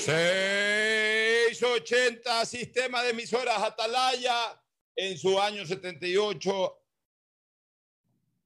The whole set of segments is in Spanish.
680, sistema de emisoras Atalaya, en su año 78.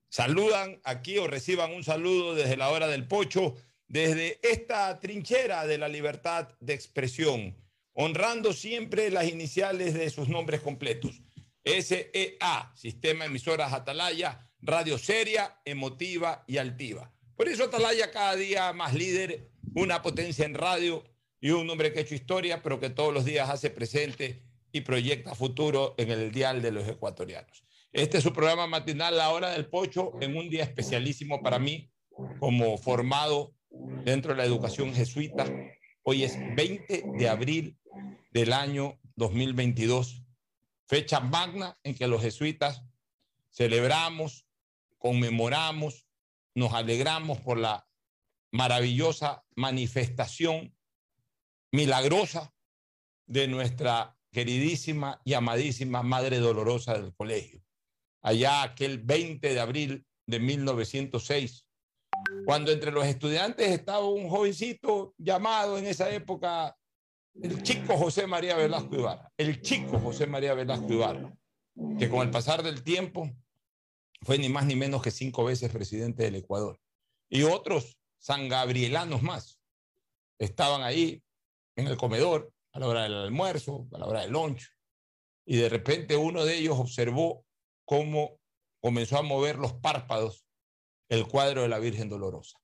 Saludan aquí o reciban un saludo desde la hora del pocho, desde esta trinchera de la libertad de expresión, honrando siempre las iniciales de sus nombres completos. SEA, Sistema de Emisoras Atalaya, radio seria, emotiva y altiva. Por eso Atalaya cada día más líder, una potencia en radio y un hombre que ha hecho historia, pero que todos los días hace presente y proyecta futuro en el dial de los ecuatorianos. Este es su programa matinal, La Hora del Pocho, en un día especialísimo para mí, como formado dentro de la educación jesuita. Hoy es 20 de abril del año 2022, fecha magna en que los jesuitas celebramos, conmemoramos, nos alegramos por la maravillosa manifestación milagrosa de nuestra queridísima y amadísima Madre Dolorosa del Colegio. Allá aquel 20 de abril de 1906, cuando entre los estudiantes estaba un jovencito llamado en esa época el chico José María Velasco Ibarra, el chico José María Velasco Ibarra, que con el pasar del tiempo fue ni más ni menos que cinco veces presidente del Ecuador. Y otros san gabrielanos más estaban ahí en el comedor a la hora del almuerzo, a la hora del lunch, y de repente uno de ellos observó cómo comenzó a mover los párpados el cuadro de la Virgen Dolorosa.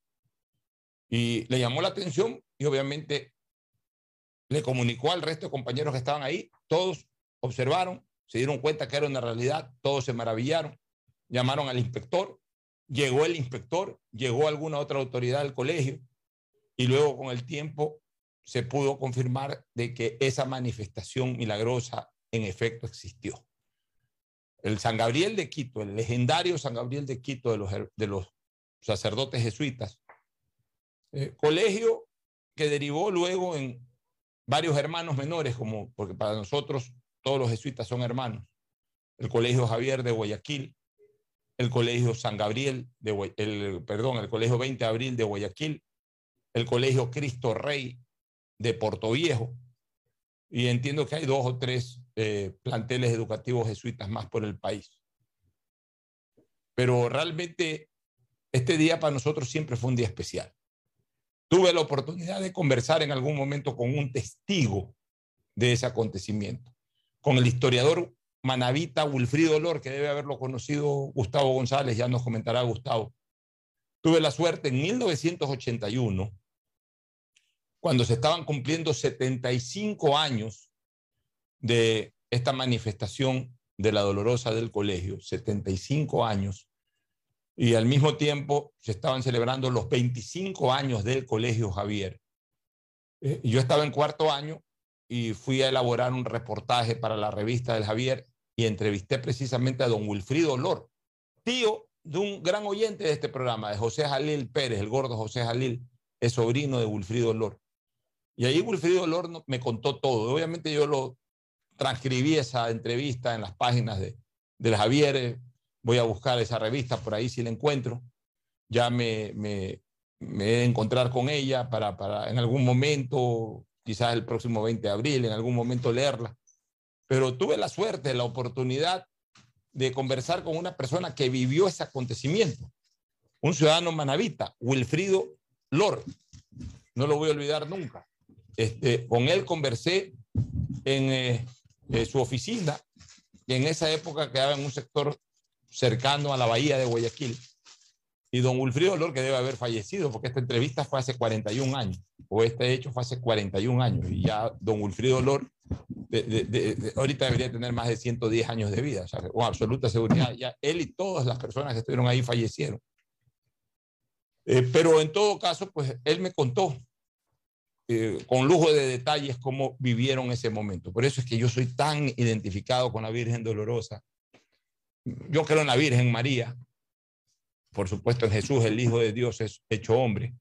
Y le llamó la atención y obviamente le comunicó al resto de compañeros que estaban ahí, todos observaron, se dieron cuenta que era una realidad, todos se maravillaron, llamaron al inspector, llegó el inspector, llegó alguna otra autoridad del colegio y luego con el tiempo se pudo confirmar de que esa manifestación milagrosa en efecto existió. El San Gabriel de Quito, el legendario San Gabriel de Quito de los, sacerdotes jesuitas, eh, colegio que derivó luego en varios hermanos menores, como porque para nosotros todos los jesuitas son hermanos. El Colegio Javier de Guayaquil, el Colegio San Gabriel de el, perdón, el Colegio 20 de Abril de Guayaquil, el Colegio Cristo Rey de Puerto Viejo. Y entiendo que hay dos o tres eh, planteles educativos jesuitas más por el país. Pero realmente este día para nosotros siempre fue un día especial. Tuve la oportunidad de conversar en algún momento con un testigo de ese acontecimiento, con el historiador manavita Wilfrido Lor, que debe haberlo conocido Gustavo González, ya nos comentará Gustavo. Tuve la suerte en 1981 cuando se estaban cumpliendo 75 años de esta manifestación de la dolorosa del colegio, 75 años, y al mismo tiempo se estaban celebrando los 25 años del colegio Javier. Eh, yo estaba en cuarto año y fui a elaborar un reportaje para la revista del Javier y entrevisté precisamente a don Wilfrido Lor, tío de un gran oyente de este programa, de José Jalil Pérez, el gordo José Jalil, es sobrino de Wilfrido Lor. Y ahí Wilfrido Lorno me contó todo. Obviamente yo lo transcribí esa entrevista en las páginas de, del Javier. Voy a buscar esa revista por ahí si la encuentro. Ya me, me, me he de encontrar con ella para, para en algún momento, quizás el próximo 20 de abril, en algún momento leerla. Pero tuve la suerte, la oportunidad de conversar con una persona que vivió ese acontecimiento, un ciudadano manavita, Wilfrido Lor. No lo voy a olvidar nunca. Este, con él conversé en eh, eh, su oficina, que en esa época quedaba en un sector cercano a la bahía de Guayaquil. Y don Wilfrido Olor, que debe haber fallecido, porque esta entrevista fue hace 41 años, o este hecho fue hace 41 años, y ya don Wilfrido Olor ahorita debería tener más de 110 años de vida, o sea, con absoluta seguridad. Ya él y todas las personas que estuvieron ahí fallecieron. Eh, pero en todo caso, pues él me contó eh, con lujo de detalles cómo vivieron ese momento. Por eso es que yo soy tan identificado con la Virgen Dolorosa. Yo creo en la Virgen María, por supuesto en Jesús, el Hijo de Dios es hecho hombre,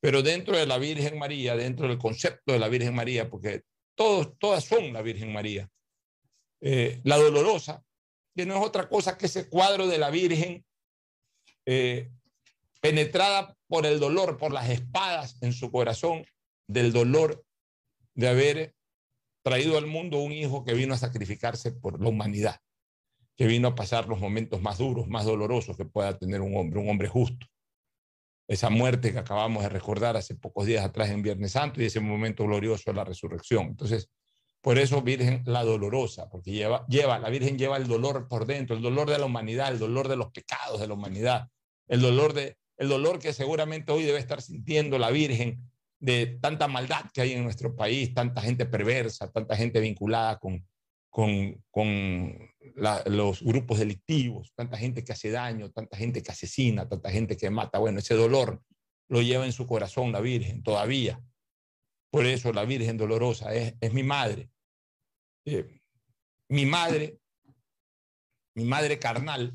pero dentro de la Virgen María, dentro del concepto de la Virgen María, porque todos, todas son la Virgen María, eh, la dolorosa, que no es otra cosa que ese cuadro de la Virgen eh, penetrada por el dolor, por las espadas en su corazón, del dolor de haber traído al mundo un hijo que vino a sacrificarse por la humanidad, que vino a pasar los momentos más duros, más dolorosos que pueda tener un hombre, un hombre justo. Esa muerte que acabamos de recordar hace pocos días atrás en Viernes Santo y ese momento glorioso de la resurrección. Entonces, por eso Virgen la dolorosa, porque lleva, lleva, la Virgen lleva el dolor por dentro, el dolor de la humanidad, el dolor de los pecados de la humanidad, el dolor, de, el dolor que seguramente hoy debe estar sintiendo la Virgen de tanta maldad que hay en nuestro país, tanta gente perversa, tanta gente vinculada con, con, con los grupos delictivos, tanta gente que hace daño, tanta gente que asesina, tanta gente que mata. Bueno, ese dolor lo lleva en su corazón la Virgen todavía. Por eso la Virgen dolorosa es, es mi madre. Eh, mi madre, mi madre carnal,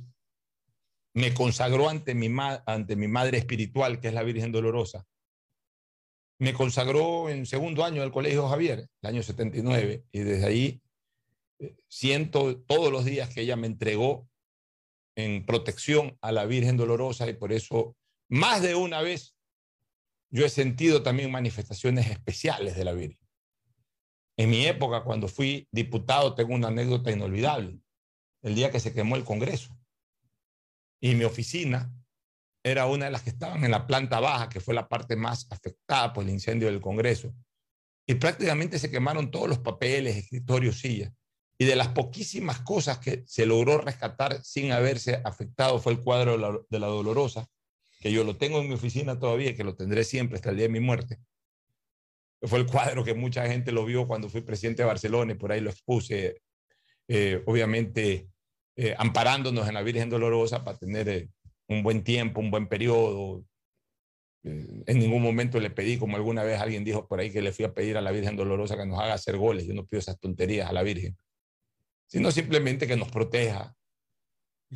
me consagró ante mi, ante mi madre espiritual, que es la Virgen Dolorosa. Me consagró en segundo año del Colegio Javier, el año 79, y desde ahí eh, siento todos los días que ella me entregó en protección a la Virgen Dolorosa y por eso más de una vez yo he sentido también manifestaciones especiales de la Virgen. En mi época, cuando fui diputado, tengo una anécdota inolvidable. El día que se quemó el Congreso y mi oficina era una de las que estaban en la planta baja, que fue la parte más afectada por el incendio del Congreso. Y prácticamente se quemaron todos los papeles, escritorios, sillas. Y de las poquísimas cosas que se logró rescatar sin haberse afectado fue el cuadro de la, de la Dolorosa, que yo lo tengo en mi oficina todavía que lo tendré siempre hasta el día de mi muerte. Fue el cuadro que mucha gente lo vio cuando fui presidente de Barcelona y por ahí lo expuse, eh, obviamente eh, amparándonos en la Virgen Dolorosa para tener eh, un buen tiempo, un buen periodo. Eh, en ningún momento le pedí, como alguna vez alguien dijo por ahí que le fui a pedir a la Virgen Dolorosa que nos haga hacer goles. Yo no pido esas tonterías a la Virgen, sino simplemente que nos proteja,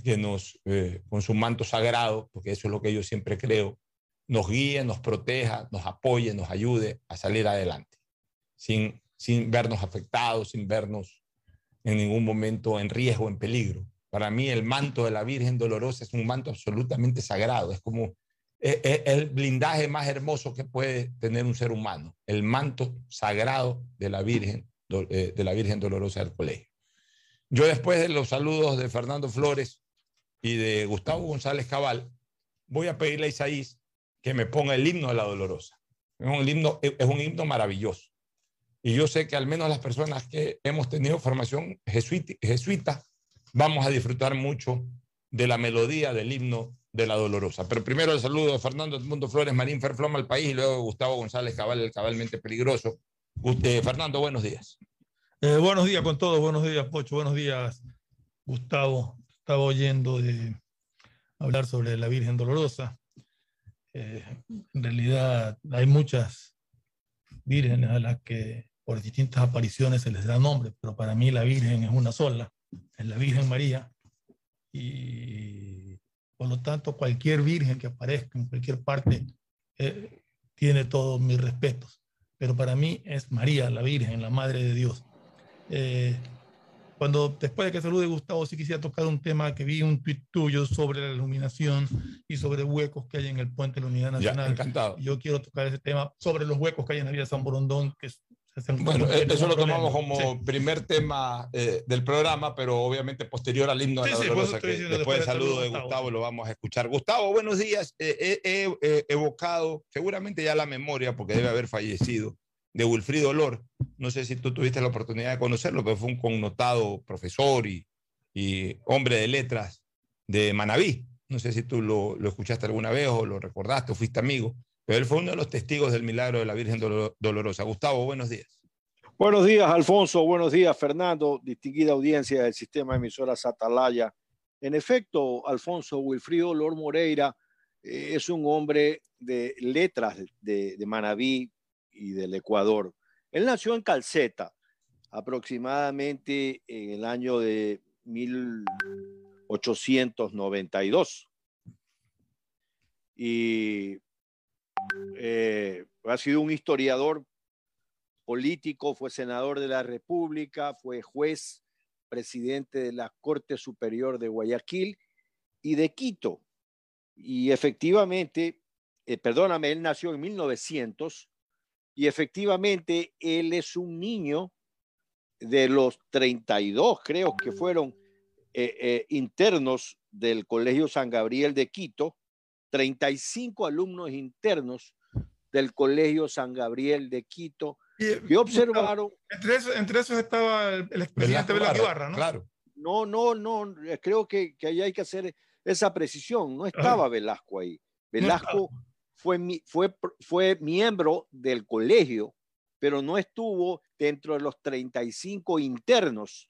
que nos, con su manto sagrado, porque eso es lo que yo siempre creo, nos guíe, nos proteja, nos apoye, nos ayude a salir adelante, sin, sin vernos afectados, sin vernos en ningún momento en riesgo, en peligro. Para mí el manto de la Virgen Dolorosa es un manto absolutamente sagrado, es como es, el blindaje más hermoso que puede tener un ser humano, el manto sagrado de la Virgen, eh, de la Virgen Dolorosa del Colegio. Yo después de los saludos de Fernando Flores y de Gustavo González Cabal, voy a pedirle a Isaías que me ponga el himno de la Dolorosa. Himno, es un himno maravilloso. Y yo sé que al menos las personas que hemos tenido formación jesuita, vamos a disfrutar mucho de la melodía del himno de la Dolorosa. Pero primero el saludo de Fernando Edmundo Flores Marín Ferfloma al país y luego Gustavo González Cabal, el cabalmente peligroso. Usted, Fernando, buenos días. Eh, buenos días con todos, buenos días, Pocho, buenos días, Gustavo. Estaba oyendo de hablar sobre la Virgen Dolorosa. Eh, en realidad hay muchas vírgenes a las que por distintas apariciones se les da nombre, pero para mí la Virgen es una sola, es la Virgen María. Y por lo tanto, cualquier virgen que aparezca en cualquier parte eh, tiene todos mis respetos. Pero para mí es María, la Virgen, la Madre de Dios. Eh, cuando después de que salude Gustavo, sí quisiera tocar un tema que vi un tuit tuyo sobre la iluminación y sobre huecos que hay en el puente de la Unidad Nacional. encantado. Yo quiero tocar ese tema sobre los huecos que hay en la vía San Borondón, que bueno, eh, eso lo tomamos como primer tema eh, del programa, pero obviamente posterior al himno de la Dolorosa, que después del saludo de Gustavo. lo vamos a escuchar. Gustavo, buenos días. Eh, he evocado, seguramente ya la memoria, porque debe haber fallecido, de Wilfrido Olor. No sé si tú tuviste la oportunidad de conocerlo, pero fue un connotado profesor y, y hombre de letras de Manabí. No sé si tú lo, lo escuchaste alguna vez o lo recordaste o fuiste amigo. Pero él fue uno de los testigos del milagro de la Virgen Dolorosa. Gustavo, buenos días. Buenos días, Alfonso. Buenos días, Fernando. Distinguida audiencia del sistema de emisoras Atalaya. En efecto, Alfonso Wilfrido Lor Moreira eh, es un hombre de letras de, Manabí y del Ecuador. Él nació en Calceta, aproximadamente en el año de 1892. Y eh, ha sido un historiador político, fue senador de la República, fue juez, presidente de la Corte Superior de Guayaquil y de Quito. Y efectivamente, eh, perdóname, él nació en 1900, Y efectivamente, él es un niño de los 32, creo que fueron eh, internos del Colegio San Gabriel de Quito, 35 alumnos internos del Colegio San Gabriel de Quito, que observaron... Entre esos, entre esos estaba el, el expresidente Velasco Ibarra, ¿no? Claro. No, no, no, creo que, que ahí hay que hacer esa precisión. No estaba Velasco ahí. Velasco fue, fue, fue miembro del colegio, pero no estuvo dentro de los 35 internos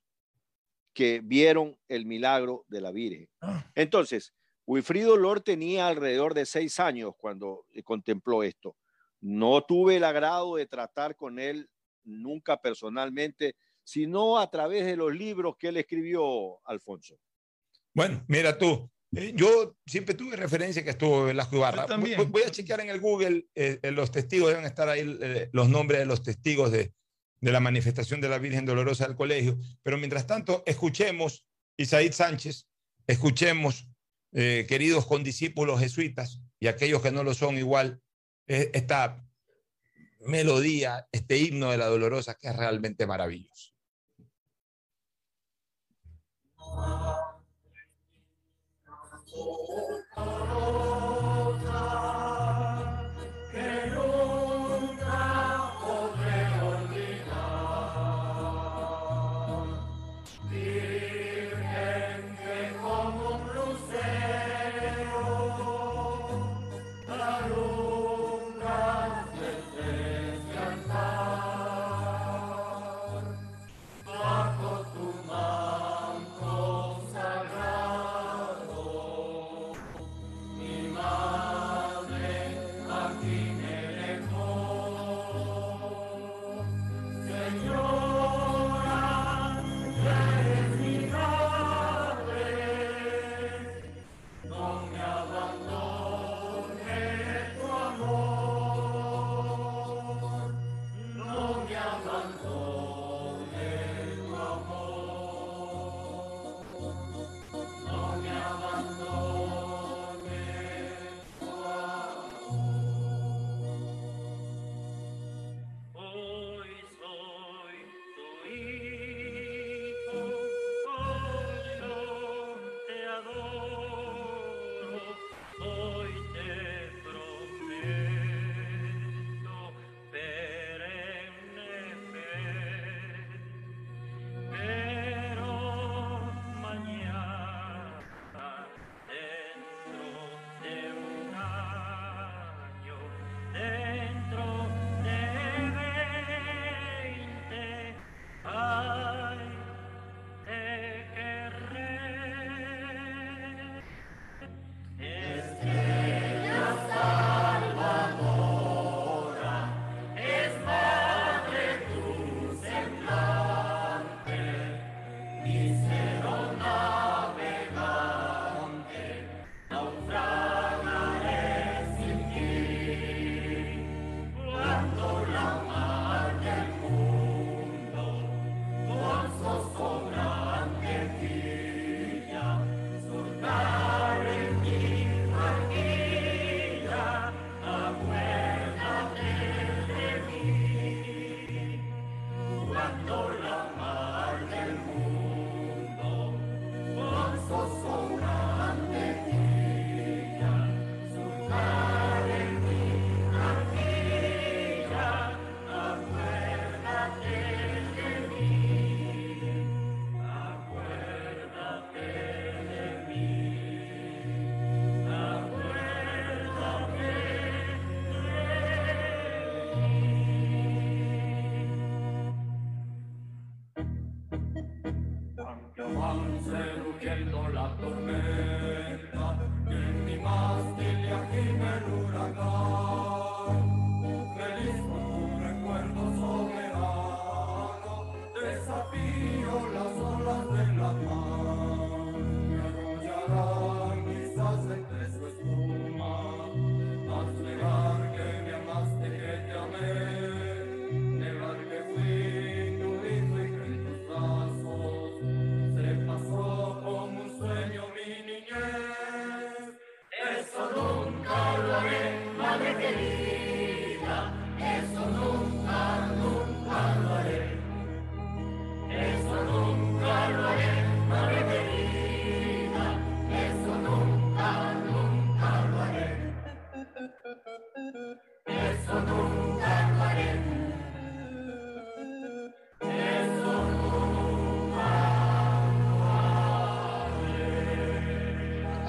que vieron el milagro de la Virgen. Ah. Entonces, Wilfrido Lor tenía alrededor de seis años cuando contempló esto. No tuve el agrado de tratar con él nunca personalmente, sino a través de los libros que él escribió, Alfonso. Bueno, mira tú, eh, yo siempre tuve referencia que estuvo Velasco Ibarra. Voy, voy, a chequear en el Google, eh, los testigos deben estar ahí, eh, los nombres de los testigos de, de, la manifestación de la Virgen Dolorosa del colegio. Pero mientras tanto, escuchemos, Isaíd Sánchez, escuchemos, queridos condiscípulos jesuitas y aquellos que no lo son igual, esta melodía, este himno de la Dolorosa que es realmente maravilloso.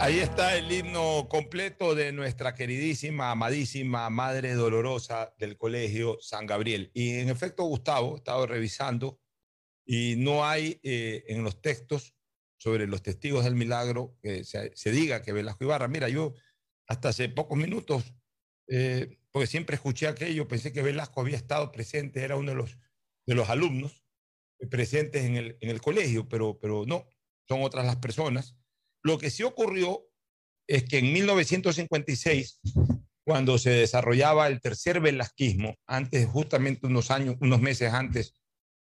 Ahí está el himno completo de nuestra queridísima, amadísima Madre Dolorosa del Colegio San Gabriel. Y en efecto, Gustavo, he estado revisando y no hay eh, en los textos sobre los testigos del milagro que se, diga que Velasco Ibarra, mira, yo hasta hace pocos minutos, eh, porque siempre escuché aquello, pensé que Velasco había estado presente, era uno de los, de los alumnos presentes en el, en el colegio, pero, pero no, son otras las personas. Lo que sí ocurrió es que en 1956, cuando se desarrollaba el tercer velasquismo, antes, justamente unos años, unos meses antes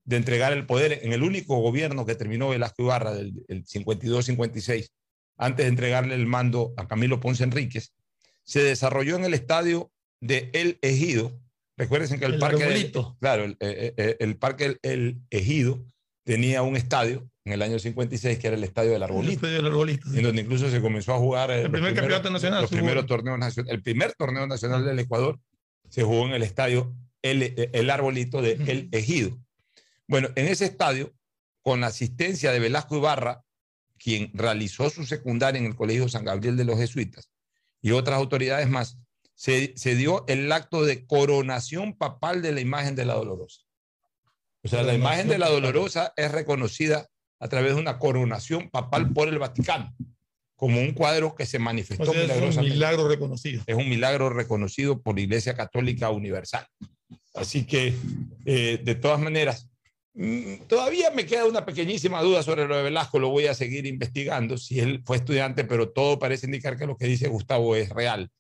de entregar el poder en el único gobierno que terminó Velasco Ibarra del 52-56, antes de entregarle el mando a Camilo Ponce Enríquez, se desarrolló en el estadio de El Ejido. Recuerden que el, El parque, claro, el, eh, eh, el parque el Ejido tenía un estadio en el año 56 que era el estadio del Arbolito, El arbolito, sí. en donde incluso se comenzó a jugar eh, El primer campeonato nacional los primeros torneos nacionales. El primer torneo nacional del Ecuador se jugó en el estadio El, el Arbolito de El Ejido. Bueno, en ese estadio, con la asistencia de Velasco Ibarra, quien realizó su secundaria en el Colegio San Gabriel de los Jesuitas, y otras autoridades más, se, se dio el acto de coronación papal de la imagen de la Dolorosa. O sea, la imagen de la. Dolorosa es reconocida a través de una coronación papal por el Vaticano, como un cuadro que se manifestó O sea, es un milagrosamente milagro reconocido. es un milagro reconocido por la Iglesia Católica Universal. Así que, eh, de todas maneras, mm, todavía me queda una pequeñísima duda sobre lo de Velasco, lo voy a seguir investigando, si él fue estudiante, pero todo parece indicar que lo que dice Gustavo es real.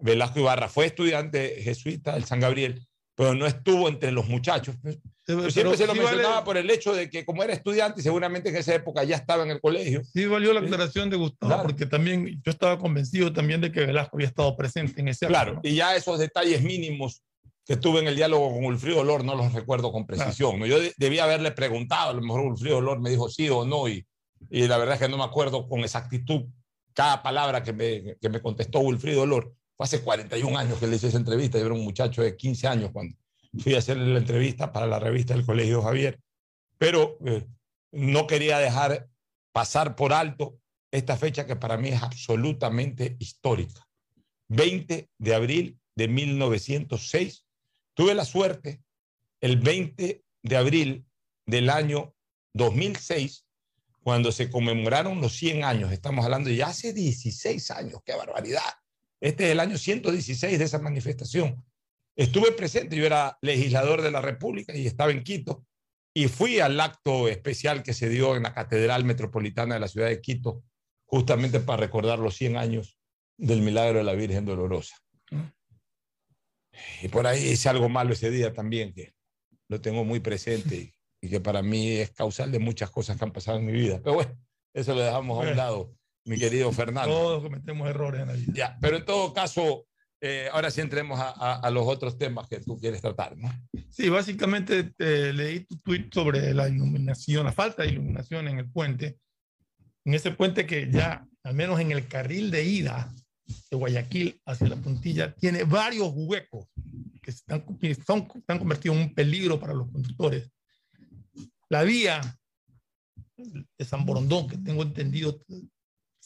Velasco Ibarra fue estudiante jesuita del San Gabriel, pero no estuvo entre los muchachos. Yo siempre se lo sí mencionaba vale- por el hecho de que como era estudiante, seguramente en esa época ya estaba en el colegio. Sí valió la aclaración de Gustavo, Claro. porque también yo estaba convencido también de que Velasco había estado presente en ese acto, Claro, y ya esos detalles mínimos que tuve en el diálogo con Ulfrido Olor no los recuerdo con precisión. ¿no? Yo de- debía haberle preguntado, a lo mejor Ulfrido Olor me dijo sí o no, y, y la verdad es que no me acuerdo con exactitud cada palabra que me, que me contestó Ulfrido Olor. Fue hace 41 años que le hice esa entrevista, yo era un muchacho de 15 años cuando fui a hacerle la entrevista para la revista del Colegio Javier, pero eh, no quería dejar pasar por alto esta fecha que para mí es absolutamente histórica. 20 de abril de 1906. Tuve la suerte el 20 de abril del año 2006, cuando se conmemoraron los 100 años, estamos hablando de ya hace 16 años, qué barbaridad. Este es el año 116 de esa manifestación. Estuve presente, yo era legislador de la República y estaba en Quito, y fui al acto especial que se dio en la Catedral Metropolitana de la ciudad de Quito, justamente para recordar los 100 años del milagro de la Virgen Dolorosa. Y por ahí hice algo malo ese día también, que lo tengo muy presente y, que para mí es causal de muchas cosas que han pasado en mi vida. Pero bueno, eso lo dejamos a un lado, mi querido Fernando. Todos cometemos errores en la vida. Ya, pero en todo caso, eh, ahora sí entremos a, a- a los otros temas que tú quieres tratar, ¿no? Sí, básicamente eh, leí tu tweet sobre la iluminación, la falta de iluminación en el puente. En ese puente que ya, al menos en el carril de ida de Guayaquil hacia la puntilla, tiene varios huecos que están, son, están convertidos en un peligro para los conductores. La vía de San Borondón, que tengo entendido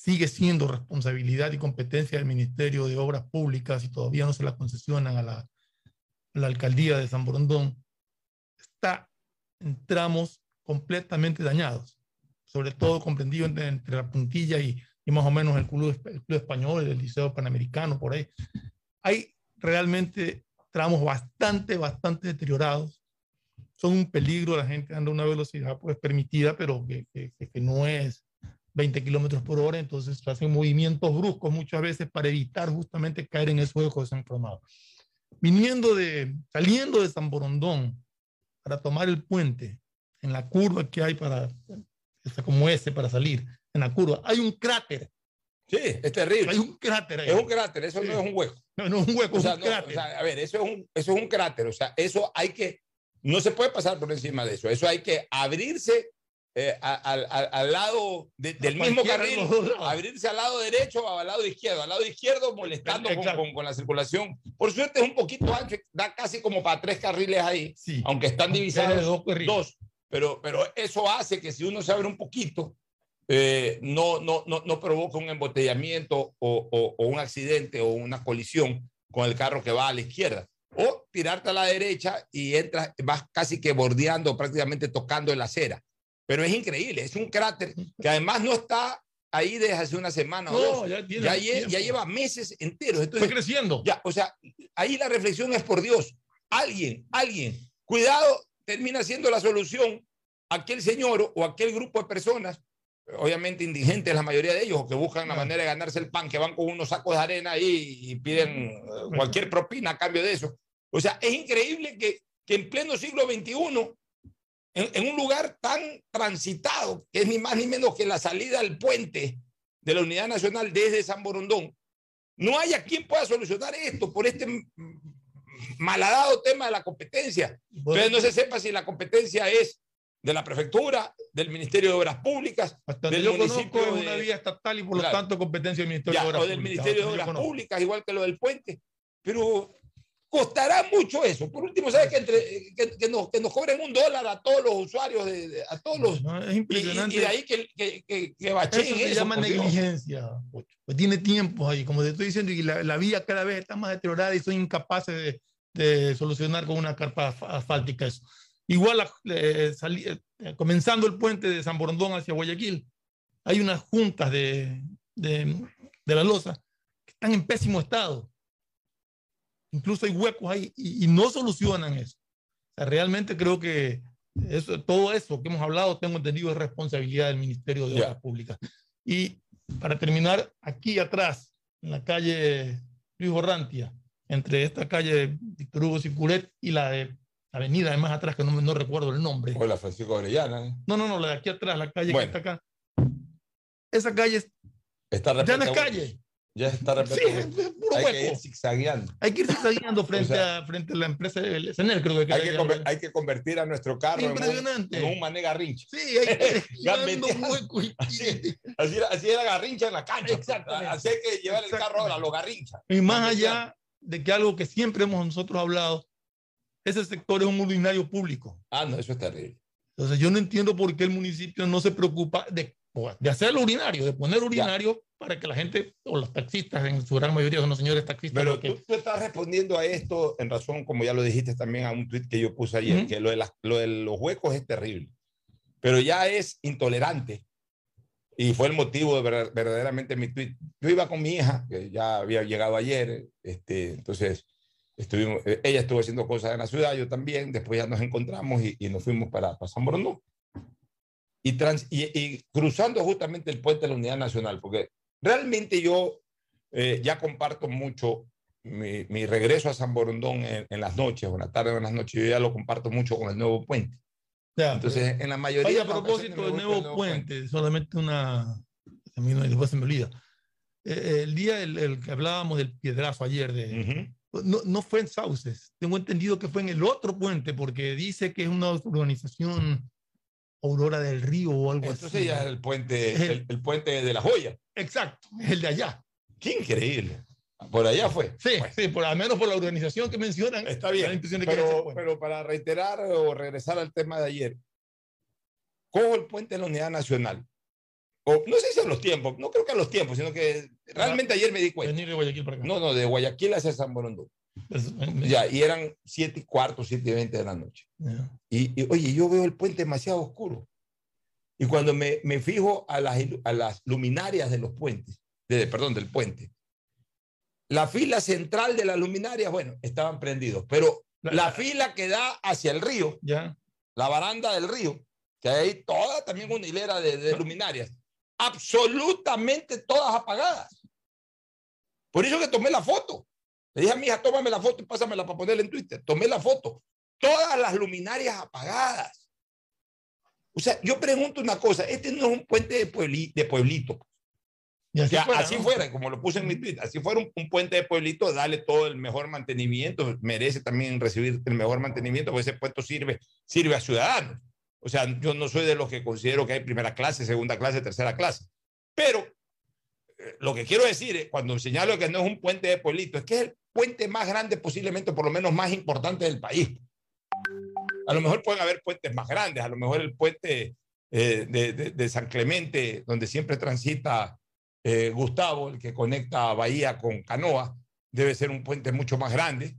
sigue siendo responsabilidad y competencia del Ministerio de Obras Públicas y todavía no se la concesionan a la, la alcaldía de San Borondón, está en tramos completamente dañados, sobre todo comprendido entre, entre la puntilla y, y más o menos el club, el club español, el Liceo Panamericano, por ahí. Hay realmente tramos bastante, bastante deteriorados. Son un peligro, la gente anda a una velocidad pues permitida, pero que, que, que no es 20 kilómetros por hora, entonces hacen movimientos bruscos muchas veces para evitar justamente caer en esos ojos desenfrenados. Viniendo de, saliendo de San Borondón para tomar el puente, en la curva que hay para, está como ese para salir, en la curva, hay un cráter, Sí, es terrible. hay un cráter ahí. Es un cráter, eso Sí. no es un hueco. no, no es un hueco, O es sea, un no, cráter. o sea, a ver, eso es, un, eso es un cráter, o sea, eso hay que, no se puede pasar por encima de eso, eso hay que abrirse eh, al- al- al lado de- del mismo carril, abrirse al lado derecho o al lado izquierdo, al lado izquierdo molestando con, con- con la circulación. Por suerte es un poquito ancho, da casi como para tres carriles ahí, Sí. aunque están divisados dos dos, pero, pero eso hace que si uno se abre un poquito, eh, no, no, no, no provoca un embotellamiento o, o, o un accidente o una colisión con el carro que va a la izquierda. O tirarte a la derecha y entras, vas casi que bordeando, prácticamente tocando la acera. Pero es increíble, es un cráter que además no está ahí desde hace una semana o No, dos. ya tiene Ya, lle- ya lleva meses enteros. Entonces, Fue creciendo. ya, o sea, ahí la reflexión es por Dios. Alguien, alguien, cuidado, termina siendo la solución aquel señor o aquel grupo de personas, obviamente indigentes la mayoría de ellos, o que buscan la manera de ganarse el pan, que van con unos sacos de arena ahí y piden cualquier propina a cambio de eso. O sea, es increíble que, que en pleno siglo XXI, en, en un lugar tan transitado, que es ni más ni menos que la salida al puente de la Unidad Nacional desde San Borondón, no haya quien pueda solucionar esto por este malhadado tema de la competencia. Entonces no se sepa si la competencia es de la prefectura, del Ministerio de Obras Públicas, Hasta del yo conozco municipio es de- una vía estatal y por Claro. lo tanto competencia del Ministerio ya, de Obras o del Públicas, Ministerio de Obras conozco. Públicas, igual que lo del puente. Pero costará mucho eso. Por último, ¿sabes que, entre, que, que nos, que nos cobren un dólar a todos los usuarios, de, de- a todos los... No, es Y, y- impresionante. y de ahí que, que, que, bacheen Eso se eso, llama Dios. negligencia. Pocho. Pues tiene tiempo ahí, como te estoy diciendo, y la, la vía cada vez está más deteriorada y son incapaces de, de solucionar con una carpa asf- asfáltica eso. Igual eh, salí- eh, comenzando el puente de San Borondón hacia Guayaquil, hay unas juntas de, de, de la losa que están en pésimo estado. Incluso hay huecos ahí y, y no solucionan eso. O sea, realmente creo que eso, todo eso que hemos hablado, tengo entendido, es responsabilidad del Ministerio de. Obras Públicas. Y para terminar, aquí atrás, en la calle Luis Borrantia, entre esta calle Víctor Hugo Sicuret y la de avenida de más atrás, que no, no recuerdo el nombre. Hola, Francisco Orellana. ¿eh? No, no, no, la de aquí atrás, la calle Bueno. que está acá. Esa calle es- Está ya no es calle. Ya está Sí, es puro Hay que ir hueco. zigzagueando. Hay que ir zigzagueando frente, O sea, a, frente a la empresa, el Senel, creo que Hay que, conver- hay que convertir a nuestro carro en un, Impresionante. en un mané garrincha. Sí, hay que ir huecos y- Así, así, era, así era garrincha en la cancha. Exactamente. Así hay que llevar el carro ahora, los garrinchas. Y más allá de que algo que siempre hemos nosotros hablado, ese sector es un urinario público. Ah, no, eso es terrible. Entonces yo no entiendo por qué el municipio no se preocupa de, de hacer urinario, de poner urinario para que la gente, o los taxistas, en su gran mayoría son los señores taxistas, Pero que- tú, tú estás respondiendo a esto en razón, como ya lo dijiste también a un tweet que yo puse ayer, Ujú. que lo de, las- lo de los huecos es terrible, pero ya es intolerante. Y fue el motivo de ver- verdaderamente mi tweet. Yo iba con mi hija, que ya había llegado ayer, este, entonces estuvimos, eh, ella estuvo haciendo cosas en la ciudad, yo también, después ya nos encontramos y, y nos fuimos para, para San Borondón. Y, trans- y, y cruzando justamente el puente de la Unidad Nacional, porque realmente yo eh, ya comparto mucho mi, mi regreso a San Borondón en, en las noches o en la tarde o en las noches, yo ya lo comparto mucho con el nuevo puente. Ya, Entonces, en la mayoría Oye, a propósito del por nuevo el puente, solamente una, a mí no- después se me olvida. Eh, el día el, el que hablábamos del piedrazo ayer, de, Ujú. no, no fue en Sauces, tengo entendido que fue en el otro puente, porque dice que es una organización Aurora del Río o algo Entonces así. ya es el puente, el- el, el puente de la joya. Exacto, el de allá. Qué increíble. Por allá fue. Sí, sí, por, al menos por la organización que mencionan. Está bien. Pero, pero para reiterar o regresar al tema de ayer, cojo el puente de la Unidad Nacional. O, no sé si a los tiempos, no creo que a los tiempos, sino que realmente ayer me di cuenta. Venir de Guayaquil para acá. No, no, de Guayaquil hacia San Borondón. Es- es- Ya, y eran siete y cuarto, siete y veinte de la noche. Y, y, oye, yo veo el puente demasiado oscuro. Y cuando me, me fijo a las, a las luminarias de los puentes, de, perdón, del puente, la fila central de las luminarias, bueno, estaban prendidos, pero La- la fila que da hacia el río, Ya. la baranda del río, que hay toda también una hilera de, de luminarias, absolutamente todas apagadas. Por eso que tomé la foto. Le dije a mi hija, tómame la foto y pásamela para ponerla en Twitter. Tomé la foto. Todas las luminarias apagadas. O sea, yo pregunto una cosa, este no es un puente de, puebli- de pueblito. Y así Ya, fuera, así ¿no? fuera, como lo puse en mi tweet, así fuera un, un puente de pueblito, dale todo el mejor mantenimiento, merece también recibir el mejor mantenimiento, porque ese pueente sirve, sirve a ciudadanos. O sea, yo no soy de los que considero que hay primera clase, segunda clase, tercera clase. Pero eh, lo que quiero decir es, cuando señalo que no es un puente de pueblito, es que es el puente más grande, posiblemente por lo menos más importante del país. A lo mejor pueden haber puentes más grandes, a lo mejor el puente eh, de, San Clemente, donde siempre transita eh, Gustavo, el que conecta Bahía con Canoa, debe ser un puente mucho más grande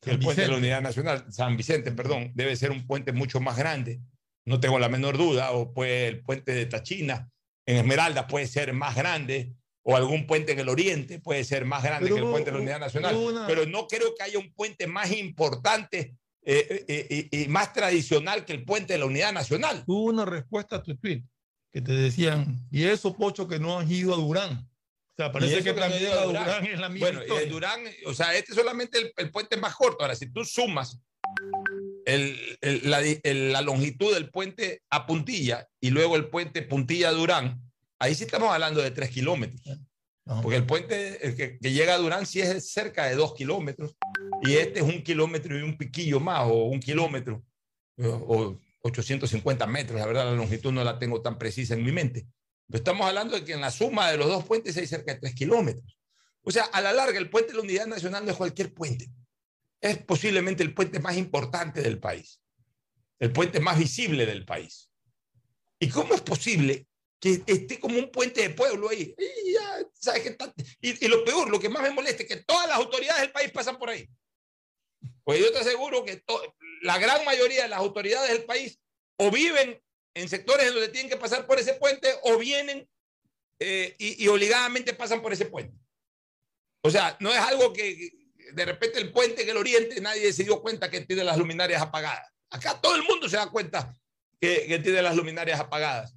que el puente de la Unidad Nacional, San Vicente, perdón, debe ser un puente mucho más grande, no tengo la menor duda, o pues el puente de Tachina en Esmeralda puede ser más grande, o algún puente en el oriente puede ser más grande que el puente de la Unidad Nacional, pero no creo que haya un puente más importante eh, eh, y más tradicional que el puente de la Unidad Nacional. Hubo una respuesta a tu tweet que te decían, y eso, Pocho, que no han ido a Durán. O sea, parece que, también a Durán. es la misma Bueno, historia. Durán, o sea, este es solamente el, puente más corto. Ahora, si tú sumas el, la, la, longitud del puente a Puntilla y luego el puente Puntilla-Durán, ahí sí estamos hablando de tres kilómetros. Porque el puente el que, que, llega a Durán sí es cerca de dos kilómetros y este es un kilómetro y un piquillo más, o un kilómetro, o 850 metros, la verdad la longitud no la tengo tan precisa en mi mente. Pero estamos hablando de que en la suma de los dos puentes hay cerca de 3 kilómetros. O sea, a la larga, el puente de la Unidad Nacional no es cualquier puente. Es posiblemente el puente más importante del país, el puente más visible del país. ¿Y cómo es posible que esté como un puente de pueblo ahí? Y, ya, ¿sabes y, y lo peor, lo que más me molesta es que todas las autoridades del país pasan por ahí. Pues yo te aseguro que la gran mayoría de las autoridades del país o viven en sectores donde tienen que pasar por ese puente o vienen eh, y, obligadamente pasan por ese puente. O sea, no es algo que de repente el puente en el oriente nadie se dio cuenta que tiene las luminarias apagadas. Acá todo el mundo se da cuenta que, que tiene las luminarias apagadas.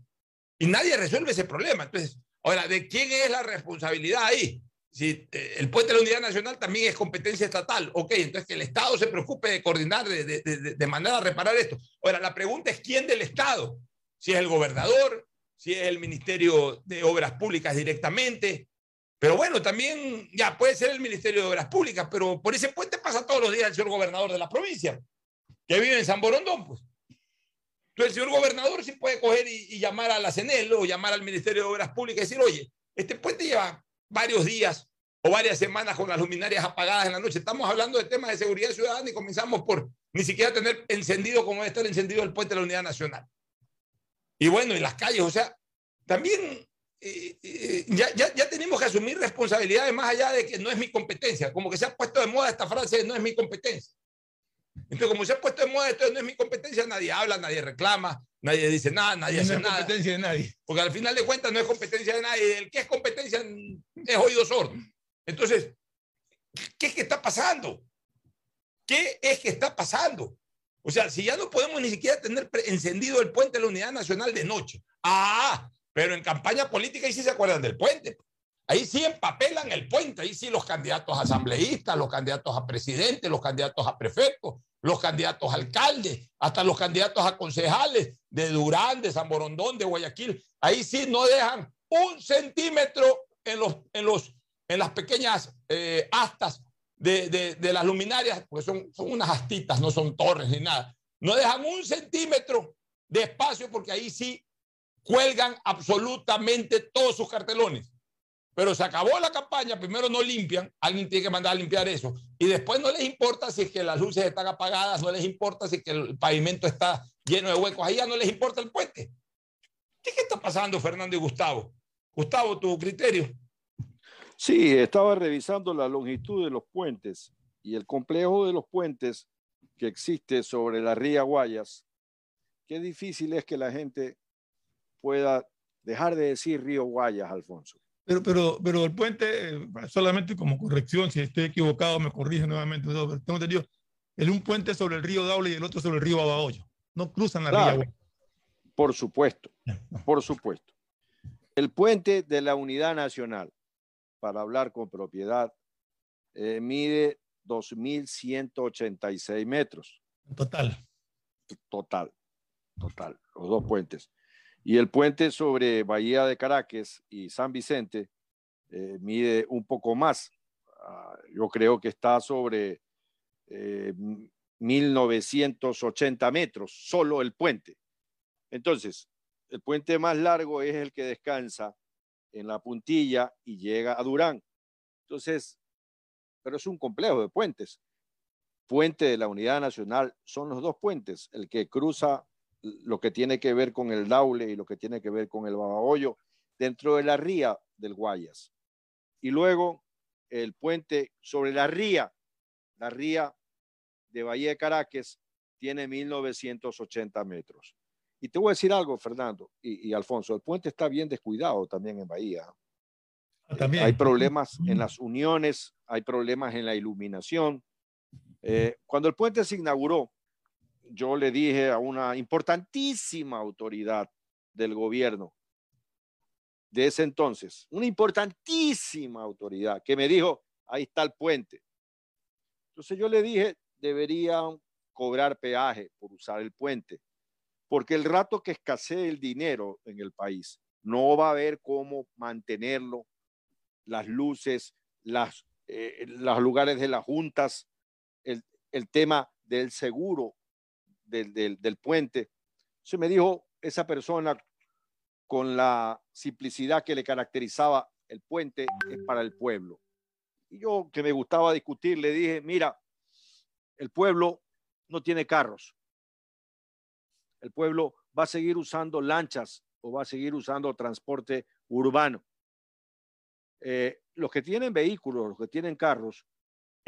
Y nadie resuelve ese problema. Entonces, ahora, ¿de quién es la responsabilidad ahí? si eh, el puente de la unidad nacional también es competencia estatal, ok, entonces que el Estado se preocupe de coordinar, de, de, de, de a reparar esto. Ahora, la pregunta es quién del Estado, si es el gobernador, si es el Ministerio de Obras Públicas directamente, pero bueno, también ya puede ser el Ministerio de Obras Públicas, pero por ese puente pasa todos los días el señor gobernador de la provincia, que vive en San Borondón, pues. Entonces el señor gobernador sí puede coger y, llamar a la CENEL o llamar al Ministerio de Obras Públicas y decir, oye, este puente lleva varios días o varias semanas con las luminarias apagadas en la noche. Estamos hablando de temas de seguridad ciudadana y comenzamos por ni siquiera tener encendido como debe estar encendido el puente de la Unidad Nacional. Y bueno, en las calles, o sea, también eh, eh, ya, ya, ya, tenemos que asumir responsabilidades más allá de que no es mi competencia, como que se ha puesto de moda esta frase de no es mi competencia. Entonces, como se ha puesto de moda esto no es mi competencia, nadie habla, nadie reclama, nadie dice nada, nadie hace no es competencia de nadie. Porque al final de cuentas no es competencia de nadie, el que es competencia es oído sordo. Entonces, ¿qué es que está pasando? ¿Qué es que está pasando? O sea, si ya no podemos ni siquiera tener encendido el puente de la Unidad Nacional de noche. Ah, pero en campaña política ahí sí se acuerdan del puente. Ahí sí empapelan el puente, ahí sí los candidatos asambleístas, los candidatos a presidente, los candidatos a prefecto, los candidatos a alcaldes, hasta los candidatos a concejales de Durán, de San Borondón, de Guayaquil. Ahí sí no dejan un centímetro en los, en los en las pequeñas eh, astas de, de, de, las luminarias, porque son, son unas astitas, no son torres ni nada. No dejan un centímetro de espacio porque ahí sí cuelgan absolutamente todos sus cartelones. Pero se acabó la campaña, primero no limpian, alguien tiene que mandar a limpiar eso, y después no les importa si es que las luces están apagadas, no les importa si es que el pavimento está lleno de huecos, ahí ya no les importa el puente. ¿Qué, qué está pasando, Fernando y Gustavo? Gustavo, tu criterio. Sí, estaba revisando la longitud de los puentes y el complejo de los puentes que existe sobre la ría Guayas. Qué difícil es que la gente pueda dejar de decir río Guayas, Alfonso. Pero, pero, pero el puente, eh, solamente como corrección, si estoy equivocado, me corrige nuevamente. Tengo entendido, el un puente sobre el río Daule y el otro sobre el río Abahoyo. No cruzan la claro, ría Por supuesto, por supuesto. El puente de la Unidad Nacional para hablar con propiedad, eh, mide 2.186 metros. Total. Total, total, los dos puentes. Y el puente sobre Bahía de Caracas y San Vicente eh, mide un poco más. Uh, yo creo que está sobre eh, 1.980 metros, solo el puente. Entonces, el puente más largo es el que descansa en la puntilla y llega a Durán. Entonces, pero es un complejo de puentes. Puente de la Unidad Nacional son los dos puentes, el que cruza lo que tiene que ver con el Daule y lo que tiene que ver con el Babahoyo dentro de la ría del Guayas. Y luego el puente sobre la ría, la ría de Bahía de Caracas, tiene 1980 metros. Y te voy a decir algo, Fernando y, Alfonso, el puente está bien descuidado también en Bahía. Ah, también. Hay problemas en las uniones, hay problemas en la iluminación. Eh, cuando el puente se inauguró, yo le dije a una importantísima autoridad del gobierno de ese entonces, una importantísima autoridad que me dijo, ahí está el puente. Entonces yo le dije, deberían cobrar peaje por usar el puente, porque el rato que escasee el dinero en el país, no va a haber cómo mantenerlo, las luces, las, eh, los lugares de las juntas, el, el tema del seguro del, del, puente. Se me dijo esa persona con la simplicidad que le caracterizaba el puente es para el pueblo. Y yo que me gustaba discutir, le dije, mira, el pueblo no tiene carros. El pueblo va a seguir usando lanchas o va a seguir usando transporte urbano. Eh, los que tienen vehículos, los que tienen carros,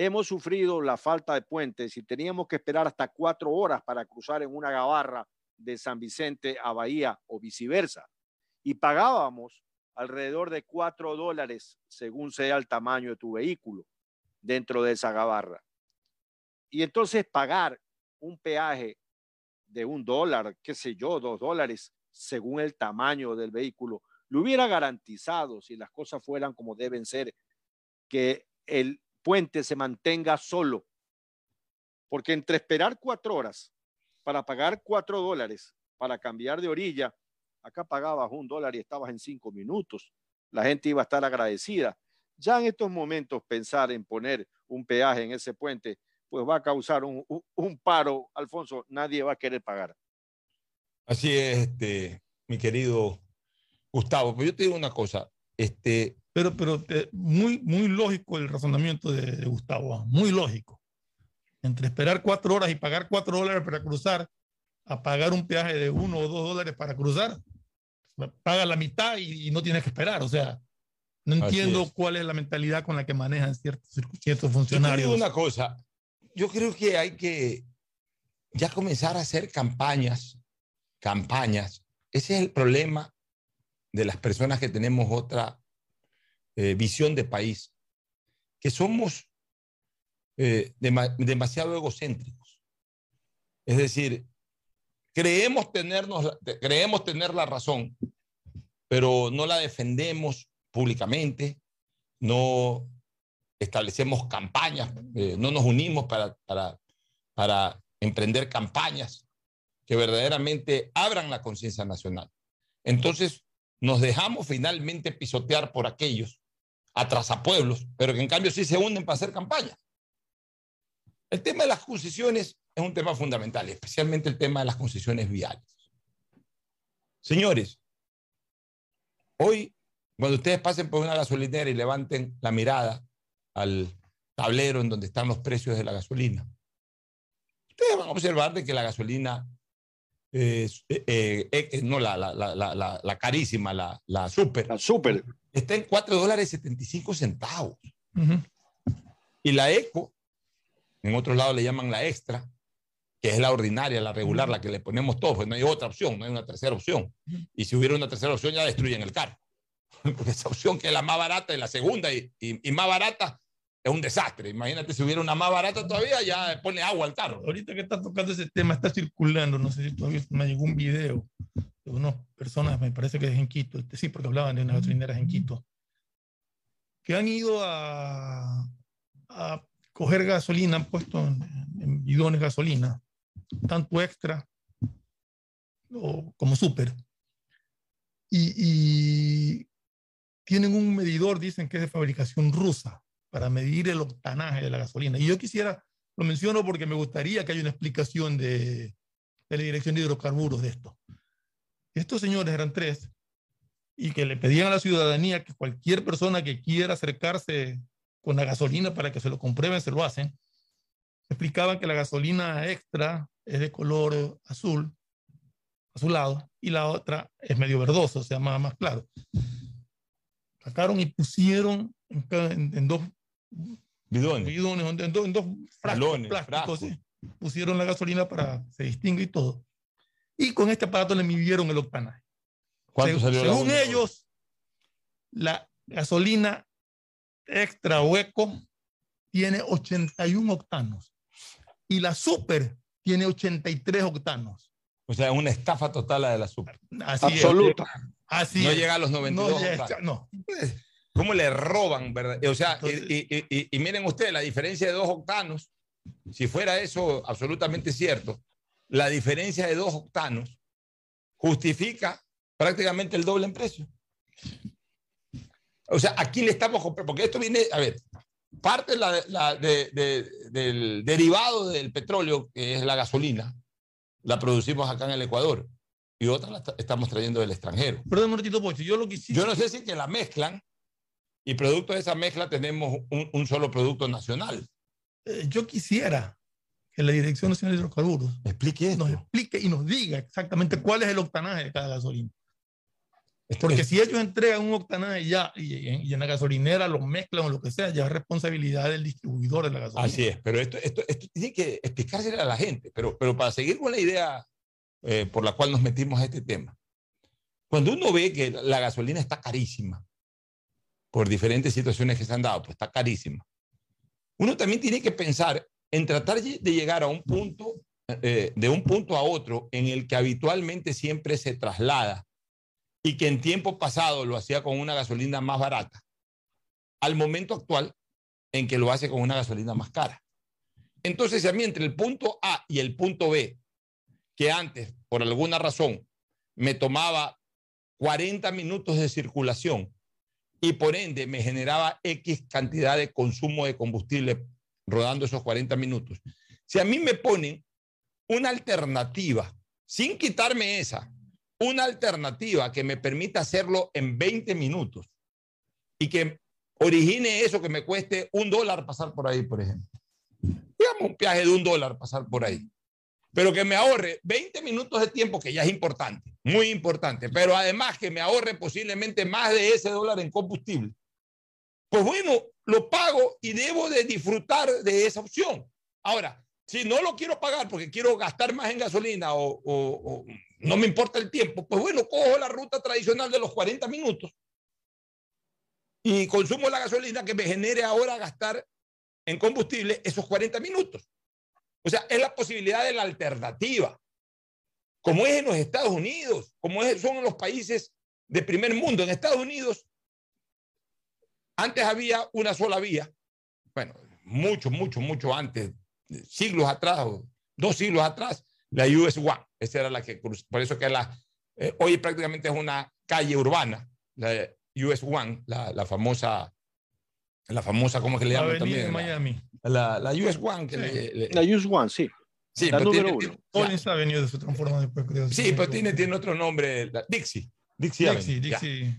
hemos sufrido la falta de puentes y teníamos que esperar hasta cuatro horas para cruzar en una gabarra de San Vicente a Bahía o viceversa. Y pagábamos alrededor de cuatro dólares según sea el tamaño de tu vehículo dentro de esa gabarra. Y entonces pagar un peaje de un dólar, qué sé yo, dos dólares, según el tamaño del vehículo, lo hubiera garantizado, si las cosas fueran como deben ser, que el puente se mantenga solo. Porque entre esperar cuatro horas para pagar cuatro dólares para cambiar de orilla, acá pagabas un dólar y estabas en cinco minutos. La gente iba a estar agradecida. Ya en estos momentos pensar en poner un peaje en ese puente pues va a causar un, paro, Alfonso, nadie va a querer pagar. Así es, este, mi querido Gustavo. Pero yo te digo una cosa, este... Pero, pero eh, muy, muy lógico el razonamiento de, Gustavo, ah, muy lógico. Entre esperar cuatro horas y pagar cuatro dólares para cruzar, a pagar un peaje de uno o dos dólares para cruzar, paga la mitad y, no tienes que esperar. O sea, no entiendo cuál es la mentalidad con la que manejan ciertos, ciertos funcionarios. Yo una cosa, yo creo que hay que ya comenzar a hacer campañas, campañas. Ese es el problema de las personas que tenemos otra eh, visión de país, que somos eh, demasiado egocéntricos. Es decir, creemos, tenernos, creemos tener la razón, pero no la defendemos públicamente, no establecemos campañas, eh, no nos unimos para, para, para emprender campañas que verdaderamente abran la conciencia nacional. Entonces, nos dejamos finalmente pisotear por aquellos atrasapueblos, pero que en cambio sí se unen para hacer campaña. El tema de las concesiones es un tema fundamental, especialmente el tema de las concesiones viales. Señores, hoy, cuando ustedes pasen por una gasolinera y levanten la mirada al tablero en donde están los precios de la gasolina. Ustedes van a observar de que la gasolina, eh, eh, eh, no la, la, la, la, carísima, la, la super, la super, está en 4 dólares 75 centavos. Y la eco, en otro lado le llaman la extra, que es la ordinaria, la regular, la que le ponemos todos, pues no hay otra opción, no hay una tercera opción. Y si hubiera una tercera opción, ya destruyen el carro. Porque esa opción que es la más barata es la segunda y, y más barata es un desastre. Imagínate si hubiera una más barata todavía, ya pone agua al carro. Ahorita que está tocando ese tema, está circulando, no sé si todavía me llegó un video de unas personas, me parece que es en Quito, este, sí, porque hablaban de unas gasolineras en Quito, que han ido a, a coger gasolina, han puesto en, bidones gasolina, tanto extra o como súper, y, y tienen un medidor, dicen que es de fabricación rusa para medir el octanaje de la gasolina. Y yo quisiera, lo menciono porque me gustaría que haya una explicación de, de la Dirección de Hidrocarburos de esto. Estos señores eran tres y que le pedían a la ciudadanía que cualquier persona que quiera acercarse con la gasolina para que se lo comprueben, se lo hacen. Explicaban que la gasolina extra es de color azul azulado, y la otra es medio verdoso, o sea, más, más claro. Sacaron y pusieron en, dos bidones, bidones en, dos, en dos plásticos, pusieron la gasolina para se distingue y todo. Y con este aparato le midieron el octanaje. ¿Cuánto salió según ellos, la gasolina extra hueco tiene 81 octanos y la super tiene 83 octanos. O sea, una estafa total la de la super. Absoluta. Así no llega a los 92 no, pues, ¿Cómo le roban, verdad? O sea, y, y, miren ustedes, la diferencia de dos octanos, si fuera eso absolutamente cierto, la diferencia de dos octanos justifica prácticamente el doble en precio. O sea, aquí le estamos comprando, porque esto viene, a ver, parte del derivado del petróleo, que es la gasolina, la producimos acá en el Ecuador y otra la estamos trayendo del extranjero. Perdón, Martito Pocho, yo lo que Yo no sé si que la mezclan y producto de esa mezcla tenemos un, solo producto nacional. Eh, yo quisiera que la Dirección Nacional de Hidrocarburos explique nos explique y nos diga exactamente cuál es el octanaje de cada gasolina. Porque si ellos entregan un octanaje ya y, en la gasolinera lo mezclan o lo que sea, ya es responsabilidad del distribuidor de la gasolina. Así es, pero esto, esto, esto tiene que explicárselo a la gente. Pero, pero para seguir con la idea eh, por la cual nos metimos a este tema, cuando uno ve que la gasolina está carísima por diferentes situaciones que se han dado, pues está carísima, uno también tiene que pensar en tratar de llegar a un punto, eh, de un punto a otro en el que habitualmente siempre se traslada y que en tiempo pasado lo hacía con una gasolina más barata, al momento actual en que lo hace con una gasolina más cara. Entonces, a mí entre el punto A y el punto B, que antes, por alguna razón, me tomaba 40 minutos de circulación y por ende me generaba X cantidad de consumo de combustible rodando esos 40 minutos. Si a mí me ponen una alternativa, sin quitarme esa, una alternativa que me permita hacerlo en 20 minutos y que origine eso que me cueste un dólar pasar por ahí, por ejemplo. Digamos un viaje de un dólar pasar por ahí. Pero que me ahorre 20 minutos de tiempo, que ya es importante, muy importante, pero además que me ahorre posiblemente más de ese dólar en combustible. Pues bueno, lo pago y debo de disfrutar de esa opción. Ahora, si no lo quiero pagar porque quiero gastar más en gasolina o no me importa el tiempo, pues bueno, cojo la ruta tradicional de los 40 minutos y consumo la gasolina que me genere ahora gastar en combustible esos 40 minutos. O sea, es la posibilidad de la alternativa, como es en los Estados Unidos, como es, son los países de primer mundo. En Estados Unidos, antes había una sola vía, bueno, mucho, mucho, mucho antes, siglos atrás, dos siglos atrás, la US One. Esa era la que por eso que la, eh, hoy prácticamente es una calle urbana, la US One, la, la famosa, la famosa, ¿cómo que le llaman también? En Miami. La, la, US One. Que le, la US One, sí. Sí, la pero tiene, Collins Avenue se transforma después, creo. Sí, pero tiene, tiene otro nombre, Dixie. Dixie, Dixie, Dixie.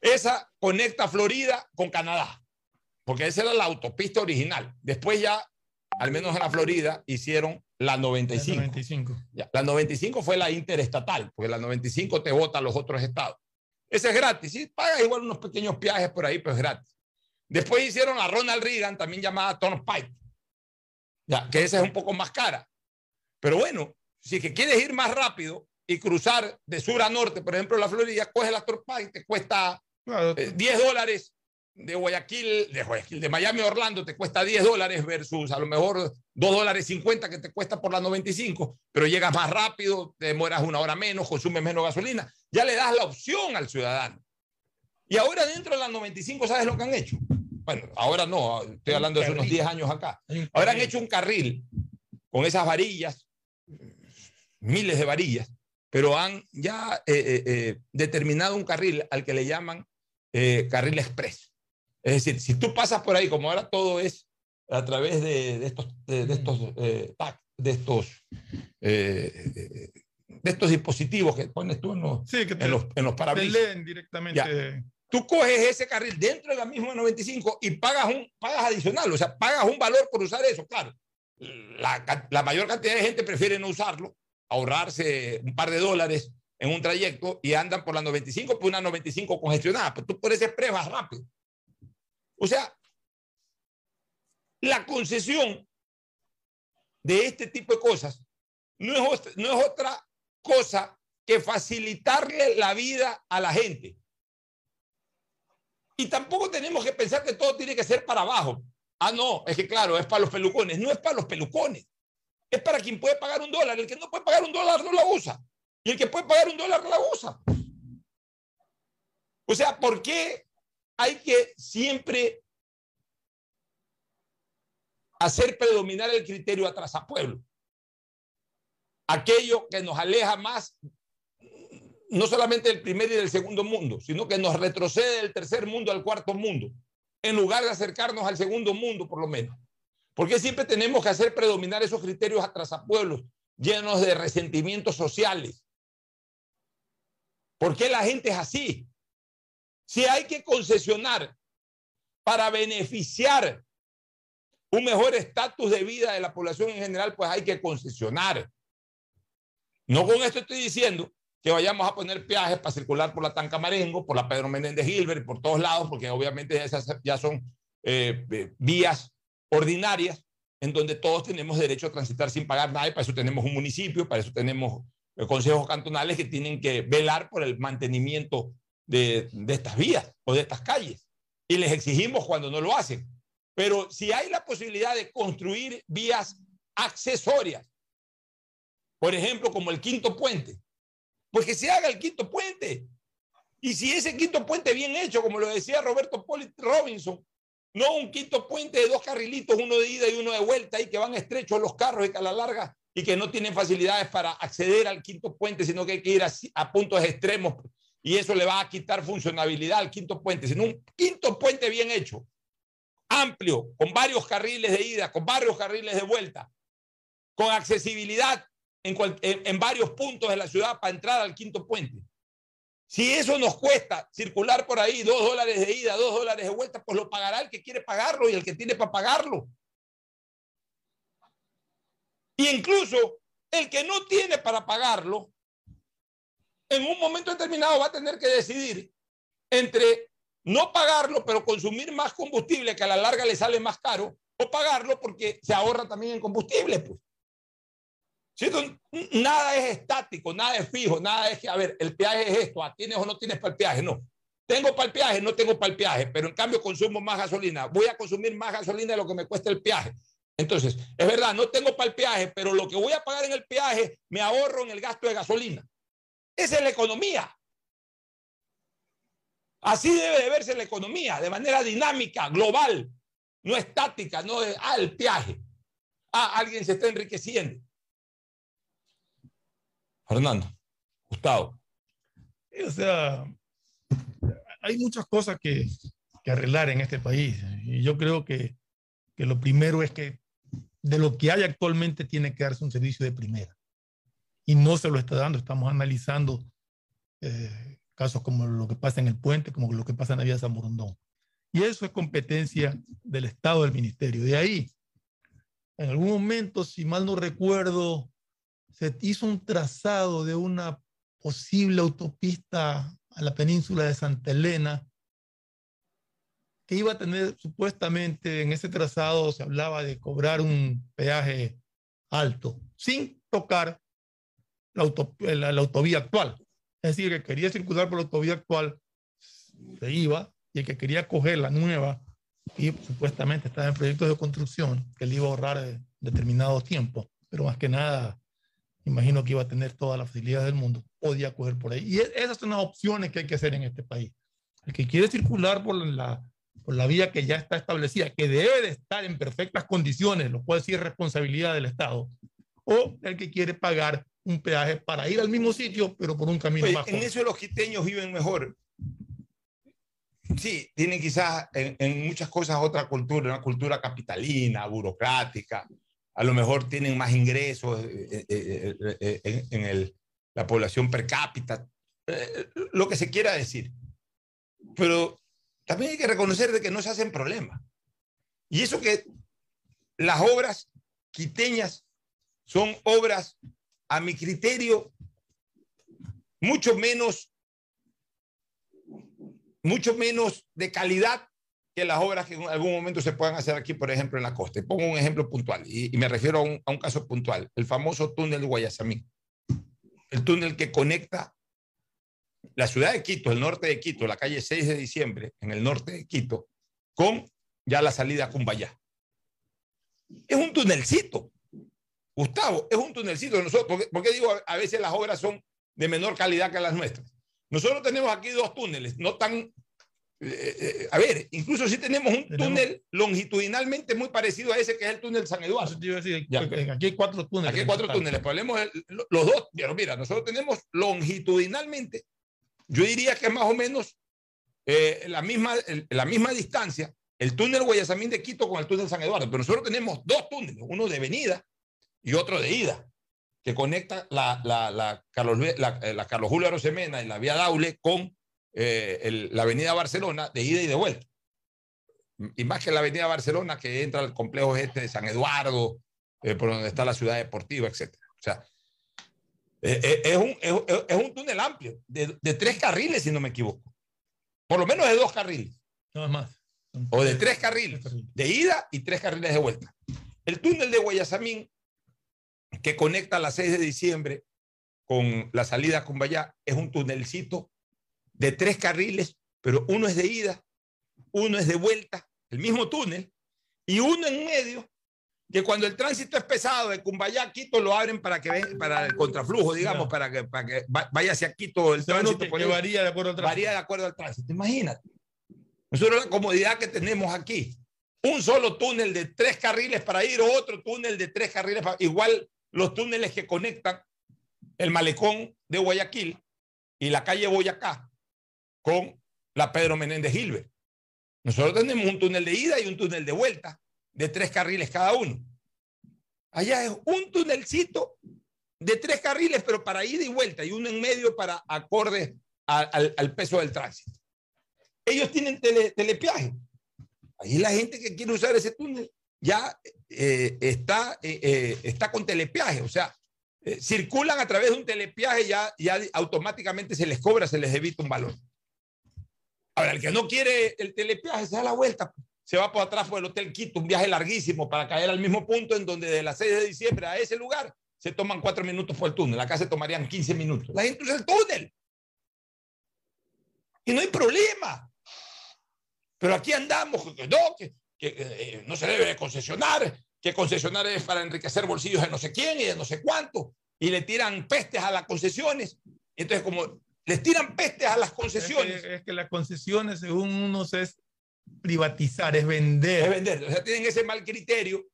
Esa conecta Florida con Canadá, porque esa era la autopista original. Después ya, al menos en la Florida, hicieron la 95. La 95. la 95 fue la interestatal, porque la 95 te vota a los otros estados. Ese es gratis, sí, pagas igual unos pequeños viajes por ahí, pero es gratis. Después hicieron la Ronald Reagan, también llamada Turnpike, ya, que esa es un poco más cara. Pero bueno, si que quieres ir más rápido y cruzar de sur a norte, por ejemplo, la Florida, coge la Turnpike, te cuesta 10 eh, dólares de Guayaquil, de Guayaquil, de Miami a Orlando te cuesta 10 dólares versus a lo mejor 2 dólares 50 que te cuesta por la 95, pero llegas más rápido, te demoras una hora menos, consumes menos gasolina. Ya le das la opción al ciudadano. Y ahora dentro de la 95, ¿sabes lo que han hecho? Bueno, ahora no, estoy hablando de hace unos 10 años acá. Ahora han hecho un carril con esas varillas, miles de varillas, pero han ya eh, eh, eh, determinado un carril al que le llaman carril express. Es decir, si tú pasas por ahí, como ahora todo es a través de, estos, de, estos, eh, de estos, eh, de estos dispositivos que pones tú en los, sí, que en los, en los parabrisas. Te leen directamente. Tú coges ese carril dentro de la misma 95 y pagas, un, pagas adicional, o sea, pagas un valor por usar eso, claro. La, la mayor cantidad de gente prefiere no usarlo ahorrarse un par de dólares en un trayecto y andan por la 95 por una 95 congestionada. Pero tú por ese express vas rápido. O sea, la concesión de este tipo de cosas no es, no es otra cosa que facilitarle la vida a la gente. Y tampoco tenemos que pensar que todo tiene que ser para abajo. Ah, no, es que claro, es para los pelucones. No es para los pelucones. Es para quien puede pagar un dólar. El que no puede pagar un dólar no lo usa. Y el que puede pagar un dólar la usa. O sea, ¿por qué hay que siempre hacer predominar el criterio atrás a pueblo? Aquello que nos aleja más, no solamente del primer y del segundo mundo, sino que nos retrocede del tercer mundo al cuarto mundo, en lugar de acercarnos al segundo mundo, por lo menos. ¿Por qué siempre tenemos que hacer predominar esos criterios atrás a pueblos llenos de resentimientos sociales? ¿Por qué la gente es así? Si hay que concesionar para beneficiar un mejor estatus de vida de la población en general, pues hay que concesionar. No con esto estoy diciendo que vayamos a poner peajes para circular por la Tanca Marengo, por la Pedro Menéndez Gilbert, por todos lados, porque obviamente esas ya son eh, eh, vías ordinarias en donde todos tenemos derecho a transitar sin pagar nada y para eso tenemos un municipio, para eso tenemos consejos cantonales que tienen que velar por el mantenimiento de, de estas vías o de estas calles. Y les exigimos cuando no lo hacen. Pero si hay la posibilidad de construir vías accesorias, por ejemplo, como el quinto puente, pues que se haga el quinto puente. Y si ese quinto puente bien hecho, como lo decía Roberto Robinson, no un quinto puente de dos carrilitos, uno de ida y uno de vuelta, y que van estrechos los carros y que a la larga y que no tienen facilidades para acceder al quinto puente, sino que hay que ir a, puntos extremos y eso le va a quitar funcionabilidad al quinto puente, sino un quinto puente bien hecho, amplio, con varios carriles de ida, con varios carriles de vuelta, con accesibilidad en, varios puntos de la ciudad para entrar al quinto puente. Si eso nos cuesta circular por ahí dos dólares de ida, dos dólares de vuelta, pues lo pagará el que quiere pagarlo y el que tiene para pagarlo. Y incluso el que no tiene para pagarlo, en un momento determinado va a tener que decidir entre no pagarlo, pero consumir más combustible que a la larga le sale más caro, o pagarlo porque se ahorra también en combustible. Pues. Nada es estático, nada es fijo, nada es que, a ver, el peaje es esto, ¿tienes o no tienes para el? No. Tengo para el no tengo para el pero en cambio consumo más gasolina. Voy a consumir más gasolina de lo que me cuesta el peaje. Entonces, es verdad, no tengo para el pero lo que voy a pagar en el peaje me ahorro en el gasto de gasolina. Esa es la economía. Así debe de verse la economía, de manera dinámica, global, no estática, no de, ah, el peaje. Ah, alguien se está enriqueciendo. Fernando, Gustavo. O sea, hay muchas cosas que, que arreglar en este país. Y yo creo que, que lo primero es que de lo que hay actualmente tiene que darse un servicio de primera. Y no se lo está dando. Estamos analizando eh, casos como lo que pasa en el puente, como lo que pasa en la vía San Borondón. Y eso es competencia del Estado, del Ministerio. De ahí, en algún momento, si mal no recuerdo, se hizo un trazado de una posible autopista a la península de Santa Elena iba a tener supuestamente en ese trazado, se hablaba de cobrar un peaje alto, sin tocar la, la, autovía actual. Es decir, que quería circular por la autovía actual se iba y el que quería coger la nueva y supuestamente estaba en proyectos de construcción que le iba a ahorrar eh, determinado tiempo, pero más que nada, imagino que iba a tener toda la facilidad del mundo, podía coger por ahí. Y e, esas son las opciones que hay que hacer en este país. El que quiere circular por la, por la vía que ya está establecida, que debe de estar en perfectas condiciones, lo cual sí es responsabilidad del Estado, o el que quiere pagar un peaje para ir al mismo sitio, pero por un camino más En eso los quiteños viven mejor. Sí, tienen quizás en, muchas cosas otra cultura, una cultura capitalina, burocrática. A lo mejor tienen más ingresos eh, eh, eh, en, el, la población per cápita, lo que se quiera decir. Pero también hay que reconocer de que no se hacen problemas. Y eso que las obras quiteñas son obras a mi criterio, mucho menos, mucho menos de calidad que las obras que en algún momento se puedan hacer aquí, por ejemplo, en la costa. Pongo un ejemplo puntual y, me refiero a un, a un, caso puntual, el famoso túnel Guayasamín, el túnel que conecta la ciudad de Quito, el norte de Quito, la calle 6 de diciembre, en el norte de Quito, con ya la salida a Cumbayá. Es un tunelcito. Gustavo, es un tunelcito. Nosotros, ¿por qué, digo a veces las obras son de menor calidad que las nuestras? Nosotros tenemos aquí dos túneles, no tan eh, eh, a ver, incluso si tenemos un túnel longitudinalmente muy parecido a ese que es el túnel San Eduardo. aquí hay cuatro túneles. Aquí hay cuatro túneles, hablemos los dos, pero mira, nosotros tenemos longitudinalmente, yo diría que es más o menos eh, la, misma, la misma distancia, el túnel Guayasamín de Quito con el túnel San Eduardo, pero nosotros tenemos dos túneles, uno de venida y otro de ida, que conecta la, la, la Carlos, la, Carlos Julio Arosemena y la vía Daule con eh, la avenida Barcelona de ida y de vuelta. Y más que la avenida Barcelona que entra al complejo este de San Eduardo, eh, por donde está la ciudad deportiva, etc. O sea, eh, es, un, es, un, túnel amplio, de, de, tres carriles, si no me equivoco. Por lo menos de dos carriles. No más. O de tres carriles, de ida y tres carriles de vuelta. El túnel de Guayasamín, que conecta la 6 de diciembre con la salida a Cumbayá, es un túnelcito de tres carriles, pero uno es de ida, uno es de vuelta, el mismo túnel, y uno en medio, que cuando el tránsito es pesado de Cumbayá a Quito lo abren para que para el contraflujo, digamos, para, que, para que vaya hacia Quito el tránsito. varía de acuerdo al tránsito. Varía de acuerdo al tránsito. Imagínate. Nosotros la comodidad que tenemos aquí, un solo túnel de tres carriles para ir, otro túnel de tres carriles para igual los túneles que conectan el malecón de Guayaquil y la calle Boyacá con la Pedro Menéndez Gilbert. Nosotros tenemos un túnel de ida y un túnel de vuelta de tres carriles cada uno. Allá es un túnelcito de tres carriles, pero para ida y vuelta, y uno en medio para acorde al, peso del tránsito. Ellos tienen telepeaje. Ahí la gente que quiere usar ese túnel ya eh, está, eh, eh, está con telepeaje, o sea, circulan a través de un telepeaje, ya, ya automáticamente se les cobra, se les evita un valor. Ahora, el que no quiere el telepeaje se da la vuelta, se va por atrás por el Hotel Quito, un viaje larguísimo para caer al mismo punto en donde de las 6 de diciembre a ese lugar se toman cuatro minutos por el túnel. Acá se tomarían 15 minutos. La gente usa el túnel. Y no hay problema. Pero aquí andamos, que no, que, eh, no se debe concesionar, que concesionar es para enriquecer bolsillos de no sé quién y de no sé cuánto, y le tiran pestes a las concesiones. Entonces, como les tiran pestes a las concesiones. Es que, las concesiones, según unos, es privatizar, es vender. Es vender. O sea, tienen ese mal criterio.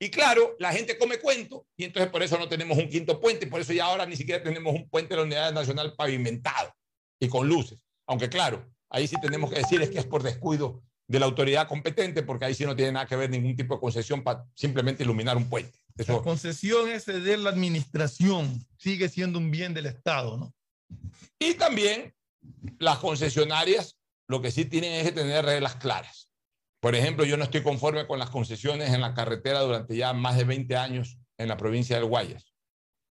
Y claro, la gente come cuento y entonces por eso no tenemos un quinto puente, por eso ya ahora ni siquiera tenemos un puente de la Unidad Nacional pavimentado y con luces. Aunque claro, ahí sí tenemos que decir es que es por descuido de la autoridad competente, porque ahí sí no tiene nada que ver ningún tipo de concesión para simplemente iluminar un puente. Eso... La concesión es de la administración, sigue siendo un bien del Estado, ¿no? Y también las concesionarias lo que sí tienen es que tener reglas claras. Por ejemplo, yo no estoy conforme con las concesiones en la carretera durante ya más de 20 años en la provincia del Guayas.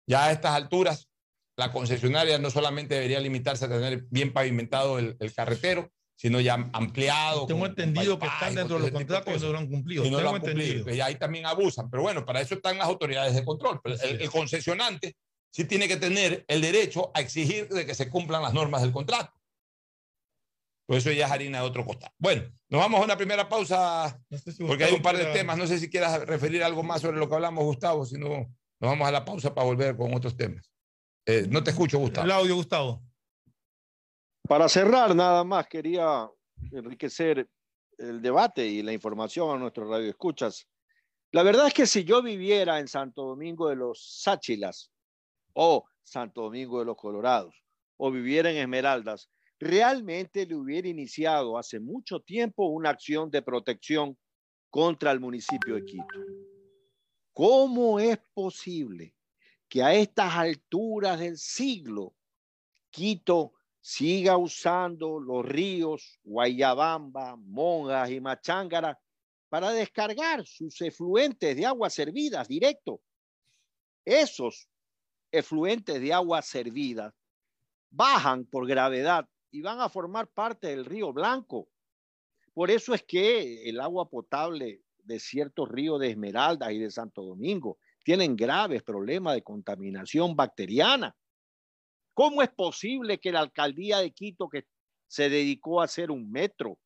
Ya a estas alturas, la concesionaria no solamente debería limitarse a tener bien pavimentado el, carretero, sino ya ampliado. Tengo entendido que están dentro de los contratos y no lo han cumplido. Y no lo han cumplido. Y ahí también abusan. Pero bueno, para eso están las autoridades de control. el, el concesionante sí tiene que tener el derecho a exigir de que se cumplan las normas del contrato. Por eso ya es harina de otro costado. Bueno, nos vamos a una primera pausa porque hay un par de temas. No sé si quieras referir algo más sobre lo que hablamos, Gustavo, si no, nos vamos a la pausa para volver con otros temas. Eh, no te escucho, Gustavo. El audio, Gustavo. Para cerrar, nada más quería enriquecer el debate y la información a nuestros radioescuchas. La verdad es que si yo viviera en Santo Domingo de los Sáchilas, o Santo Domingo de los Colorados o viviera en Esmeraldas, realmente le hubiera iniciado hace mucho tiempo una acción de protección contra el municipio de Quito. ¿Cómo es posible que a estas alturas del siglo Quito siga usando los ríos Guayabamba, Monjas y Machángara para descargar sus efluentes de aguas servidas directo? Esos efluentes de agua servida bajan por gravedad y van a formar parte del río Blanco. Por eso es que el agua potable de ciertos ríos de Esmeralda y de Santo Domingo tienen graves problemas de contaminación bacteriana. ¿Cómo es posible que la alcaldía de Quito, que se dedicó a hacer un metro,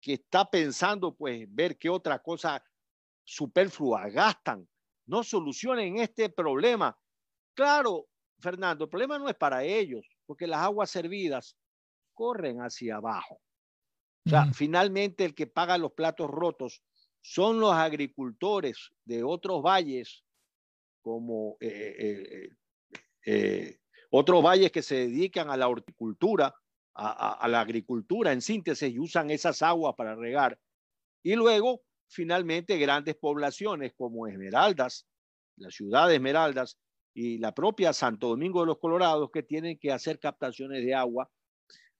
que está pensando pues ver qué otra cosa superflua gastan, no solucionen este problema? Claro, Fernando, el problema no es para ellos, porque las aguas servidas corren hacia abajo. O sea, finalmente el que paga los platos rotos son los agricultores de otros valles, como eh, eh, eh, otros valles que se dedican a la horticultura, a, la agricultura en síntesis y usan esas aguas para regar. Y luego, finalmente, grandes poblaciones como Esmeraldas, la ciudad de Esmeraldas y la propia Santo Domingo de los Colorados que tienen que hacer captaciones de agua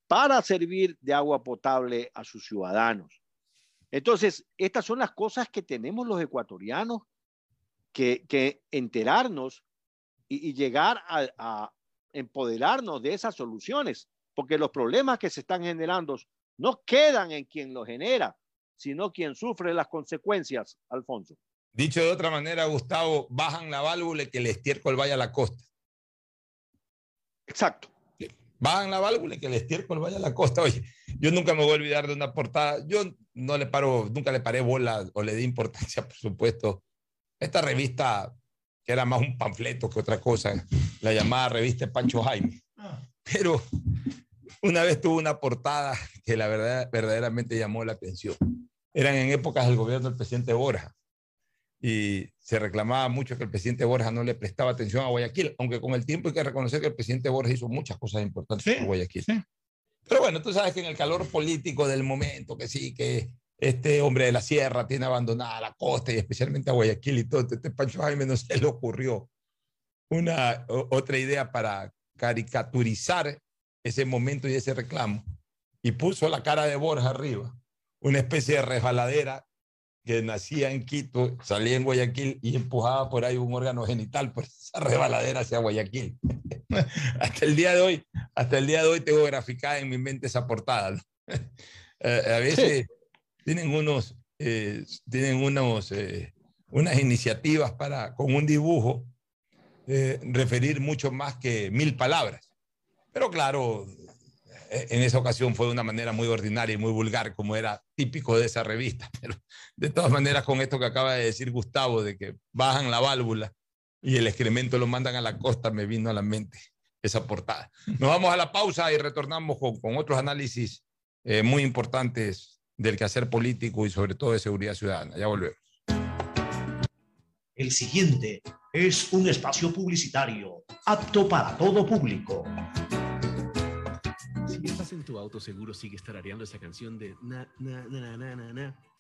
para servir de agua potable a sus ciudadanos. Entonces, estas son las cosas que tenemos los ecuatorianos que, enterarnos y, llegar a, empoderarnos de esas soluciones, porque los problemas que se están generando no quedan en quien los genera, sino quien sufre las consecuencias, Alfonso. Dicho de otra manera, Gustavo, bajan la válvula y que el estiércol vaya a la costa. Exacto. Bajan la válvula y que el estiércol vaya a la costa. Oye, yo nunca me voy a olvidar de una portada. Yo no le paro, nunca le paré bola o le di importancia, por supuesto. Esta revista, que era más un panfleto que otra cosa, la llamada revista Pancho Jaime. Pero una vez tuvo una portada que la verdad verdaderamente llamó la atención. Eran en épocas del gobierno del presidente Borja y se reclamaba mucho que el presidente Borja no le prestaba atención a Guayaquil, aunque con el tiempo hay que reconocer que el presidente Borja hizo muchas cosas importantes en Guayaquil. Pero bueno, tú sabes que en el calor político del momento, que sí, que este hombre de la sierra tiene abandonada la costa y especialmente a Guayaquil y todo, este Pancho Jaime no se le ocurrió una otra idea para caricaturizar ese momento y ese reclamo y puso la cara de Borja arriba, una especie de resbaladera que nacía en Quito, salía en Guayaquil y empujaba por ahí un órgano genital por esa resbaladera hacia Guayaquil. hasta el día de hoy, hasta el día de hoy tengo graficada en mi mente esa portada. Eh, a veces tienen unos, eh, tienen unos, eh, unas iniciativas para, con un dibujo, referir mucho más que mil palabras. Pero claro, en esa ocasión fue de una manera muy ordinaria y muy vulgar, como era típico de esa revista. Pero de todas maneras, con esto que acaba de decir Gustavo, de que bajan la válvula y el excremento lo mandan a la costa, me vino a la mente esa portada. Nos vamos a la pausa y retornamos con, con otros análisis eh, muy importantes del quehacer político y sobre todo de seguridad ciudadana. Ya volvemos. El siguiente es un espacio publicitario apto para todo público. Tu auto, seguro sigues tarareando esa canción de na, na, na, na, na, na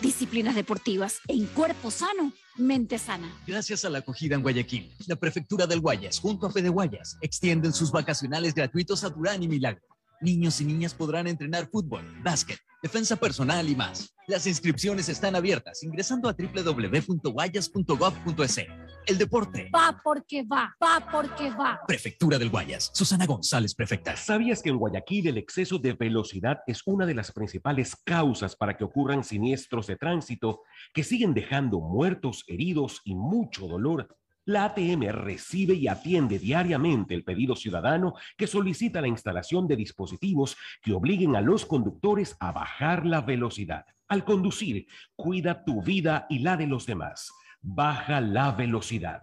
disciplinas deportivas en cuerpo sano, mente sana. Gracias a la acogida en Guayaquil, la prefectura del Guayas junto a Fede Guayas extienden sus vacacionales gratuitos a Durán y Milagro. Niños y niñas podrán entrenar fútbol, básquet, defensa personal y más. Las inscripciones están abiertas ingresando a www.guayas.gov.es. El deporte. Va porque va, va porque va. Prefectura del Guayas. Susana González, prefecta. ¿Sabías que en Guayaquil el exceso de velocidad es una de las principales causas para que ocurran siniestros de tránsito que siguen dejando muertos, heridos y mucho dolor? La ATM recibe y atiende diariamente el pedido ciudadano que solicita la instalación de dispositivos que obliguen a los conductores a bajar la velocidad. Al conducir, cuida tu vida y la de los demás. Baja la velocidad.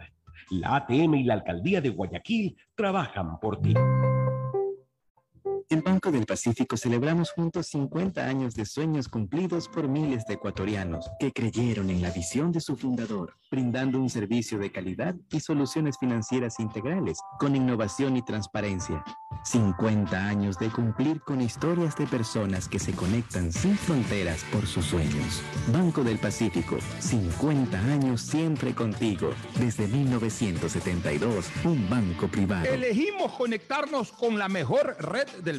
La ATM y la Alcaldía de Guayaquil trabajan por ti. En Banco del Pacífico celebramos juntos 50 años de sueños cumplidos por miles de ecuatorianos que creyeron en la visión de su fundador, brindando un servicio de calidad y soluciones financieras integrales con innovación y transparencia. 50 años de cumplir con historias de personas que se conectan sin fronteras por sus sueños. Banco del Pacífico, 50 años siempre contigo. Desde 1972, un banco privado. Elegimos conectarnos con la mejor red del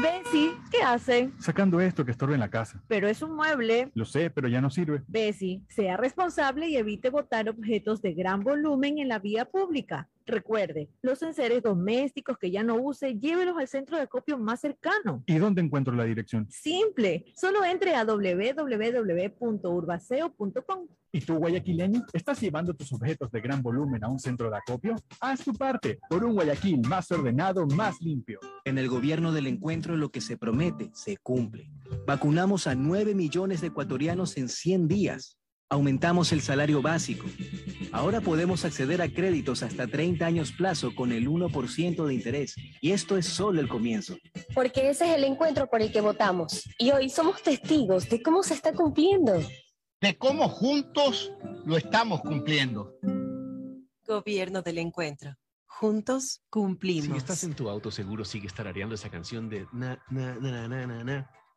Bessie, ¿qué hacen? Sacando esto que estorba en la casa. Pero es un mueble. Lo sé, pero ya no sirve. Bessie, sea responsable y evite botar objetos de gran volumen en la vía pública. Recuerde, los enseres domésticos que ya no use, llévelos al centro de acopio más cercano. ¿Y dónde encuentro la dirección? Simple, solo entre a www.urbaceo.com. ¿Y tú, guayaquileño, estás llevando tus objetos de gran volumen a un centro de acopio? Haz tu parte por un Guayaquil más ordenado, más limpio. En el gobierno del encuentro lo que se promete se cumple. Vacunamos a 9 millones de ecuatorianos en 100 días. Aumentamos el salario básico. Ahora podemos acceder a créditos hasta 30 años plazo con el 1% de interés. Y esto es solo el comienzo. Porque ese es el encuentro por el que votamos. Y hoy somos testigos de cómo se está cumpliendo. De cómo juntos lo estamos cumpliendo. Gobierno del encuentro. Juntos cumplimos. Si estás en tu auto, seguro sigue tarareando esa canción de na, na, na, na, na, na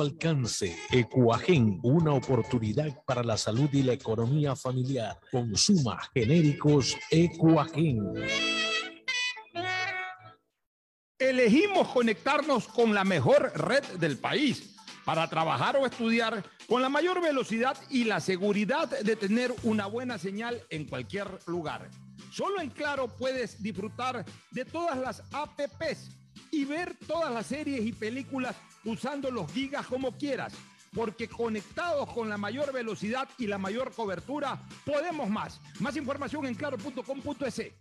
alcance. Ecuagen, una oportunidad para la salud y la economía familiar. Consuma genéricos Ecuagen. Elegimos conectarnos con la mejor red del país para trabajar o estudiar con la mayor velocidad y la seguridad de tener una buena señal en cualquier lugar. Solo en Claro puedes disfrutar de todas las APPs y ver todas las series y películas usando los gigas como quieras. Porque conectados con la mayor velocidad y la mayor cobertura, podemos más. Más información en claro.com.es.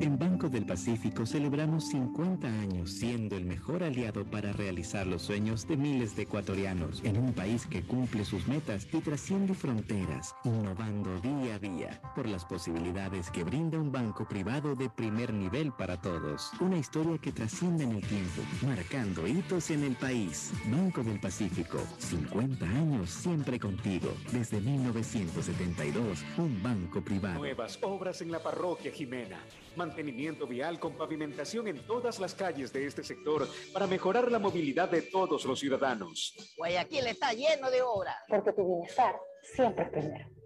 En Banco del Pacífico celebramos 50 años siendo el mejor aliado para realizar los sueños de miles de ecuatorianos en un país que cumple sus metas y trasciende fronteras, innovando día a día por las posibilidades que brinda un banco privado de primer nivel para todos. Una historia que trasciende en el tiempo, marcando hitos en el país. Banco del Pacífico, 50 años siempre contigo. Desde 1972, un banco privado. Nuevas obras en la parroquia Jimena. Mantenimiento vial con pavimentación en todas las calles de este sector para mejorar la movilidad de todos los ciudadanos. Guayaquil está lleno de obras. Porque tu bienestar siempre es primero.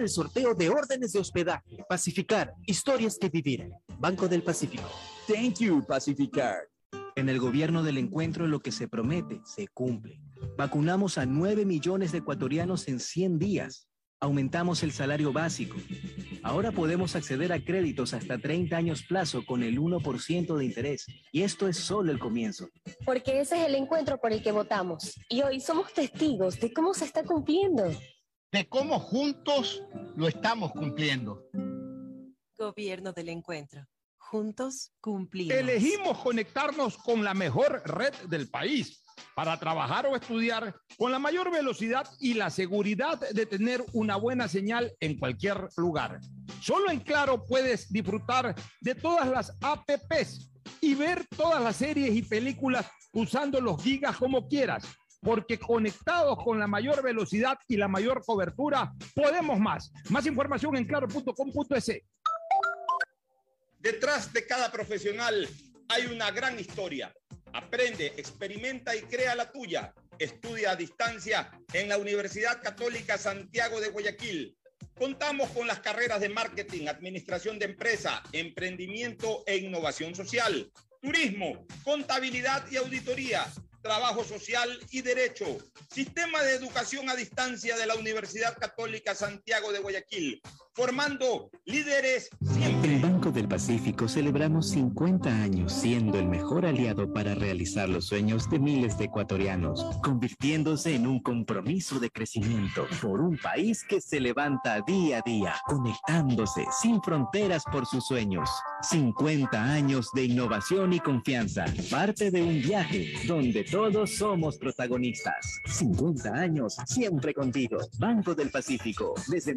el sorteo de órdenes de hospedaje. Pacificar, historias que vivir. Banco del Pacífico. Thank you, Pacificar. En el gobierno del encuentro lo que se promete se cumple. Vacunamos a 9 millones de ecuatorianos en 100 días. Aumentamos el salario básico. Ahora podemos acceder a créditos hasta 30 años plazo con el 1% de interés. Y esto es solo el comienzo. Porque ese es el encuentro por el que votamos. Y hoy somos testigos de cómo se está cumpliendo. De cómo juntos lo estamos cumpliendo. Gobierno del encuentro. Juntos cumplimos. Elegimos conectarnos con la mejor red del país para trabajar o estudiar con la mayor velocidad y la seguridad de tener una buena señal en cualquier lugar. Solo en Claro puedes disfrutar de todas las apps y ver todas las series y películas usando los gigas como quieras, porque conectados con la mayor velocidad y la mayor cobertura, podemos más. Más información en claro.com.es. Detrás de cada profesional hay una gran historia. Aprende, experimenta y crea la tuya. Estudia a distancia en la Universidad Católica Santiago de Guayaquil. Contamos con las carreras de marketing, administración de empresa, emprendimiento e innovación social, turismo, contabilidad y auditoría Trabajo Social y Derecho. Sistema de Educación a Distancia de la Universidad Católica Santiago de Guayaquil. Formando líderes. En Banco del Pacífico celebramos 50 años siendo el mejor aliado para realizar los sueños de miles de ecuatorianos, convirtiéndose en un compromiso de crecimiento por un país que se levanta día a día, conectándose sin fronteras por sus sueños. 50 años de innovación y confianza, parte de un viaje donde todos somos protagonistas. 50 años siempre contigo. Banco del Pacífico, desde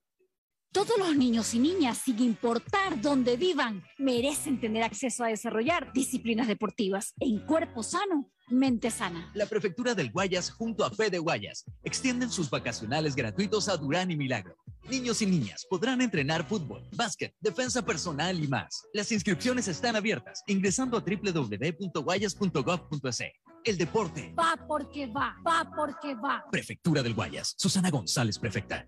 Todos los niños y niñas, sin importar dónde vivan, merecen tener acceso a desarrollar disciplinas deportivas en cuerpo sano, mente sana. La Prefectura del Guayas junto a Fede Guayas extienden sus vacacionales gratuitos a Durán y Milagro. Niños y niñas podrán entrenar fútbol, básquet, defensa personal y más. Las inscripciones están abiertas ingresando a www.guayas.gov.es. El deporte va porque va, va porque va. Prefectura del Guayas. Susana González, prefecta.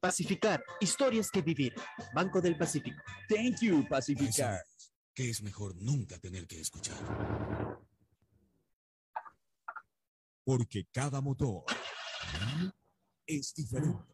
Pacificar, historias que vivir. Banco del Pacífico. Thank you, Pacificar. Que es mejor nunca tener que escuchar. Porque cada motor es diferente.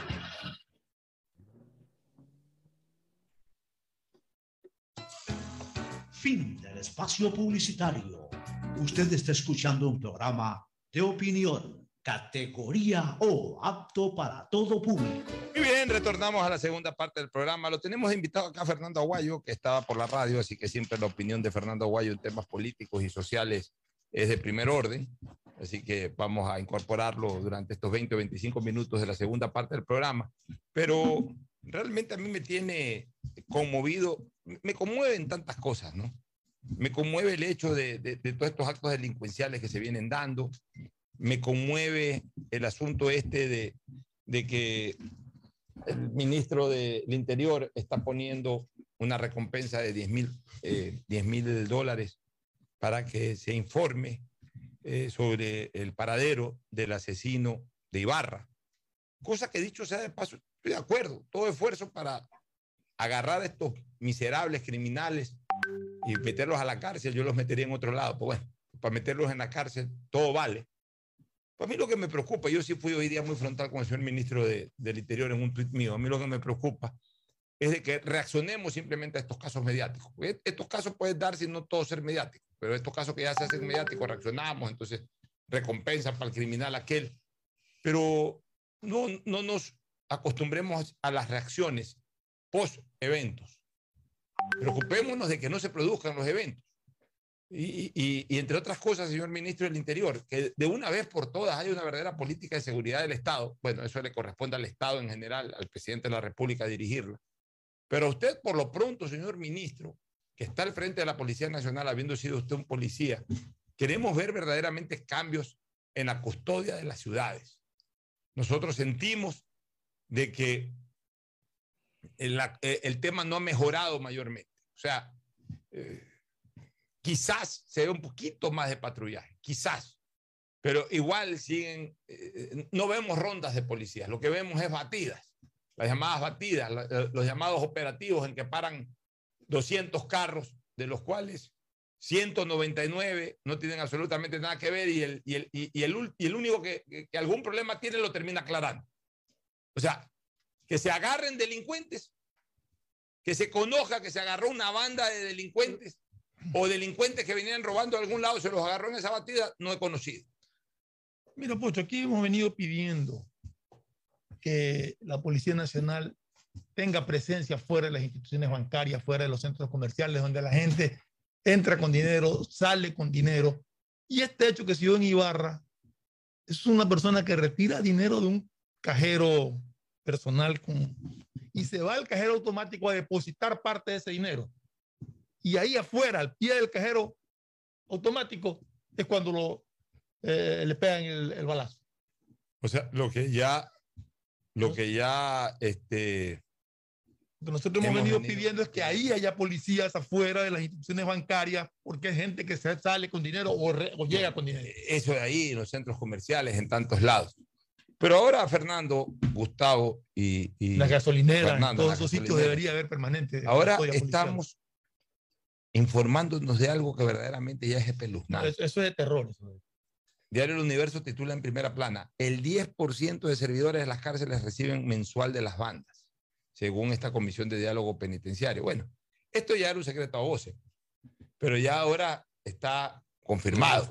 Fin del espacio publicitario. Usted está escuchando un programa de opinión, categoría O, apto para todo público. Muy bien, retornamos a la segunda parte del programa. Lo tenemos invitado acá Fernando Aguayo, que estaba por la radio, así que siempre la opinión de Fernando Aguayo en temas políticos y sociales es de primer orden. Así que vamos a incorporarlo durante estos 20 o 25 minutos de la segunda parte del programa. Pero realmente a mí me tiene conmovido me conmueven tantas cosas, ¿no? Me conmueve el hecho de, todos estos actos delincuenciales que se vienen dando, me conmueve el asunto este de, de que el ministro del Interior está poniendo una recompensa de 10 mil eh, dólares para que se informe eh, sobre el paradero del asesino de Ibarra. Cosa que dicho sea de paso, estoy de acuerdo. Todo esfuerzo para agarrar a estos miserables criminales y meterlos a la cárcel, yo los metería en otro lado. Pues bueno, para meterlos en la cárcel, todo vale. Pues a mí lo que me preocupa, yo sí fui hoy día muy frontal con el señor ministro de- del Interior en un tuit mío, a mí lo que me preocupa es de que reaccionemos simplemente a estos casos mediáticos. Porque Estos casos pueden darse y no todos ser mediáticos, pero estos casos que ya se hacen mediáticos, reaccionamos, entonces recompensa para el criminal aquel. Pero no, no nos acostumbremos a las reacciones post-eventos. Preocupémonos de que no se produzcan los eventos. Y, y- entre otras cosas, señor ministro del Interior, que de una vez por todas haya una verdadera política de seguridad del Estado. Bueno, eso le corresponde al Estado en general, al presidente de la República dirigirla. Pero usted, por lo pronto, señor ministro, que está al frente de la Policía Nacional, habiendo sido usted un policía, queremos ver verdaderamente cambios en la custodia de las ciudades. Nosotros sentimos de que el, eh, el tema no ha mejorado mayormente. O sea, eh, quizás se ve un poquito más de patrullaje, quizás, pero igual siguen, eh, no vemos rondas de policías, lo que vemos es batidas, las llamadas batidas, la- eh, los llamados operativos en que paran 200 carros, de los cuales 199 no tienen absolutamente nada que ver y el, y el, y- el, y el único que- que algún problema tiene lo termina aclarando. O sea, que se agarren delincuentes, que se conozca que se agarró una banda de delincuentes o delincuentes que venían robando de algún lado, se los agarró en esa batida, no he conocido. Mira, Pocho, aquí hemos venido pidiendo que la Policía Nacional tenga presencia fuera de las instituciones bancarias, fuera de los centros comerciales, donde la gente entra con dinero, sale con dinero. Y este hecho que se dio en Ibarra es una persona que retira dinero de un cajero personal con, y se va al cajero automático a depositar parte de ese dinero. Y ahí afuera, al pie del cajero automático, es cuando lo, eh, le pegan el, el balazo. O sea, lo que ya, lo que ya, este, Lo que nosotros hemos, Hemos venido, venido pidiendo es que ahí haya policías afuera de las instituciones bancarias, porque hay gente que se sale con dinero o, re- o llega con dinero. eso de ahí, en los centros comerciales, en tantos lados. Pero ahora, Fernando, Gustavo y, y Las gasolineras, en todos esos sitios debería haber permanente. Ahora estamos informándonos de algo que verdaderamente ya es No, espeluznante. eso, eso es de terror. eso. Diario El Universo titula en primera plana, el 10% de servidores de las cárceles reciben mensual de las bandas, según esta comisión de diálogo penitenciario. Bueno, esto ya era un secreto a voces, pero ya ahora está confirmado.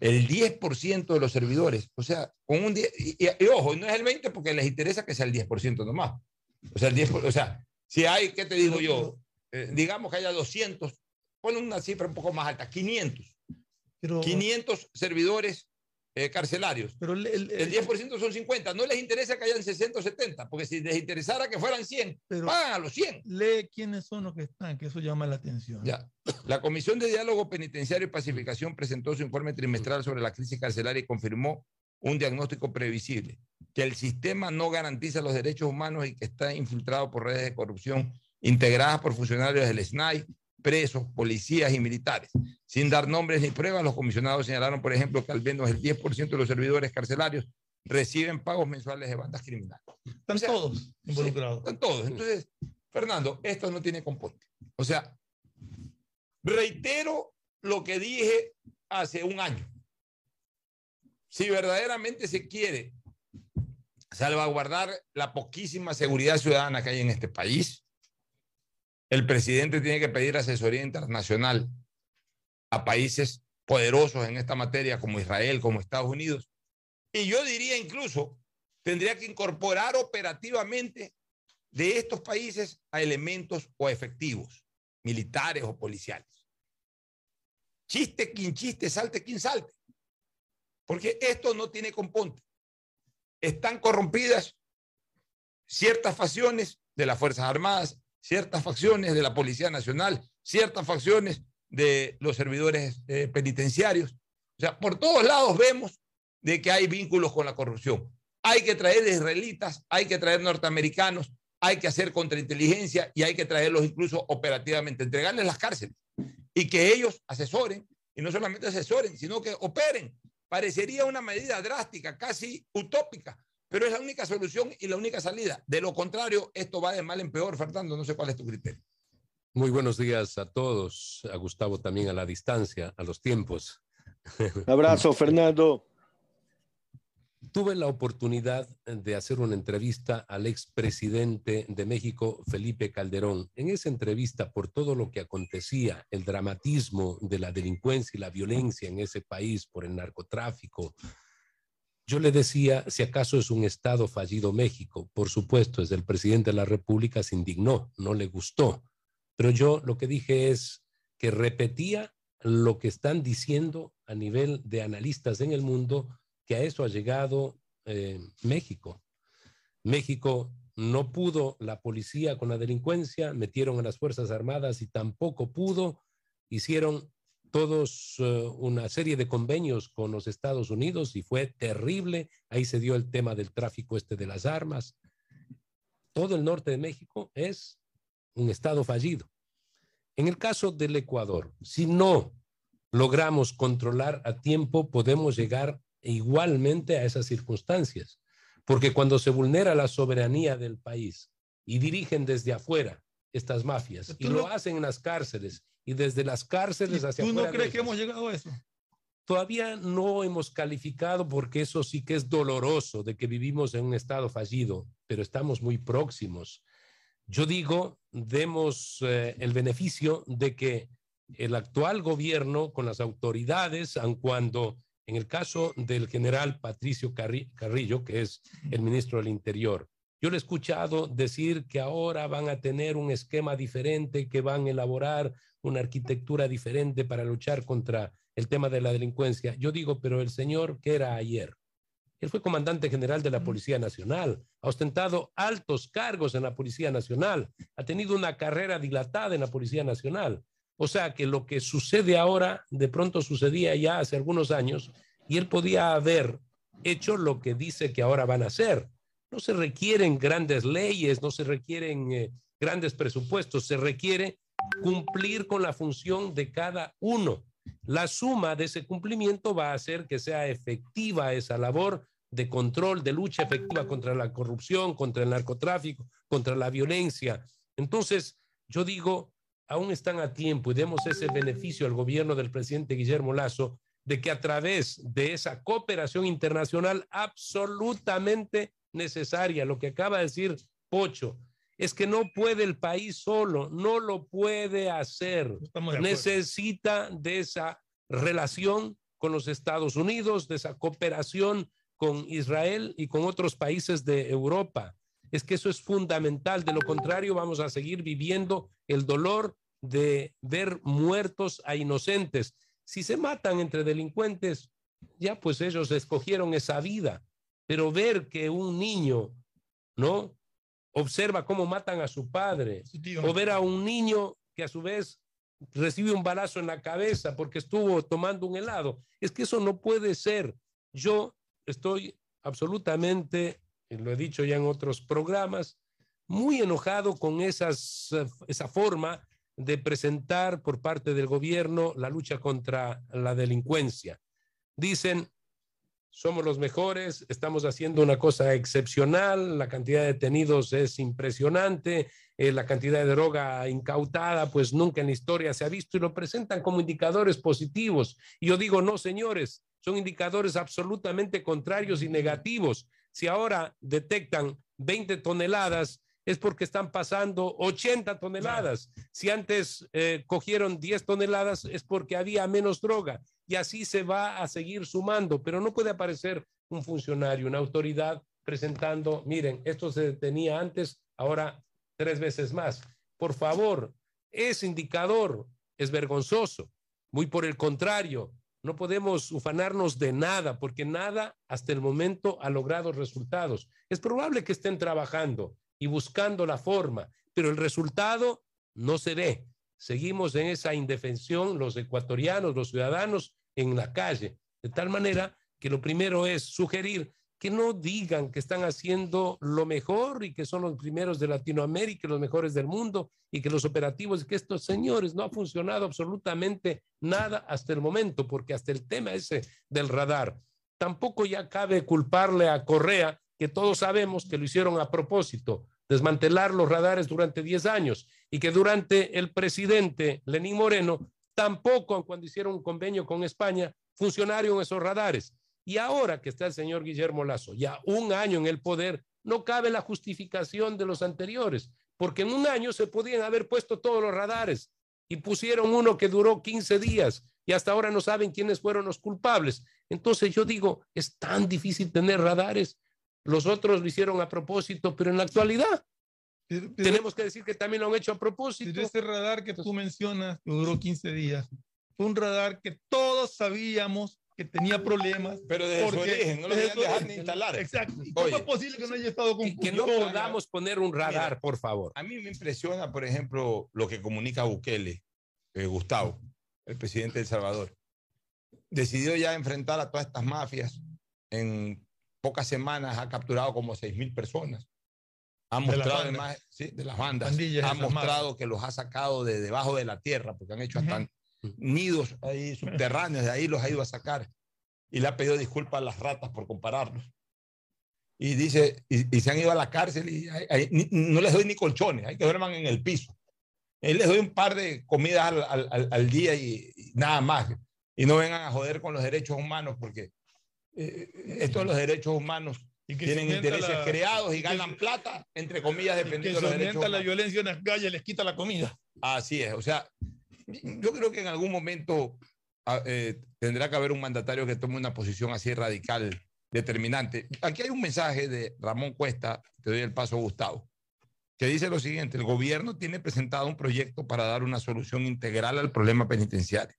El 10% de los servidores, o sea, con un 10, y, y- y ojo, no es el 20 porque les interesa que sea el 10% nomás. O sea, el 10, por- o sea, si hay, ¿qué te digo yo? Eh, digamos que haya 200, ponle una cifra un poco más alta, 500. 500 servidores eh, carcelarios. Pero el, el- El 10% son 50. No les interesa que hayan 60 o 70, porque si les interesara que fueran 100, Pero- pagan a los 100. Lee quiénes son los que están, que eso llama la atención. Ya. La Comisión de Diálogo Penitenciario y Pacificación presentó su informe trimestral sobre la crisis carcelaria y confirmó un diagnóstico previsible, que el sistema no garantiza los derechos humanos y que está infiltrado por redes de corrupción integradas por funcionarios del SNAI, presos, policías y militares. Sin dar nombres ni pruebas, los comisionados señalaron, por ejemplo, que al menos el 10% de los servidores carcelarios reciben pagos mensuales de bandas criminales. Están todos involucrados. Están todos. Entonces, Fernando, esto no tiene componente. O sea, reitero lo que dije hace un año. Si verdaderamente se quiere salvaguardar la poquísima seguridad ciudadana que hay en este país, el presidente tiene que pedir asesoría internacional a países poderosos en esta materia como Israel, como Estados Unidos. Y yo diría incluso, tendría que incorporar operativamente de estos países a elementos o efectivos, militares o policiales. Chiste quien chiste, salte quien salte. Porque esto no tiene componte. Están corrompidas ciertas facciones de las Fuerzas Armadas, ciertas facciones de la Policía Nacional, ciertas facciones de los servidores eh, penitenciarios. O sea, por todos lados vemos de que hay vínculos con la corrupción. Hay que traer israelitas, hay que traer norteamericanos, hay que hacer contrainteligencia y hay que traerlos incluso operativamente, entregarles las cárceles y que ellos asesoren, y no solamente asesoren, sino que operen. Parecería una medida drástica, casi utópica, pero es la única solución y la única salida. De lo contrario, esto va de mal en peor, Fernando, no sé cuál es tu criterio. Muy buenos días a todos, a Gustavo también a la distancia, a los tiempos. Abrazo, Fernando. Tuve la oportunidad de hacer una entrevista al expresidente de México, Felipe Calderón. En esa entrevista, por todo lo que acontecía, el dramatismo de la delincuencia y la violencia en ese país por el narcotráfico, yo le decía si acaso es un Estado fallido México. Por supuesto, desde el presidente de la República se indignó, no le gustó. Pero yo lo que dije es que repetía lo que están diciendo a nivel de analistas en el mundo que a eso ha llegado eh, México. México no pudo la policía con la delincuencia, metieron a las Fuerzas Armadas y tampoco pudo, hicieron todos eh, una serie de convenios con los Estados Unidos y fue terrible. Ahí se dio el tema del tráfico este de las armas. Todo el norte de México es un estado fallido. En el caso del Ecuador, si no logramos controlar a tiempo, podemos llegar igualmente a esas circunstancias. Porque cuando se vulnera la soberanía del país y dirigen desde afuera estas mafias y lo hacen en las cárceles y desde las cárceles hacia ¿Tú no crees que hemos llegado a eso? Todavía no hemos calificado porque eso sí que es doloroso de que vivimos en un estado fallido, pero estamos muy próximos. Yo digo, demos eh, el beneficio de que el actual gobierno con las autoridades, aun cuando en el caso del general Patricio Carrillo, que es el ministro del Interior, yo le he escuchado decir que ahora van a tener un esquema diferente, que van a elaborar una arquitectura diferente para luchar contra el tema de la delincuencia. Yo digo, pero el señor, ¿qué era ayer? Él fue comandante general de la Policía Nacional, ha ostentado altos cargos en la Policía Nacional, ha tenido una carrera dilatada en la Policía Nacional. O sea que lo que sucede ahora, de pronto sucedía ya hace algunos años y él podía haber hecho lo que dice que ahora van a hacer. No se requieren grandes leyes, no se requieren eh, grandes presupuestos, se requiere cumplir con la función de cada uno. La suma de ese cumplimiento va a hacer que sea efectiva esa labor de control, de lucha efectiva contra la corrupción, contra el narcotráfico, contra la violencia. Entonces, yo digo, aún están a tiempo y demos ese beneficio al gobierno del presidente Guillermo Lazo de que a través de esa cooperación internacional absolutamente necesaria, lo que acaba de decir Pocho, es que no puede el país solo, no lo puede hacer. Necesita de esa relación con los Estados Unidos, de esa cooperación con Israel y con otros países de Europa es que eso es fundamental. De lo contrario, vamos a seguir viviendo el dolor de ver muertos a inocentes. Si se matan entre delincuentes, ya pues ellos escogieron esa vida. Pero ver que un niño, ¿no? Observa cómo matan a su padre, o ver a un niño que a su vez recibe un balazo en la cabeza porque estuvo tomando un helado. Es que eso no puede ser. Yo estoy absolutamente lo he dicho ya en otros programas, muy enojado con esas, esa forma de presentar por parte del gobierno la lucha contra la delincuencia. Dicen, somos los mejores, estamos haciendo una cosa excepcional, la cantidad de detenidos es impresionante, eh, la cantidad de droga incautada, pues nunca en la historia se ha visto y lo presentan como indicadores positivos. Y yo digo, no, señores, son indicadores absolutamente contrarios y negativos. Si ahora detectan 20 toneladas, es porque están pasando 80 toneladas. Si antes eh, cogieron 10 toneladas, es porque había menos droga. Y así se va a seguir sumando, pero no puede aparecer un funcionario, una autoridad presentando, miren, esto se detenía antes, ahora tres veces más. Por favor, ese indicador es vergonzoso. Muy por el contrario, no podemos ufanarnos de nada, porque nada hasta el momento ha logrado resultados. Es probable que estén trabajando y buscando la forma, pero el resultado no se ve. Seguimos en esa indefensión los ecuatorianos, los ciudadanos en la calle, de tal manera que lo primero es sugerir que no digan que están haciendo lo mejor y que son los primeros de Latinoamérica, los mejores del mundo y que los operativos, que estos señores no ha funcionado absolutamente nada hasta el momento, porque hasta el tema ese del radar, tampoco ya cabe culparle a Correa que todos sabemos que lo hicieron a propósito, desmantelar los radares durante 10 años y que durante el presidente Lenín Moreno tampoco cuando hicieron un convenio con España funcionaron esos radares. Y ahora que está el señor Guillermo Lazo, ya un año en el poder, no cabe la justificación de los anteriores, porque en un año se podían haber puesto todos los radares y pusieron uno que duró 15 días y hasta ahora no saben quiénes fueron los culpables. Entonces yo digo, es tan difícil tener radares. Los otros lo hicieron a propósito, pero en la actualidad tenemos que decir que también lo han hecho a propósito. Pero ese radar que tú mencionas, que duró 15 días, fue un radar que todos sabíamos que tenía problemas. Pero desde su origen, no lo querían dejar ni instalar. Exacto. ¿Cómo Oye, es posible que no haya estado con Que no podamos poner un radar, Mira, por favor. A mí me impresiona, por ejemplo, lo que comunica Bukele, eh, Gustavo, el presidente de El Salvador. Decidió ya enfrentar a todas estas mafias. En pocas semanas ha capturado como 6 mil personas. Ha De las mostrado bandas. además, sí, de las bandas, Pandillas ha mostrado que los ha sacado de debajo de la tierra, porque han hecho hasta nidos ahí subterráneos, de ahí los ha ido a sacar. Y le ha pedido disculpas a las ratas por compararlos. Y dice, y, y se han ido a la cárcel y hay- hay- ni- no les doy ni colchones, hay que duerman en el piso. Él les doy un par de comidas al, al- al- al día y, y nada más. Y no vengan a joder con los derechos humanos, porque eh, estos los derechos humanos que tienen intereses la- creados y que ganan plata, entre comillas, dependiendo de los derechos aumenta la humanos. violencia en las calles, les quita la comida. Así es, o sea, yo creo que en algún momento ah, eh, tendrá que haber un mandatario que tome una posición así radical, determinante. Aquí hay un mensaje de Ramón Cuesta, te doy el paso, Gustavo, que dice lo siguiente, el gobierno tiene presentado un proyecto para dar una solución integral al problema penitenciario.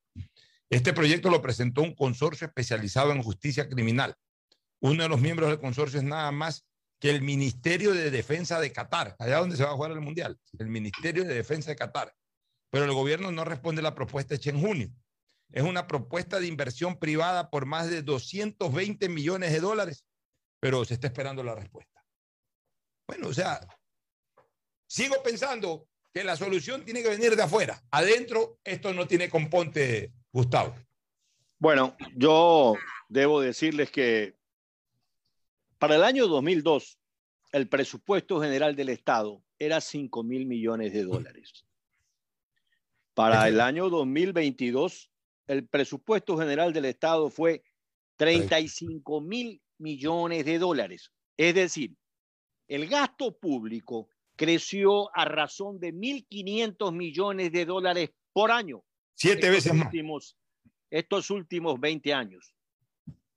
Este proyecto lo presentó un consorcio especializado en justicia criminal. Uno de los miembros del consorcio es nada más que el Ministerio de Defensa de Qatar, allá donde se va a jugar el Mundial, el Ministerio de Defensa de Qatar. Pero el gobierno no responde a la propuesta hecha en junio. Es una propuesta de inversión privada por más de 220 millones de dólares, pero se está esperando la respuesta. Bueno, o sea, sigo pensando que la solución tiene que venir de afuera. Adentro, esto no tiene componte, Gustavo. Bueno, yo debo decirles que para el año 2002, el presupuesto general del Estado era 5 mil millones de dólares. Para el año 2022, el presupuesto general del Estado fue 35 mil millones de dólares. Es decir, el gasto público creció a razón de 1.500 millones de dólares por año. Siete estos veces más. últimos, Estos últimos 20 años.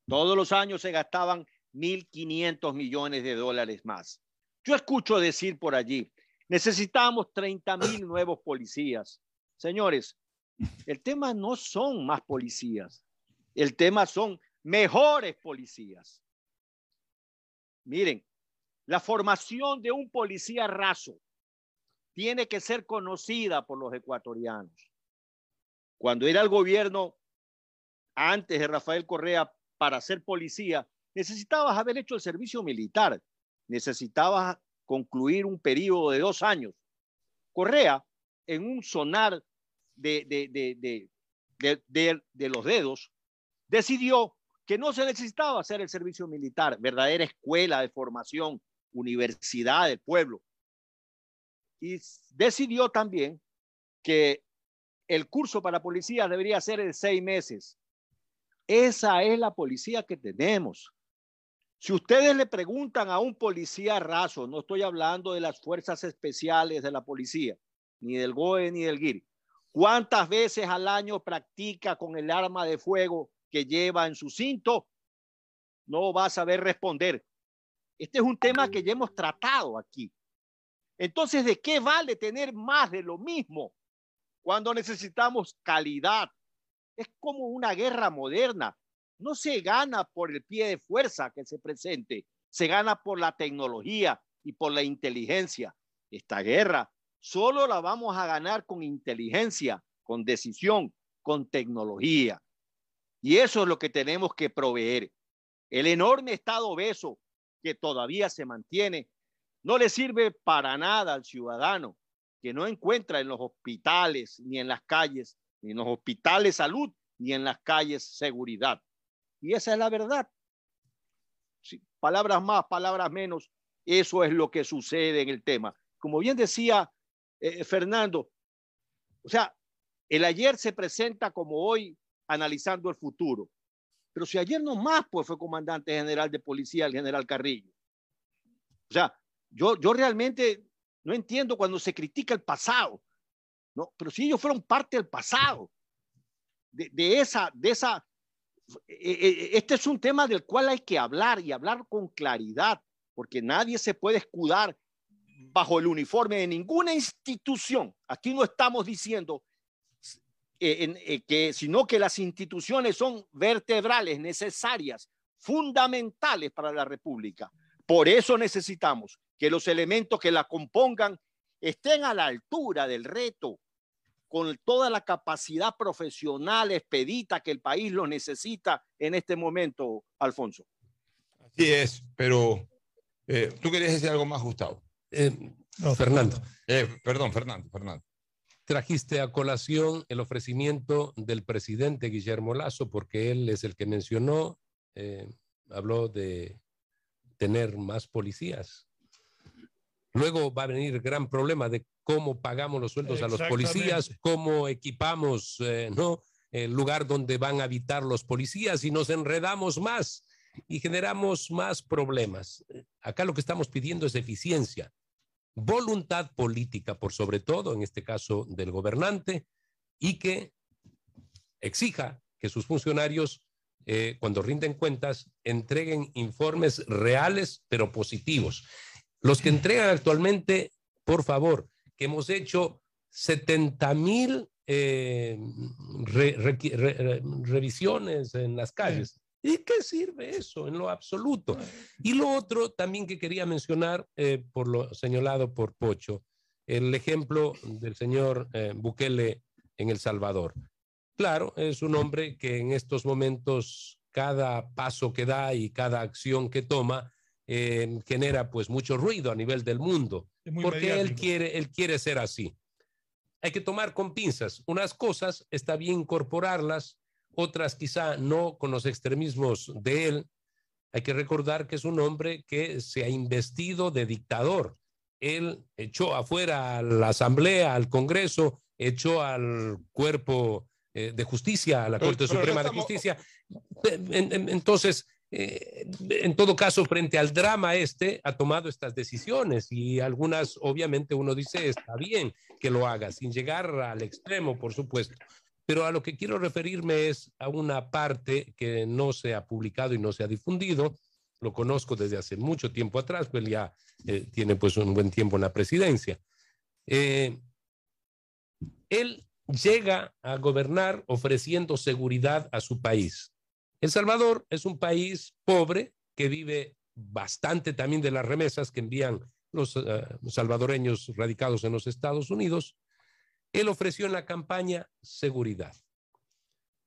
Todos los años se gastaban 1.500 millones de dólares más. Yo escucho decir por allí, necesitamos 30 mil nuevos policías. Señores, el tema no son más policías, el tema son mejores policías. Miren, la formación de un policía raso tiene que ser conocida por los ecuatorianos. Cuando era el gobierno antes de Rafael Correa para ser policía, necesitabas haber hecho el servicio militar, necesitabas concluir un periodo de dos años. Correa, en un sonar de, de, de, de, de, de, de los dedos, decidió que no se necesitaba hacer el servicio militar, verdadera escuela de formación, universidad del pueblo. Y decidió también que el curso para policía debería ser de seis meses. Esa es la policía que tenemos. Si ustedes le preguntan a un policía raso, no estoy hablando de las fuerzas especiales de la policía, ni del GOE ni del GIR, ¿cuántas veces al año practica con el arma de fuego que lleva en su cinto? No va a saber responder. Este es un tema que ya hemos tratado aquí. Entonces, ¿de qué vale tener más de lo mismo cuando necesitamos calidad? Es como una guerra moderna. No se gana por el pie de fuerza que se presente, se gana por la tecnología y por la inteligencia. Esta guerra solo la vamos a ganar con inteligencia, con decisión, con tecnología. Y eso es lo que tenemos que proveer. El enorme estado obeso que todavía se mantiene no le sirve para nada al ciudadano que no encuentra en los hospitales ni en las calles, ni en los hospitales salud, ni en las calles seguridad. Y esa es la verdad. Sí, palabras más, palabras menos, eso es lo que sucede en el tema. Como bien decía eh, Fernando, o sea, el ayer se presenta como hoy analizando el futuro. Pero si ayer no más, pues fue comandante general de policía el general Carrillo. O sea, yo, yo realmente no entiendo cuando se critica el pasado. No, pero si ellos fueron parte del pasado, de, esa, de esa, eh, eh, este es un tema del cual hay que hablar y hablar con claridad, porque nadie se puede escudar bajo el uniforme de ninguna institución. Aquí no estamos diciendo eh, eh, que, sino que las instituciones son vertebrales, necesarias, fundamentales para la República. Por eso necesitamos que los elementos que la compongan estén a la altura del reto, con toda la capacidad profesional expedita que el país lo necesita en este momento, Alfonso. Así es, pero eh, tú querías decir algo más, Gustavo. Fernando. perdón, Fernando, Fernando trajiste a colación el ofrecimiento del presidente Guillermo Lazo, porque él es el que mencionó, eh, habló de tener más policías. Luego va a venir el gran problema de cómo pagamos los sueldos a los policías, cómo equipamos eh, ¿no? el lugar donde van a habitar los policías y nos enredamos más y generamos más problemas. Acá lo que estamos pidiendo es eficiencia voluntad política, por sobre todo, en este caso del gobernante, y que exija que sus funcionarios, eh, cuando rinden cuentas, entreguen informes reales, pero positivos. Los que entregan actualmente, por favor, que hemos hecho 70 mil eh, revisiones en las calles. ¿Y qué sirve eso en lo absoluto? Y lo otro también que quería mencionar, eh, por lo señalado por Pocho, el ejemplo del señor eh, Bukele en El Salvador. Claro, es un hombre que en estos momentos cada paso que da y cada acción que toma eh, genera pues mucho ruido a nivel del mundo, porque él quiere, él quiere ser así. Hay que tomar con pinzas. Unas cosas está bien incorporarlas, otras quizá no con los extremismos de él. Hay que recordar que es un hombre que se ha investido de dictador. Él echó afuera a la Asamblea, al Congreso, echó al cuerpo eh, de justicia, a la Corte Suprema de Justicia. Entonces, eh, en todo caso, frente al drama este, ha tomado estas decisiones y algunas, obviamente, uno dice, está bien que lo haga, sin llegar al extremo, por supuesto. Pero a lo que quiero referirme es a una parte que no se ha publicado y no se ha difundido. Lo conozco desde hace mucho tiempo atrás, pues ya eh, tiene pues un buen tiempo en la presidencia. Eh, él llega a gobernar ofreciendo seguridad a su país. El Salvador es un país pobre que vive bastante también de las remesas que envían los eh, salvadoreños radicados en los Estados Unidos él ofreció en la campaña seguridad.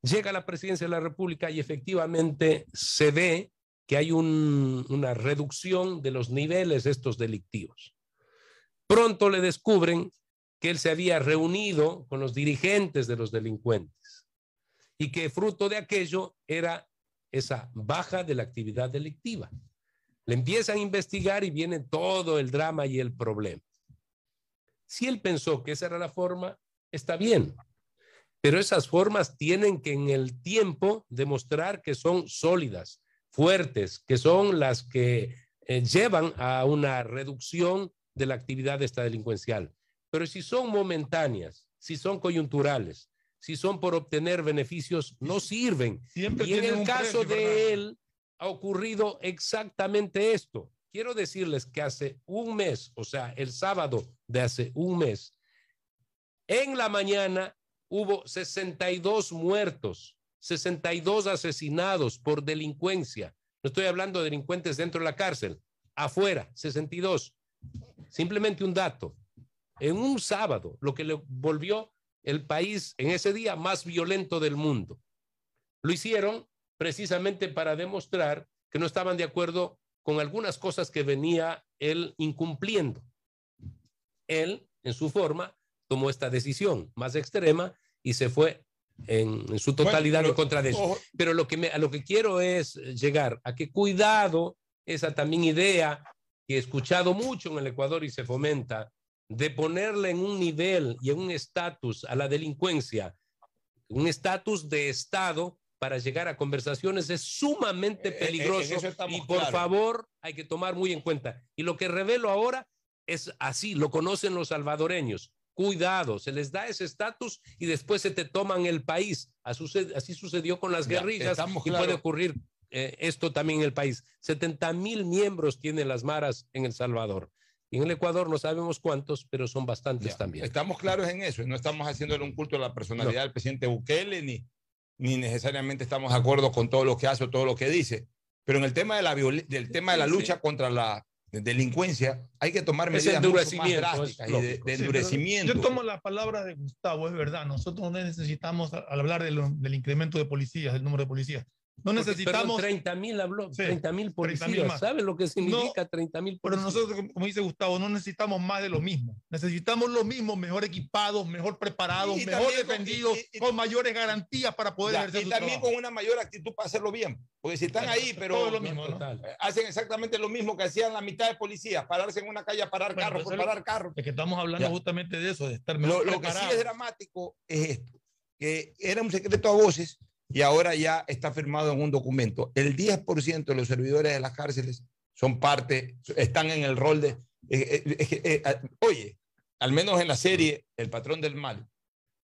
Llega a la presidencia de la República y efectivamente se ve que hay una reducción de los niveles estos delictivos. Pronto le descubren que él se había reunido con los dirigentes de los delincuentes y que fruto de aquello era esa baja de la actividad delictiva. Le empiezan a investigar y viene todo el drama y el problema. Si él pensó que esa era la forma, está bien. Pero esas formas tienen que en el tiempo demostrar que son sólidas, fuertes, que son las que eh, llevan a una reducción de la actividad esta delincuencial. Pero si son momentáneas, si son coyunturales, si son por obtener beneficios, no sirven. y en el caso de él ha ocurrido exactamente esto. Quiero decirles que hace un mes, o sea, el sábado de hace un mes, en la mañana hubo 62 muertos, 62 asesinados por delincuencia. No estoy hablando de delincuentes dentro de la cárcel, afuera, 62. Simplemente un dato. En un sábado, lo que le volvió el país en ese día más violento del mundo. Lo hicieron precisamente para demostrar que no estaban de acuerdo con algunas cosas que venía él incumpliendo. Él, en su forma, tomó esta decisión más extrema y se fue en, su totalidad en contra de eso. Pero lo que me, a lo que quiero es llegar a que cuidado esa también idea que he escuchado mucho en el Ecuador y se fomenta, de ponerle en un nivel y en un estatus a la delincuencia, un estatus de Estado para llegar a conversaciones es sumamente Eh, eh, peligroso y por favor hay que tomar muy en cuenta. Y lo que revelo ahora es así, lo conocen los salvadoreños. Cuidado, se les da ese estatus y después se te toman el país. Así suce- así sucedió con las guerrillas y puede ocurrir eh, esto también en el país. 70 mil miembros tienen las maras en El Salvador. Y en el Ecuador no sabemos cuántos, pero son bastantes también. Estamos claros en eso y no estamos haciéndole un culto a la personalidad del presidente Bukele ni, ni necesariamente estamos de acuerdo con todo lo que hace o todo lo que dice. Pero en el tema de la, del tema de la Sí, lucha contra la delincuencia hay que tomar medidas mucho más drásticas es y de, de Sí, endurecimiento. Yo tomo la palabra de Gustavo, es verdad. Nosotros no necesitamos, al hablar de lo- del incremento de policías, del número de policías, no Porque, necesitamos. 30 mil habló, Sí, 30 mil 30.000 policías. ¿Saben lo que significa 30 mil Pero nosotros, como- dice Gustavo, no necesitamos más de lo mismo. Necesitamos lo mismo, mejor equipados, mejor preparados, Y mejor con- defendidos, y- y- con mayores garantías para poder Ya, ejercer y su también trabajo. con una mayor actitud para hacerlo bien. Porque si están ahí, todo pero es lo mismo, ¿no? Eh, hacen exactamente lo mismo que hacían la mitad de policías, pararse en una calle a parar Bueno, carros por lo- parar carros. Es que estamos hablando Ya. justamente de eso, de estar Lo, mejor lo que sí es dramático es esto, que era un secreto a voces y ahora ya está firmado en un documento. El 10% de los servidores de las cárceles son parte, están en el rol de... eh, eh, eh, oye, al menos en la serie El patrón del mal,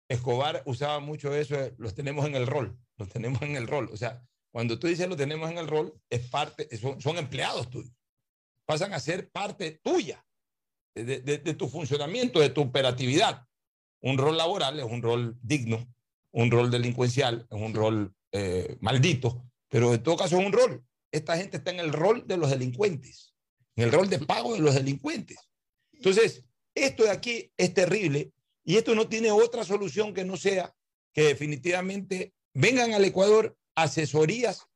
Escobar usaba mucho eso, los tenemos en el rol, los tenemos en el rol. O sea, cuando tú dices lo tenemos en el rol, es parte, son, empleados tuyos. Pasan a ser parte tuya, de- de tu funcionamiento, de tu operatividad. Un rol laboral es un rol digno, un rol delincuencial es un rol eh, maldito, pero en todo caso es un rol. Esta gente está en el rol de los delincuentes, en el rol de pago de los delincuentes. Entonces, esto de aquí es terrible y esto no tiene otra solución que no sea que definitivamente vengan al Ecuador asesorías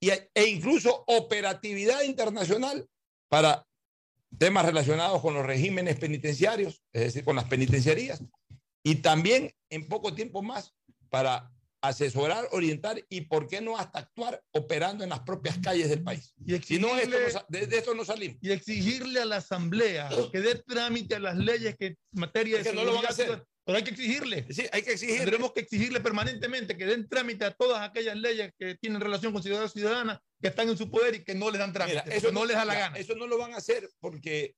y, e incluso operatividad internacional para temas relacionados con los regímenes penitenciarios, es decir, con las penitenciarías, y también en poco tiempo más para asesorar, orientar y, ¿por qué no, hasta actuar operando en las propias calles del país? Y Si no, esto no exigirle- de, de esto no salimos. y exigirle a la Asamblea que dé trámite a las leyes que en materia de Es que no lo van a hacer. Pero hay que exigirle. Sí, hay que exigir. Tendremos que exigirle permanentemente que den trámite a todas aquellas leyes que tienen relación con ciudadanos y ciudadanas que están en su poder y que no les dan trámite. Mira, eso no, les da la gana. Eso no lo van a hacer porque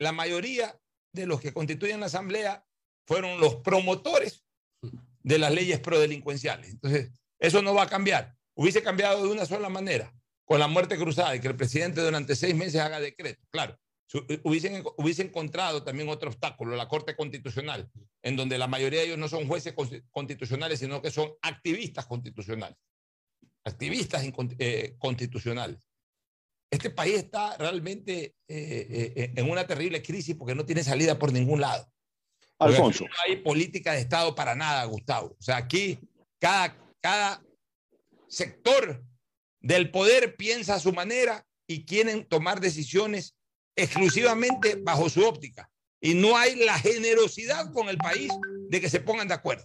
la mayoría de los que constituyen la asamblea fueron los promotores de las leyes prodelincuenciales. Entonces, eso no va a cambiar. Hubiese cambiado de una sola manera, con la muerte cruzada y que el presidente durante seis meses haga decreto. Claro, hubiese encontrado también otro obstáculo, la Corte Constitucional, en donde la mayoría de ellos no son jueces consti- constitucionales, sino que son activistas constitucionales. Activistas eh, constitucionales este país está realmente eh, eh, en una terrible crisis porque no tiene salida por ningún lado. Alfonso. No hay política de Estado para nada, Gustavo. O sea, aquí cada, cada sector del poder piensa a su manera y quieren tomar decisiones exclusivamente bajo su óptica. Y no hay la generosidad con el país de que se pongan de acuerdo.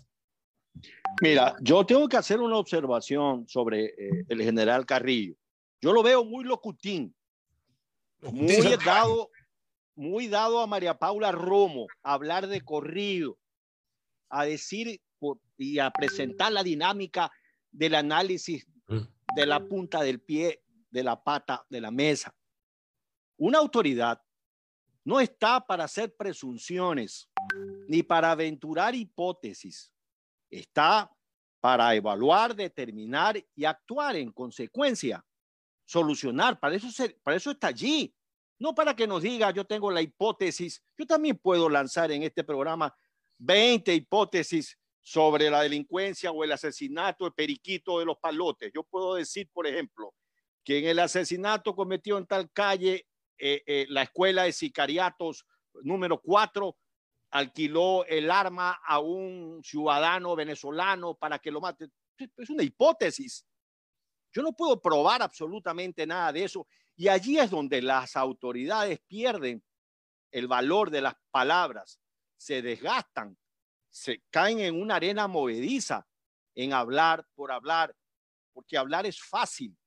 Mira, yo tengo que hacer una observación sobre eh, el general Carrillo. Yo lo veo muy locutín, muy dado, muy dado a María Paula Romo a hablar de corrido, a decir y a presentar la dinámica del análisis de la punta del pie, de la pata, de la mesa. Una autoridad no está para hacer presunciones ni para aventurar hipótesis. Está para evaluar, determinar y actuar en consecuencia, solucionar. Para para eso está allí. No para que nos diga, yo tengo la hipótesis. Yo también puedo lanzar en este programa 20 hipótesis sobre la delincuencia o el asesinato de Periquito de los Palotes. Yo puedo decir, por ejemplo, que en el asesinato cometido en tal calle, eh, eh, la escuela de sicariatos número 4 alquiló el arma a un ciudadano venezolano para que lo mate. Es una hipótesis. Yo no puedo probar absolutamente nada de eso. Y allí es donde las autoridades pierden el valor de las palabras, se desgastan, se caen en una arena movediza en hablar por hablar, porque hablar es fácil.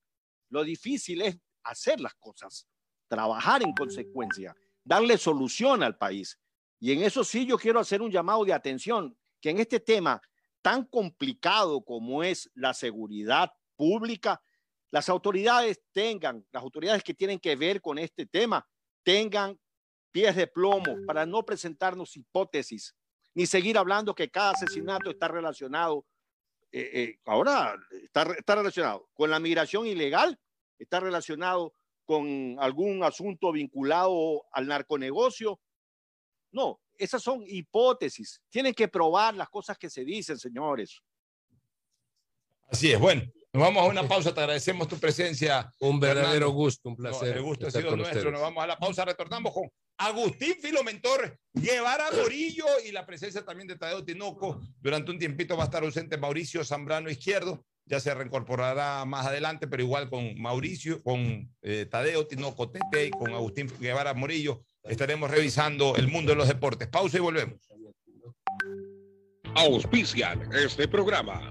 Lo difícil es hacer las cosas, trabajar en consecuencia, darle solución al país. Y en eso sí yo quiero hacer un llamado de atención, que en este tema tan complicado como es la seguridad pública, las autoridades tengan, las autoridades que tienen que ver con este tema, tengan pies de plomo para no presentarnos hipótesis, ni seguir hablando que cada asesinato está relacionado, eh, eh, ahora está, está relacionado con la migración ilegal, está relacionado con algún asunto vinculado al narconegocio. No, esas son hipótesis. Tienen que probar las cosas que se dicen, señores. Así es, bueno. Nos vamos a una pausa, te agradecemos tu presencia. Un verdadero Fernando. gusto, un placer. No, el gusto ha sido nuestro. ustedes. Nos vamos a la pausa, retornamos con Agustín Filomentor, Guevara Morillo y la presencia también de Tadeo Tinoco. Durante un tiempito va a estar ausente Mauricio Zambrano Izquierdo, ya se reincorporará más adelante, pero igual con Mauricio, con eh, Tadeo Tinoco Tete y con Agustín Guevara Morillo estaremos revisando el mundo de los deportes. Pausa y volvemos. Auspician este programa.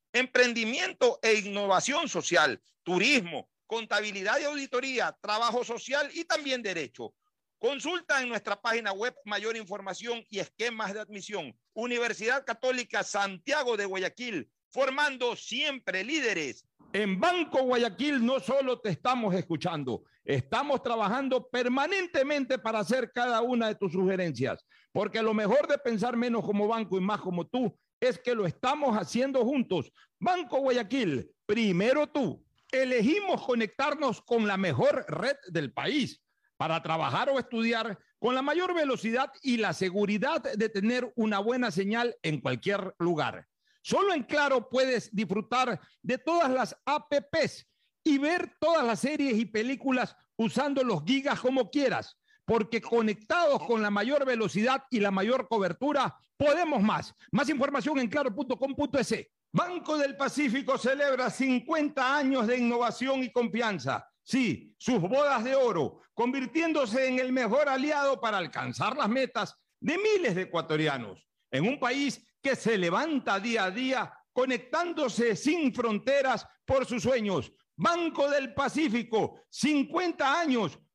emprendimiento e innovación social, turismo, contabilidad y auditoría, trabajo social y también derecho. Consulta en nuestra página web mayor información y esquemas de admisión. Universidad Católica Santiago de Guayaquil, formando siempre líderes. En Banco Guayaquil no solo te estamos escuchando, estamos trabajando permanentemente para hacer cada una de tus sugerencias, porque lo mejor de pensar menos como banco y más como tú es que lo estamos haciendo juntos. Banco Guayaquil, primero tú. Elegimos conectarnos con la mejor red del país para trabajar o estudiar con la mayor velocidad y la seguridad de tener una buena señal en cualquier lugar. Solo en Claro puedes disfrutar de todas las APPs y ver todas las series y películas usando los gigas como quieras, porque conectados con la mayor velocidad y la mayor cobertura, podemos más. Más información en claro.com.es. Banco del Pacífico celebra 50 años de innovación y confianza. Sí, sus bodas de oro, convirtiéndose en el mejor aliado para alcanzar las metas de miles de ecuatorianos en un país que se levanta día a día conectándose sin fronteras por sus sueños. Banco del Pacífico, 50 años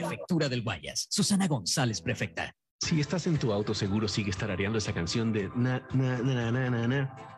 Prefectura del Guayas. Susana González, prefecta. Si estás en tu auto, seguro sigues tarareando esa canción de na, na, na, na, na, na,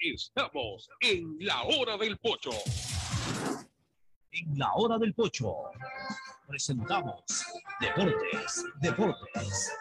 Estamos en la hora del pocho. En la hora del pocho presentamos Deportes, Deportes.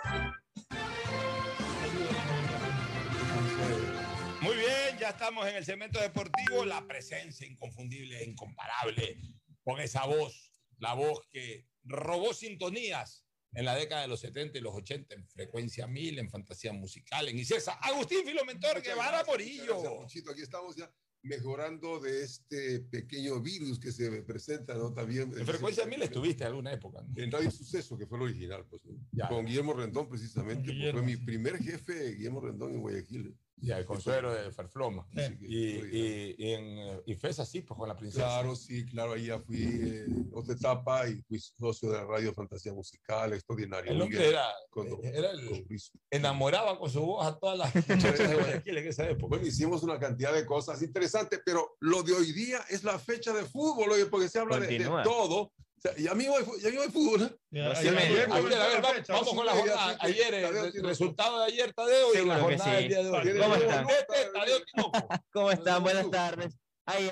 Muy bien, ya estamos en el segmento deportivo. La presencia inconfundible e incomparable con esa voz, la voz que robó sintonías en la década de los 70 y los 80 en frecuencia 1000, en fantasía musical, en Icesa. Agustín Filomentor Guevara Morillo. Ponchito. Aquí estamos ya mejorando de este pequeño virus que se presenta, ¿no? También. En frecuencia 1000 estuviste alguna época. ¿no? En Radio Suceso, que fue el original, pues. ¿no? Ya. Con Guillermo Rendón, precisamente. Con Guillermo, fue mi primer jefe, Guillermo Rendón, en Guayaquil. Ya, el consuelo de Ferfloma. Y, y, y en eh, y FES así, pues con la princesa. Claro, sí, claro, ahí ya fui eh, otra etapa y fui socio de la radio Fantasía Musical, extraordinario. El hombre era, con- era el, enamoraba con su voz a todas las muchachas de Guayaquil en esa época. Bueno, hicimos una cantidad de cosas interesantes, pero lo de hoy día es la fecha de fútbol, oye, porque se habla de, de todo. Sea, y a mí hoy, fu- y a mí hoy fútbol. Ya, ya, me- ya, ayer ya, A ver, vamos, con la jornada. Ayer, el, el resultado de ayer, Tadeo, y la jornada sí. del día de hoy. ¿Cómo están? ¿Cómo están? Buenas tardes. Ahí.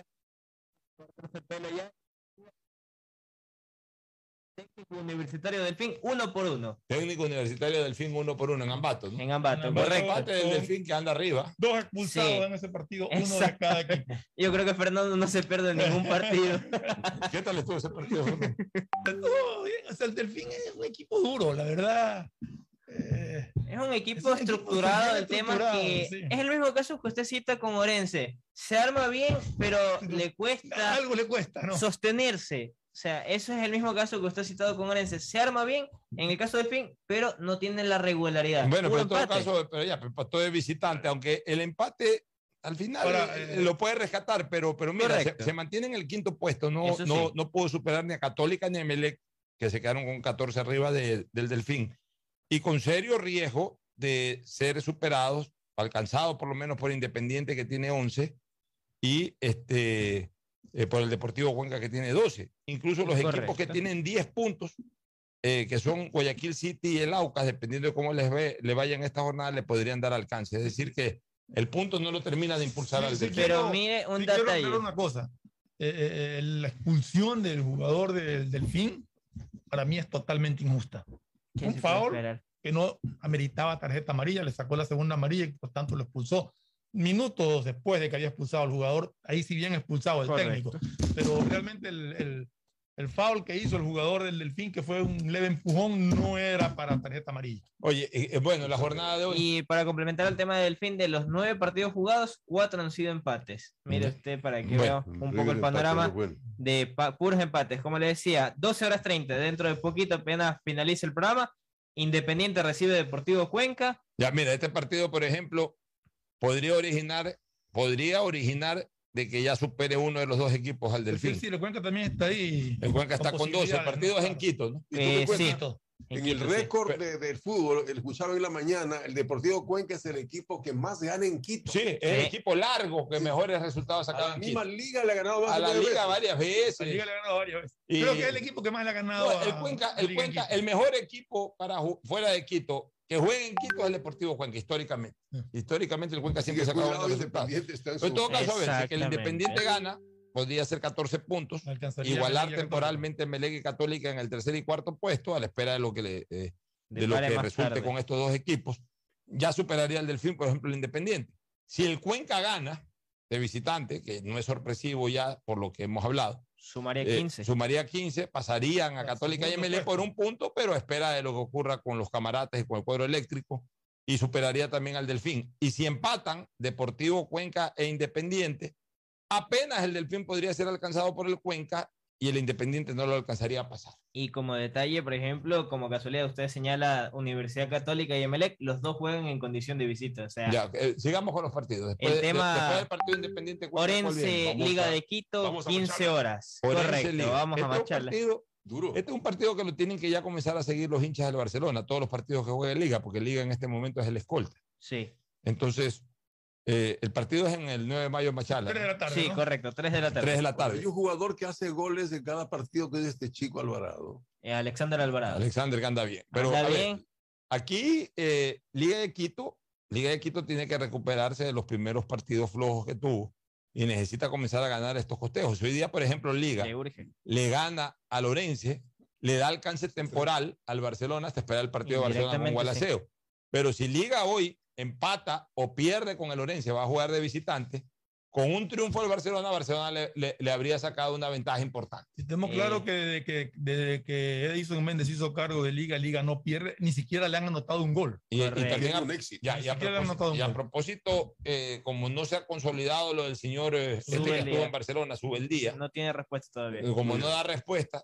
Técnico Universitario Delfín, uno por uno. Técnico universitario del fin uno por uno en Ambato, ¿no? En Ambato, En Ambato. correcto. Empate del Delfín que anda arriba. Dos expulsados Sí. en ese partido, uno de Exacto. cada equipo. Yo creo que Fernando no se pierde ningún partido. ¿Qué tal estuvo ese partido? Todo bien, o sea, el Delfín es un equipo duro, la verdad. Eh, Es un equipo Es un estructurado, bien el tema que sí. es el mismo caso que usted cita con Orense. Se arma bien, pero le cuesta algo le cuesta, ¿no? sostenerse. O sea, eso es el mismo caso que usted ha citado con Orense. Se arma bien en el caso de Fin, pero no tiene la regularidad. Bueno, Puro pero en todo empate. caso, pero ya, empató de visitante, aunque el empate al final Ahora, eh, eh, lo puede rescatar, pero, pero mira, se, se mantiene en el quinto puesto, no, Eso no, sí. no pudo superar ni a Católica ni a Emelec, que se quedaron con 14 arriba de- del Delfín, y con serio riesgo de ser superados, alcanzados por lo menos por Independiente, que tiene 11, y este, eh, por el Deportivo Cuenca, que tiene 12. Incluso los equipos que Correcto. tienen 10 puntos, eh, que son Guayaquil City y el Aucas, dependiendo de cómo les ve, le vaya en esta jornada, le podrían dar alcance. Es decir, que el punto no lo termina de impulsar Sí, al sí, Delfín. Pero quiero- mire un sí detalle. una cosa. Eh, eh, eh, la expulsión del jugador del Delfín para mí es totalmente injusta. ¿Qué un esperar? que no ameritaba tarjeta amarilla, le sacó la segunda amarilla y por tanto lo expulsó. Minutos después de que había expulsado al jugador, ahí sí bien expulsado el Correcto. técnico. Pero realmente el, el, el foul que hizo el jugador del Delfín, que fue un leve empujón, no era para tarjeta amarilla. Oye, eh, eh, bueno, la jornada de hoy. Y para complementar el tema del fin de los nueve partidos jugados, cuatro han sido empates. Mire usted para que Bueno, vea un poco el panorama de pa- puros empates. Como le decía, 12 horas 30, dentro de poquito apenas finaliza el programa. Independiente recibe Deportivo Cuenca. Ya, mira, este partido, por ejemplo, podría originar, podría originar de que ya supere uno de los dos equipos al Sí, Delfín. sí, el Cuenca también está ahí. El Cuenca está con 12, el partido es en Quito, ¿no? Y tú me Eh, sí. En En el Quito, sí. récord de- del fútbol, el escucharon en la mañana, el Deportivo Cuenca es el equipo que más gana en Quito. Sí, es el equipo largo que mejores resultados A sacaba la en misma Quito. liga le ha ganado más A de la liga veces. varias La veces. Liga le ha ganado varias veces. Y- Creo que es el equipo que más le ha ganado. No, el a- Cuenca, a el Cuenca, el mejor equipo para fuera de Quito que juegue en Quito es el Deportivo Cuenca, históricamente. Históricamente el Cuenca siempre Sigue saca buenos cuidado, resultados. En todo caso, a ver, si que el. Independiente gana, podría ser 14 puntos, igualar temporalmente Melec y Católica en el tercer y cuarto puesto, a la espera de lo que, le, eh, de lo que resulte tarde. con estos dos equipos. Ya superaría el Delfín, por ejemplo, el Independiente. Si el Cuenca gana de visitante, que no es sorpresivo ya por lo que hemos hablado, Sumaría eh, 15. sumaría 15, pasarían a Católica y MLE por un punto, pero espera de lo que ocurra con los camarates y con el cuadro eléctrico, y superaría también al Delfín. Y si empatan Deportivo Cuenca e Independiente, apenas el Delfín podría ser alcanzado por el Cuenca y el Independiente no lo alcanzaría a pasar. Y como detalle, por ejemplo, como casualidad, usted señala Universidad Católica y Emelec, los dos juegan en condición de visita. O sea, Ya, eh, sigamos con los partidos. Después, El de- tema- después del partido Independiente Cuenca, ¿cuál Orense, Liga a- de Quito, vamos a 15 macharla. horas. Orense, Correcto, Liga. vamos a Este es un marcharla. Duro. Este es un partido que lo tienen que ya comenzar a seguir los hinchas del Barcelona, todos los partidos que juega Liga, porque Liga en este momento es el escolta. Sí, Entonces, eh, el partido es en el 9 de mayo en Machala. Tres de la tarde. sí, ¿no? correcto, 3 de la tarde. 3 de la Hay tarde. un jugador que hace goles en cada partido que es este chico Alvarado. Eh, Alexander Alvarado. Alexander que anda bien. Pero Anda a ver, bien. aquí eh, Liga de Quito, Liga de Quito tiene que recuperarse de los primeros partidos flojos que tuvo y necesita comenzar a ganar estos costejos. Hoy día, por ejemplo, Liga Le gana a Lorense, le da alcance temporal al Barcelona hasta esperar el partido de Barcelona con Gualaceo. Pero si Liga hoy empata o pierde con el Orense, va a jugar de visitante, con un triunfo del Barcelona, Barcelona le, le- le habría sacado una ventaja importante. Y Tenemos claro que desde que, desde que Edison Méndez hizo cargo de Liga, Liga no pierde, ni siquiera le han anotado un gol. Y, y también a, Un éxito. ya- Ni y a siquiera le han propósito, anotado un y a propósito, eh, como no se ha consolidado lo del señor eh, este que estuvo en Barcelona, Subeldía, No tiene respuesta todavía. eh, como no da respuesta,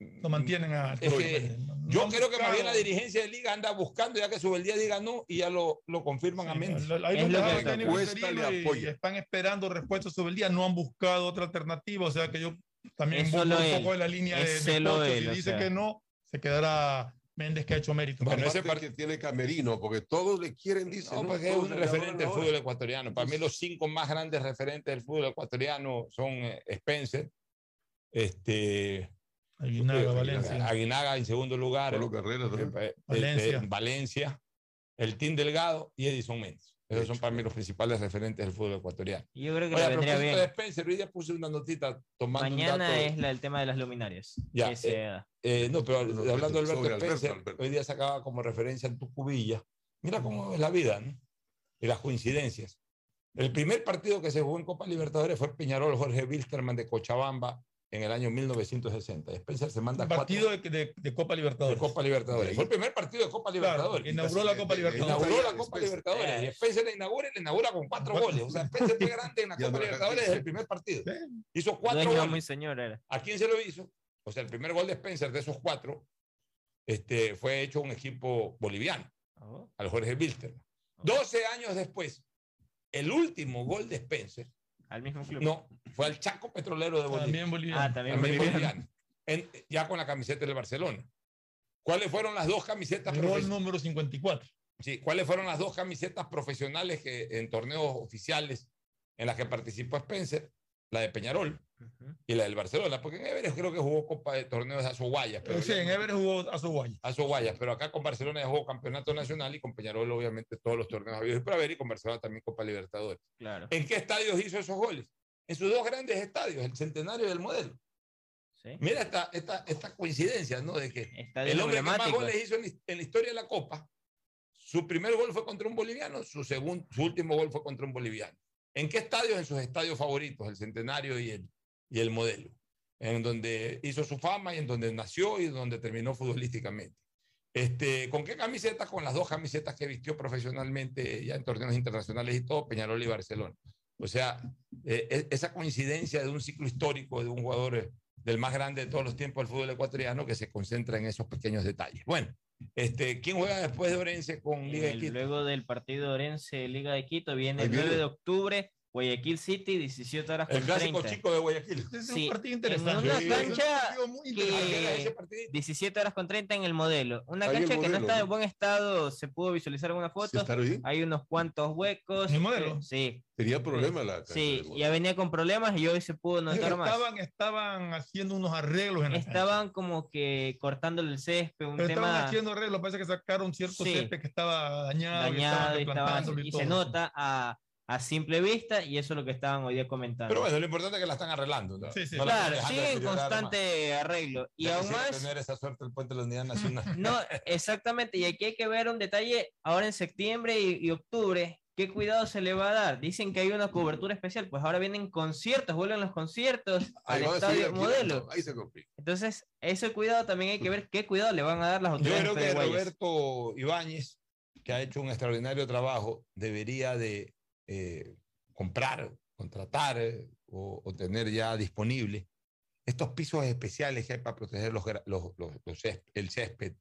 Lo mantienen a Es que yo creo que más bien la dirigencia de liga anda buscando ya que Subeldía diga no y ya lo, lo confirman a Mendes. Ahí lo dejaron técnico interino y están esperando respuestas sobre el día. No han buscado otra alternativa. O sea que yo también Eso un él. poco de la línea de, Ese de Pocho. él, Si o dice sea. que no, se quedará Méndez que ha hecho mérito. Bueno, ese que tiene camerino, porque todos le quieren, dice. No, ¿no? porque es un referente del fútbol ecuatoriano. Para mí los cinco más grandes referentes del fútbol ecuatoriano son eh, Spencer, este, Aguinaga, eh, Valencia. Aguinaga en segundo lugar, Pablo Carreras, ¿no? eh, eh, Valencia. eh, Valencia, el Team Delgado y Edison Méndez. Esos son para mí los principales referentes del fútbol ecuatoriano. Y Yo creo que Oye, le vendría bien. de Spencer, hoy día puse una notita tomando un Mañana dato. es la, el tema de las luminarias. Ya, que se da. Eh, no, pero No, hablando de Alberto Spencer, Alberto. hoy día sacaba como referencia en tu cubilla. Mira cómo es la vida, ¿no? Y las coincidencias. El primer partido que se jugó en Copa Libertadores fue Peñarol Jorge Wilstermann de Cochabamba en el año 1960. Spencer se manda Un cuatro partido de, de- de Copa de Libertadores. Copa Libertadores. Fue el primer partido de Copa Claro, Libertadores. que inauguró la Copa Libertadores. Inauguró la Copa Libertadores. Y Spencer la inaugura y la inaugura con cuatro goles. O sea, Spencer fue grande en la Copa Libertadores desde el primer partido. Hizo cuatro Dueño goles. muy señor era. ¿A quién se lo hizo? O sea, el primer gol de Spencer de esos cuatro este, fue hecho a un equipo boliviano, Oh. al Jorge Wilstermann. 12 años después, el último gol de Spencer, Al mismo club. no, fue al Chaco Petrolero de Bolivia. También boliviano. Ah, también También boliviano. En- ya con la camiseta del Barcelona. ¿Cuáles fueron las dos camisetas El número 54. Sí, ¿cuáles fueron las dos camisetas profesionales que en torneos oficiales en las que participó Spencer? La de Peñarol Y la del Barcelona, porque en Everest creo que jugó Copa de Torneos de Azoguayas. Pero sí, ya- en Everest jugó a su guaya. Azoguayas, pero acá con Barcelona ya jugó Campeonato Nacional y con Peñarol obviamente todos los torneos habidos y por haber y con Barcelona también Copa Libertadores. Claro. ¿En qué estadios hizo esos goles? En sus dos grandes estadios, el Centenario y el Modelo. Sí. Mira esta, esta, esta coincidencia, ¿no? De que el hombre que más goles hizo en, la- en la historia de la Copa, su primer gol fue contra un boliviano, su, segundo, su último gol fue contra un boliviano. ¿En qué estadios? En sus estadios favoritos, el Centenario y el, y el Modelo, en donde hizo su fama y en donde nació y donde terminó futbolísticamente. Este, ¿Con qué camisetas? Con las dos camisetas que vistió profesionalmente ya en torneos internacionales y todo, Peñarol y Barcelona. O sea, eh, e- esa coincidencia de un ciclo histórico de un jugador eh, del más grande de todos los tiempos del fútbol ecuatoriano que se concentra en esos pequeños detalles. Bueno, este, ¿quién juega después de Orense con Liga de El- Quito? luego del partido Orense Liga de Quito viene el 9 viene. de octubre, Guayaquil City, 17 horas El con clásico 30. chico de Guayaquil. Es Sí, un partido en interesante. una Sí, cancha es un partido muy que- interesante. ¿Qué era ese partidito? 17 horas con 30 en el modelo. Una Ahí el cancha que no está ¿no? en buen estado, se pudo visualizar en una ¿Sí? Hay unos cuantos huecos. ¿En el modelo? Sí, Tenía problemas la cancha sí, ya venía con problemas y hoy se pudo notar más. Estaban, estaban haciendo unos arreglos en la cancha. Estaban como que cortándole el césped, un Pero estaban tema haciendo arreglos, parece que sacaron cierto Sí. césped que estaba dañado, y dañado y, estaba- replantándolo y y todo. se nota a, a simple vista y eso es lo que estaban hoy día comentando. Pero bueno, lo importante es que la están arreglando. ¿no? Sí, sí. No claro, sigue en constante arreglo. Y Ya aún más, tener esa suerte el puente de la unidad nacional. no, exactamente, y aquí hay que ver un detalle ahora en septiembre y, y octubre. ¿Qué cuidado se le va a dar? Dicen que hay una cobertura especial, pues ahora vienen conciertos, vuelven los conciertos Ahí al estadio modelo. Ahí se complica. Entonces, ese cuidado también hay que ver qué cuidado le van a dar las Yo autoridades creo que. Roberto Ibáñez, que ha hecho un extraordinario trabajo, debería de eh, comprar, contratar eh, o, o tener ya disponible estos pisos especiales que hay para proteger los, los, los- los césped- el césped.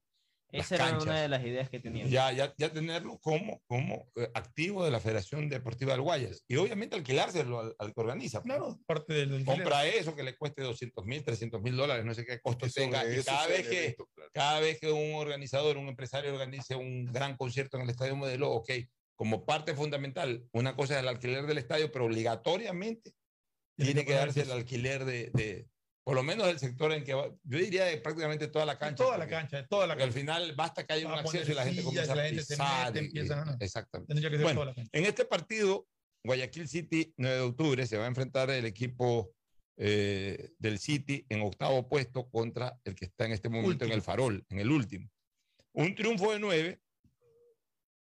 las Esa era canchas. una de las ideas que tenían. Ya, ya, ya tenerlo como, como eh, activo de la Federación Deportiva del Guayas. Y obviamente alquilárselo al, al que organiza. pues. Claro, parte del del Compra eso que le cueste 200 mil, 300 mil dólares, no sé qué costo Eso- tenga. Y cada vez, que, evento, claro. cada vez que un organizador, un empresario organice un gran concierto en el Estadio Modelo, ok, como parte fundamental, una cosa es el alquiler del estadio, pero obligatoriamente Tiene tiene que darse el alquiler de, de, por lo menos del sector en que va, yo diría de prácticamente toda la cancha. toda la cancha, de toda la porque al cancha. final basta que haya Va un acceso y la gente comienza la a gente se pisar. mete, y- exactamente. Tendría que ser Bueno, toda la cancha. en este partido, Guayaquil City, 9 de octubre, se va a enfrentar el equipo eh, del City en octavo puesto contra el que está en este momento en Último. el Farol, en el último. Un triunfo de 9.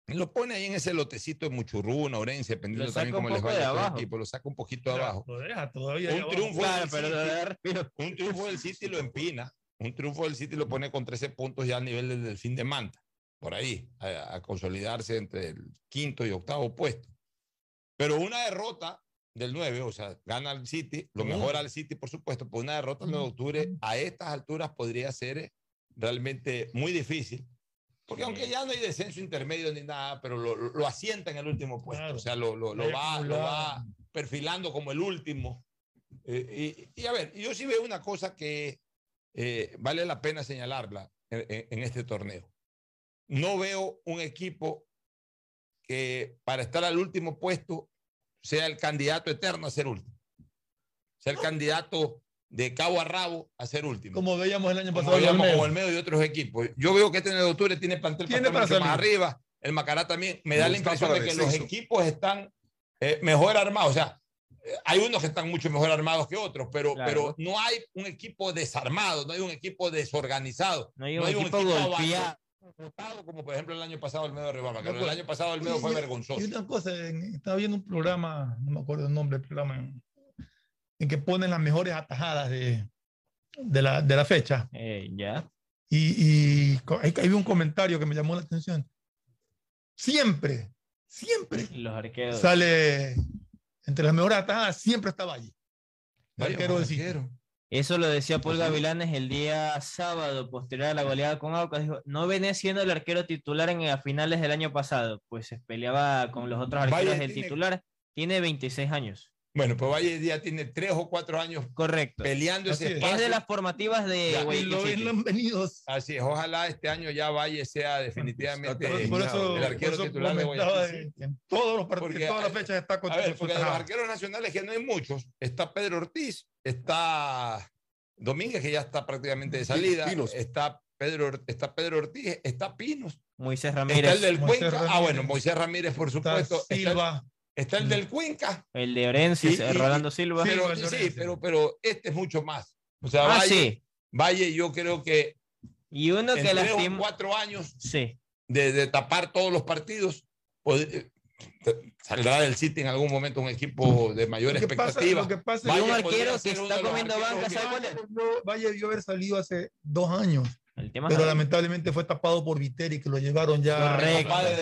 Lo pone ahí en ese lotecito de Muchurruna, Orense, dependiendo también cómo les vaya el abajo. equipo, lo saca un poquito abajo. Lo deja todavía. Un triunfo, Claro, del pero City, un triunfo del City lo empina. Un triunfo del City lo pone con 13 puntos ya al nivel del Delfín de Manta. Por ahí, a, a consolidarse entre el quinto y octavo puesto. Pero una derrota del 9, o sea, gana el City, lo Mm. mejora al City, por supuesto, por una derrota el 9 de octubre, a estas alturas podría ser eh, realmente muy difícil. Porque aunque ya no hay descenso intermedio ni nada, pero lo, asienta en el último puesto, o sea, lo, lo- lo Hay va, lo acumulado. va perfilando como el último. Eh, y, y a ver, yo sí veo una cosa que eh, vale la pena señalarla en, en- en este torneo. No veo un equipo que para estar al último puesto sea el candidato eterno a ser último. Sea el candidato de cabo a rabo a ser último. Como veíamos el año Como pasado. en veíamos Olmedo. como el medio y otros equipos. Yo veo que este 9 de octubre tiene plantel Tiene para mucho más arriba. El Macará también. Me da No la impresión de que los equipos están eh, mejor armados. O sea, hay unos que están mucho mejor armados que otros, pero, Claro. pero no hay un equipo desarmado, no hay un equipo desorganizado. No hay un equipo golpeado. como por ejemplo el año pasado el medio de Ribamba, que No, el pues, año pasado el medio fue vergonzoso. Y una cosa, en- estaba viendo un programa, no me acuerdo el nombre del programa, en, en que ponen las mejores atajadas de, de, la, de la fecha. Eh, ya. Y, y vi un comentario que me llamó la atención. Siempre, siempre Los arqueros. sale entre las mejores atajadas, siempre está Valle. El Vaya, arquero del arquero. Eso lo decía Paul Gavilanes el día sábado, posterior a la goleada con Aucas. Dijo, no venía siendo el arquero titular en a finales del año pasado, pues se peleaba con los otros Valle arqueros del tiene- titular. Tiene 26 años. Bueno, pues Valle ya tiene tres o cuatro años Correcto. peleando Así ese es. espacio. Es de las formativas de Ya, Y lo. Así es, ojalá este año ya Valle sea definitivamente Por, por eso, el arquero por eso titular de Guayaquil. en todos los partidos, Porque, todas las fechas está contra ver, porque de los arqueros nacionales que no hay muchos, está Pedro Ortiz, está Domínguez, que ya está prácticamente de salida, Pinos. está Pedro, está Pedro Ortiz, está Pinos, Moisés está Ramírez. el del Moisés Cuenca, ah bueno, Moisés Ramírez por Está supuesto, está el, Silva. Está el del Cuenca, El de Orense, Y- y- Rolando Silva. Sí, pero, sí, Orense. pero, pero este es mucho más. O sea, ah, Valle, sí. Valle yo creo que Y uno que lastimó. cuatro años Sí. de, de tapar todos los partidos, pod- eh, saldrá del City en algún momento un equipo de mayor Lo que pasa- expectativa. lo que pasa Valle un arquero que está comiendo banca. Valle- debió haber salido hace dos años, El tema pero es- lamentablemente fue tapado por Viteri, que lo llevaron ya. Correcto. Padre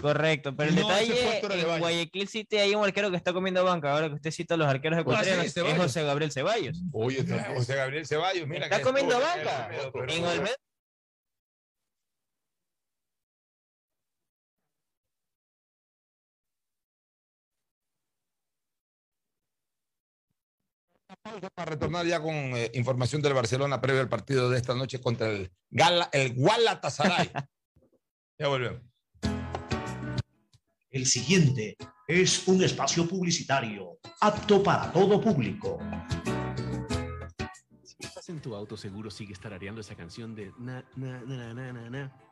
Correcto, pero el No, detalle en. Guayaquil City hay un arquero que está comiendo banca. Ahora que usted cita a los arqueros ecuatorianos, es Ceballos. José Gabriel Ceballos. Oye, está José Gabriel Ceballos, mira Está que comiendo estuvo banca. en Olmedo, pero- En Olmedo. Para retornar ya con eh, información del Barcelona previo al partido de esta noche contra el Gala, el Galatasaray. ya volvemos. El siguiente es un espacio publicitario apto para todo público. Si estás en tu auto, seguro sigues tarareando esa canción de na, na, na, na, na, na,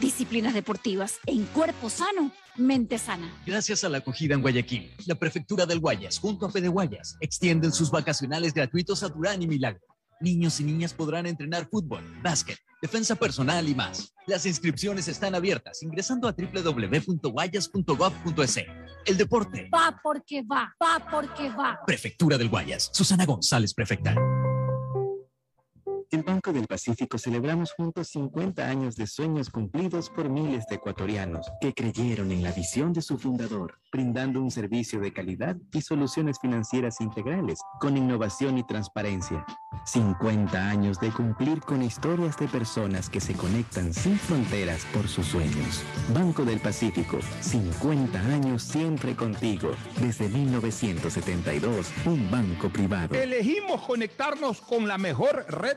disciplinas deportivas en cuerpo sano, mente sana. Gracias a la acogida en Guayaquil, la Prefectura del Guayas junto a Fede Guayas extienden sus vacacionales gratuitos a Turán y Milagro. Niños y niñas podrán entrenar fútbol, básquet, defensa personal y más. Las inscripciones están abiertas ingresando a www.guayas.gov.es. El deporte. Va porque va, va porque va. Prefectura del Guayas. Susana González, prefecta. En Banco del Pacífico celebramos juntos 50 años de sueños cumplidos por miles de ecuatorianos que creyeron en la visión de su fundador, brindando un servicio de calidad y soluciones financieras integrales con innovación y transparencia. 50 años de cumplir con historias de personas que se conectan sin fronteras por sus sueños. Banco del Pacífico, 50 años siempre contigo. Desde 1972, un banco privado. Elegimos conectarnos con la mejor red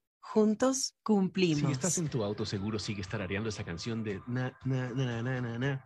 Juntos cumplimos. Si estás en tu auto, seguro sigues tarareando esa canción de na, na, na, na, na, na,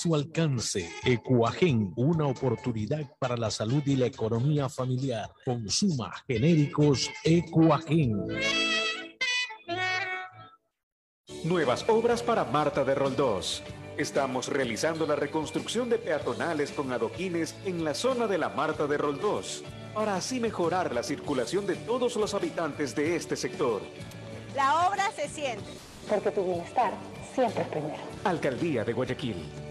su alcance. Ecuagen, una oportunidad para la salud y la economía familiar. Consuma genéricos Ecuagen. Nuevas obras para Marta de Roldós. Estamos realizando la reconstrucción de peatonales con adoquines en la zona de la Marta de Roldós, para así mejorar la circulación de todos los habitantes de este sector. La obra se siente. Porque tu bienestar siempre es primero. Alcaldía de Guayaquil.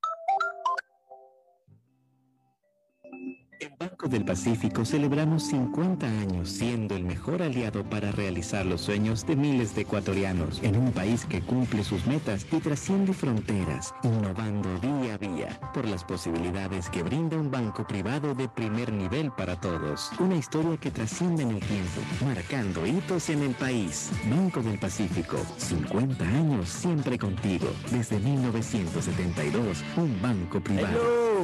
En Banco del Pacífico celebramos 50 años siendo el mejor aliado para realizar los sueños de miles de ecuatorianos en un país que cumple sus metas y trasciende fronteras, innovando día a día por las posibilidades que brinda un banco privado de primer nivel para todos. Una historia que trasciende en el tiempo, marcando hitos en el país. Banco del Pacífico, 50 años siempre contigo. Desde 1972, un banco privado.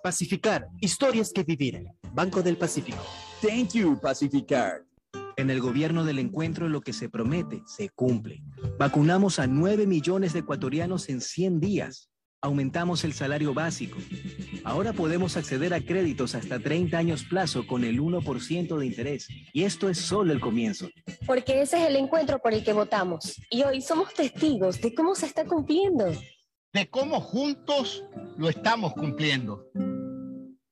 Pacificar, historias que vivir. Banco del Pacífico. Thank you, Pacificard. En el gobierno del encuentro lo que se promete se cumple. Vacunamos a 9 millones de ecuatorianos en 100 días. Aumentamos el salario básico. Ahora podemos acceder a créditos hasta 30 años plazo con el 1% de interés. Y esto es solo el comienzo. Porque ese es el encuentro por el que votamos. Y hoy somos testigos de cómo se está cumpliendo. De cómo juntos lo estamos cumpliendo.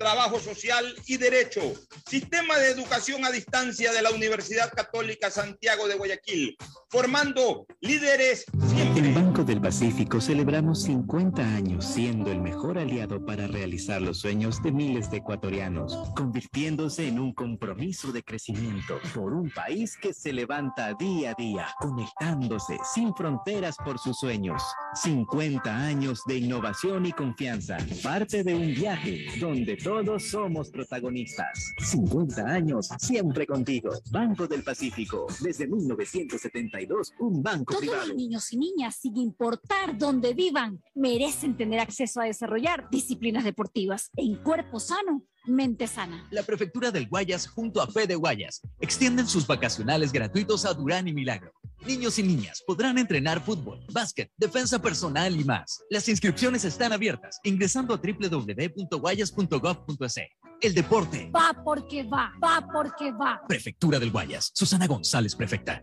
trabajo social y derecho. Sistema de educación a distancia de la Universidad Católica Santiago de Guayaquil, formando líderes siempre En Banco del Pacífico celebramos 50 años siendo el mejor aliado para realizar los sueños de miles de ecuatorianos, convirtiéndose en un compromiso de crecimiento por un país que se levanta día a día, conectándose sin fronteras por sus sueños. 50 años de innovación y confianza, parte de un viaje donde todos somos protagonistas. 50 años siempre contigo. Banco del Pacífico, desde 1972, un banco Todos privado. los niños y niñas, sin importar dónde vivan, merecen tener acceso a desarrollar disciplinas deportivas en cuerpo sano, mente sana. La Prefectura del Guayas junto a Fede Guayas extienden sus vacacionales gratuitos a Durán y Milagro. Niños y niñas podrán entrenar fútbol, básquet, defensa personal y más. Las inscripciones están abiertas ingresando a www.guayas.gov.es. El deporte. Va porque va, va porque va. Prefectura del Guayas. Susana González, prefecta.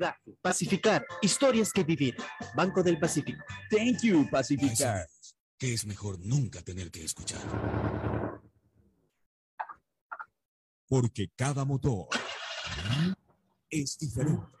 Pacificar, historias que vivir. Banco del Pacífico. Thank you, Pacificar. que es mejor nunca tener que escuchar. Porque cada motor es diferente.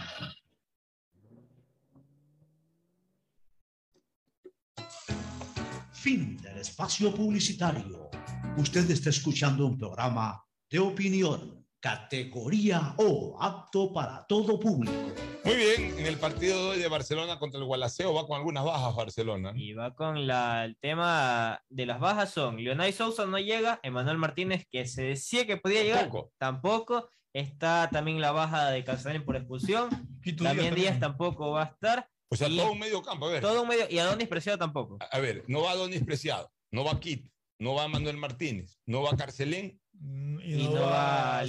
Fin del espacio publicitario. Usted está escuchando un programa de opinión, categoría O, apto para todo público. Muy bien, en el partido de hoy de Barcelona contra el Gualaceo va con algunas bajas Barcelona. Y va con la, el tema de las bajas son Leonay Sousa no llega, Emanuel Martínez que se decía que podía llegar, Tampoco. tampoco. Está también la baja de Calzadín por expulsión. También Díaz Díaz tampoco va a estar. O sea, Y todo un medio campo. A ver, todo un medio. Y Adonis Preciado tampoco. a ver, no va Donis Preciado, no va Kit, no va Manuel Martínez, no va Carcelén Y no, va.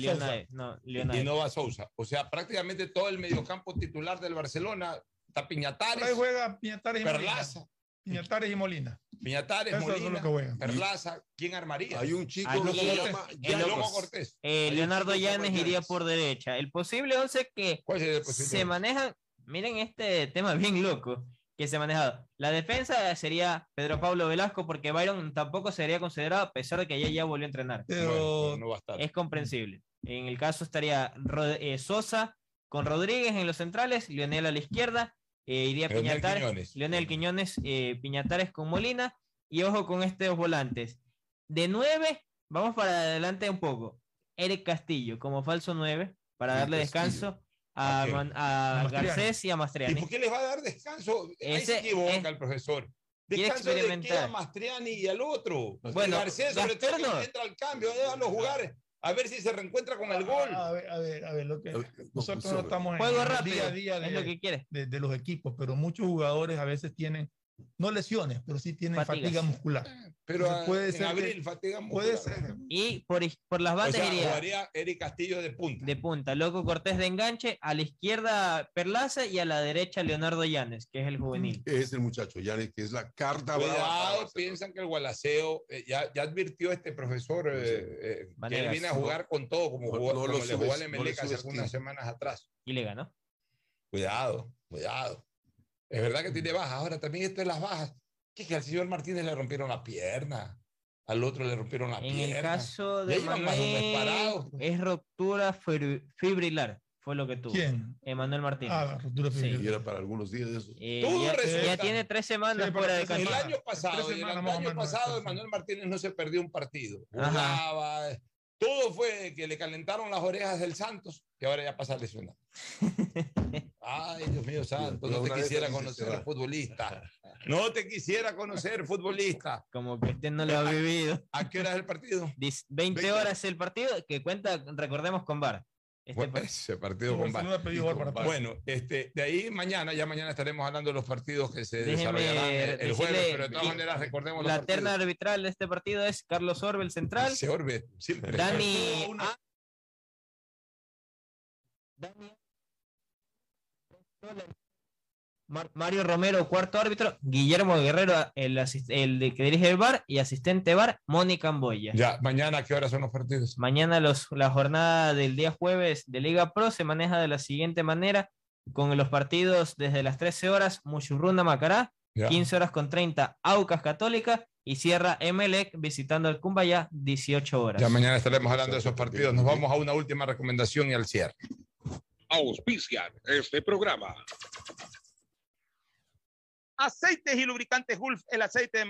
No, Leonay. y no va Sousa. O sea, prácticamente todo el mediocampo titular del Barcelona está Piñatares, ahí juega Piñatares y Perlaza. Molina. Piñatares y Molina. Piñatares, Eso es Molina, lo que juegan. Perlaza, ¿quién armaría? Hay un chico Aquí, que se llama el Yanis. Loco Cortés. Eh, Leonardo Llanes iría por derecha. El posible 11 que ¿Cuál sería el posible se once? manejan, miren este tema bien loco que se ha manejado. La defensa sería Pedro Pablo Velasco porque Byron tampoco sería considerado a pesar de que ya, ya volvió a entrenar. Pero no va a estar. Es comprensible. En el caso estaría Ro- eh, Sosa con Rodríguez en los centrales, Lionel a la izquierda, eh, iría Leonel Piñatares, Quiñones. Leonel Quiñones, eh, Piñatares con Molina, y ojo con estos volantes. De 9, vamos para adelante un poco. Eric Castillo como falso 9, para Eric darle Castillo. descanso a, ¿A qué? Man- a A Mastriani. Garcés y a ¿Y Mastriani. por qué les va a dar descanso? Ahí Ese se equivoca es- el profesor. Descanso de qué a Mastriani y al otro. Bueno, Garcés, sobre todo que no. entra al cambio, déjalo jugar, a ver si se reencuentra con el gol. A ver, a ver, a ver, lo que nosotros no estamos en el rápido, día a día es lo de, que quiere. de- de los equipos, pero muchos jugadores a veces tienen, no lesiones, pero sí tienen Fatigas. fatiga muscular. Pero Entonces, puede en ser que- abril, fatiga Puede muscular. ser. Y por, por las O bandas sea, iría jugaría Eric Castillo de punta. de punta, Loco Cortés de enganche, a la izquierda Perlaza y a la derecha Leonardo Llanes, que es el juvenil. Es el muchacho, Yanis, que es la carta Cuidado, piensan que el Gualaceo, eh, ya, ya advirtió este profesor eh, eh, que él viene a jugar con todo, como, No- jugó, no como le jugó al Emelec hace subestimes. unas semanas atrás. Y le ganó. Cuidado, cuidado. Es verdad que tiene bajas. Ahora también esto de las bajas. Que, que al señor Martínez le rompieron la pierna. Al otro le rompieron la En pierna. el caso de Manuel, es ruptura fibri- fibrilar. Fue lo que tuvo. ¿Quién? Emanuel Martínez. Ah, rotura Sí. fibrilar. Y era para algunos días de eso. Eh, ya, tiene tres semanas Sí, fuera de tres El año pasado, el año pasado, sí. Emanuel Martínez no se perdió un partido. Ajá. Jugaba. Todo fue que le calentaron las orejas del Santos, que ahora ya pasa lesionado. Ay, Dios mío santo, no te quisiera conocer futbolista. No te quisiera conocer, futbolista. Como que usted no lo ha vivido. ¿A qué hora es el partido? Dice, 20 Veinte. horas el partido que cuenta, recordemos, con VAR. Este Bueno, ese partido con VAR. Bueno, este, de ahí mañana, ya mañana estaremos hablando de los partidos que se Déjeme desarrollarán el, decirle- jueves, pero de todas maneras recordemos los La terna partidos. arbitral de este partido es Carlos Orbe, el central. Se orbe, siempre. Dani. Dani- Mario Romero, cuarto árbitro. Guillermo Guerrero, el, el de que dirige el VAR. Y asistente VAR, Mónica Amboya. Ya, mañana, ¿a qué hora son los partidos? Mañana los, la jornada del día jueves de Liga Pro se maneja de la siguiente manera, con los partidos desde las 13 horas, Muchurruna Macará, Ya. 15 horas con 30, Aucas Católica y cierra Emelec visitando el Cumbayá, 18 horas. Ya mañana estaremos hablando de esos partidos. Nos vamos a una última recomendación y al cierre. Auspician este programa. Aceites y lubricantes Gulf, el aceite de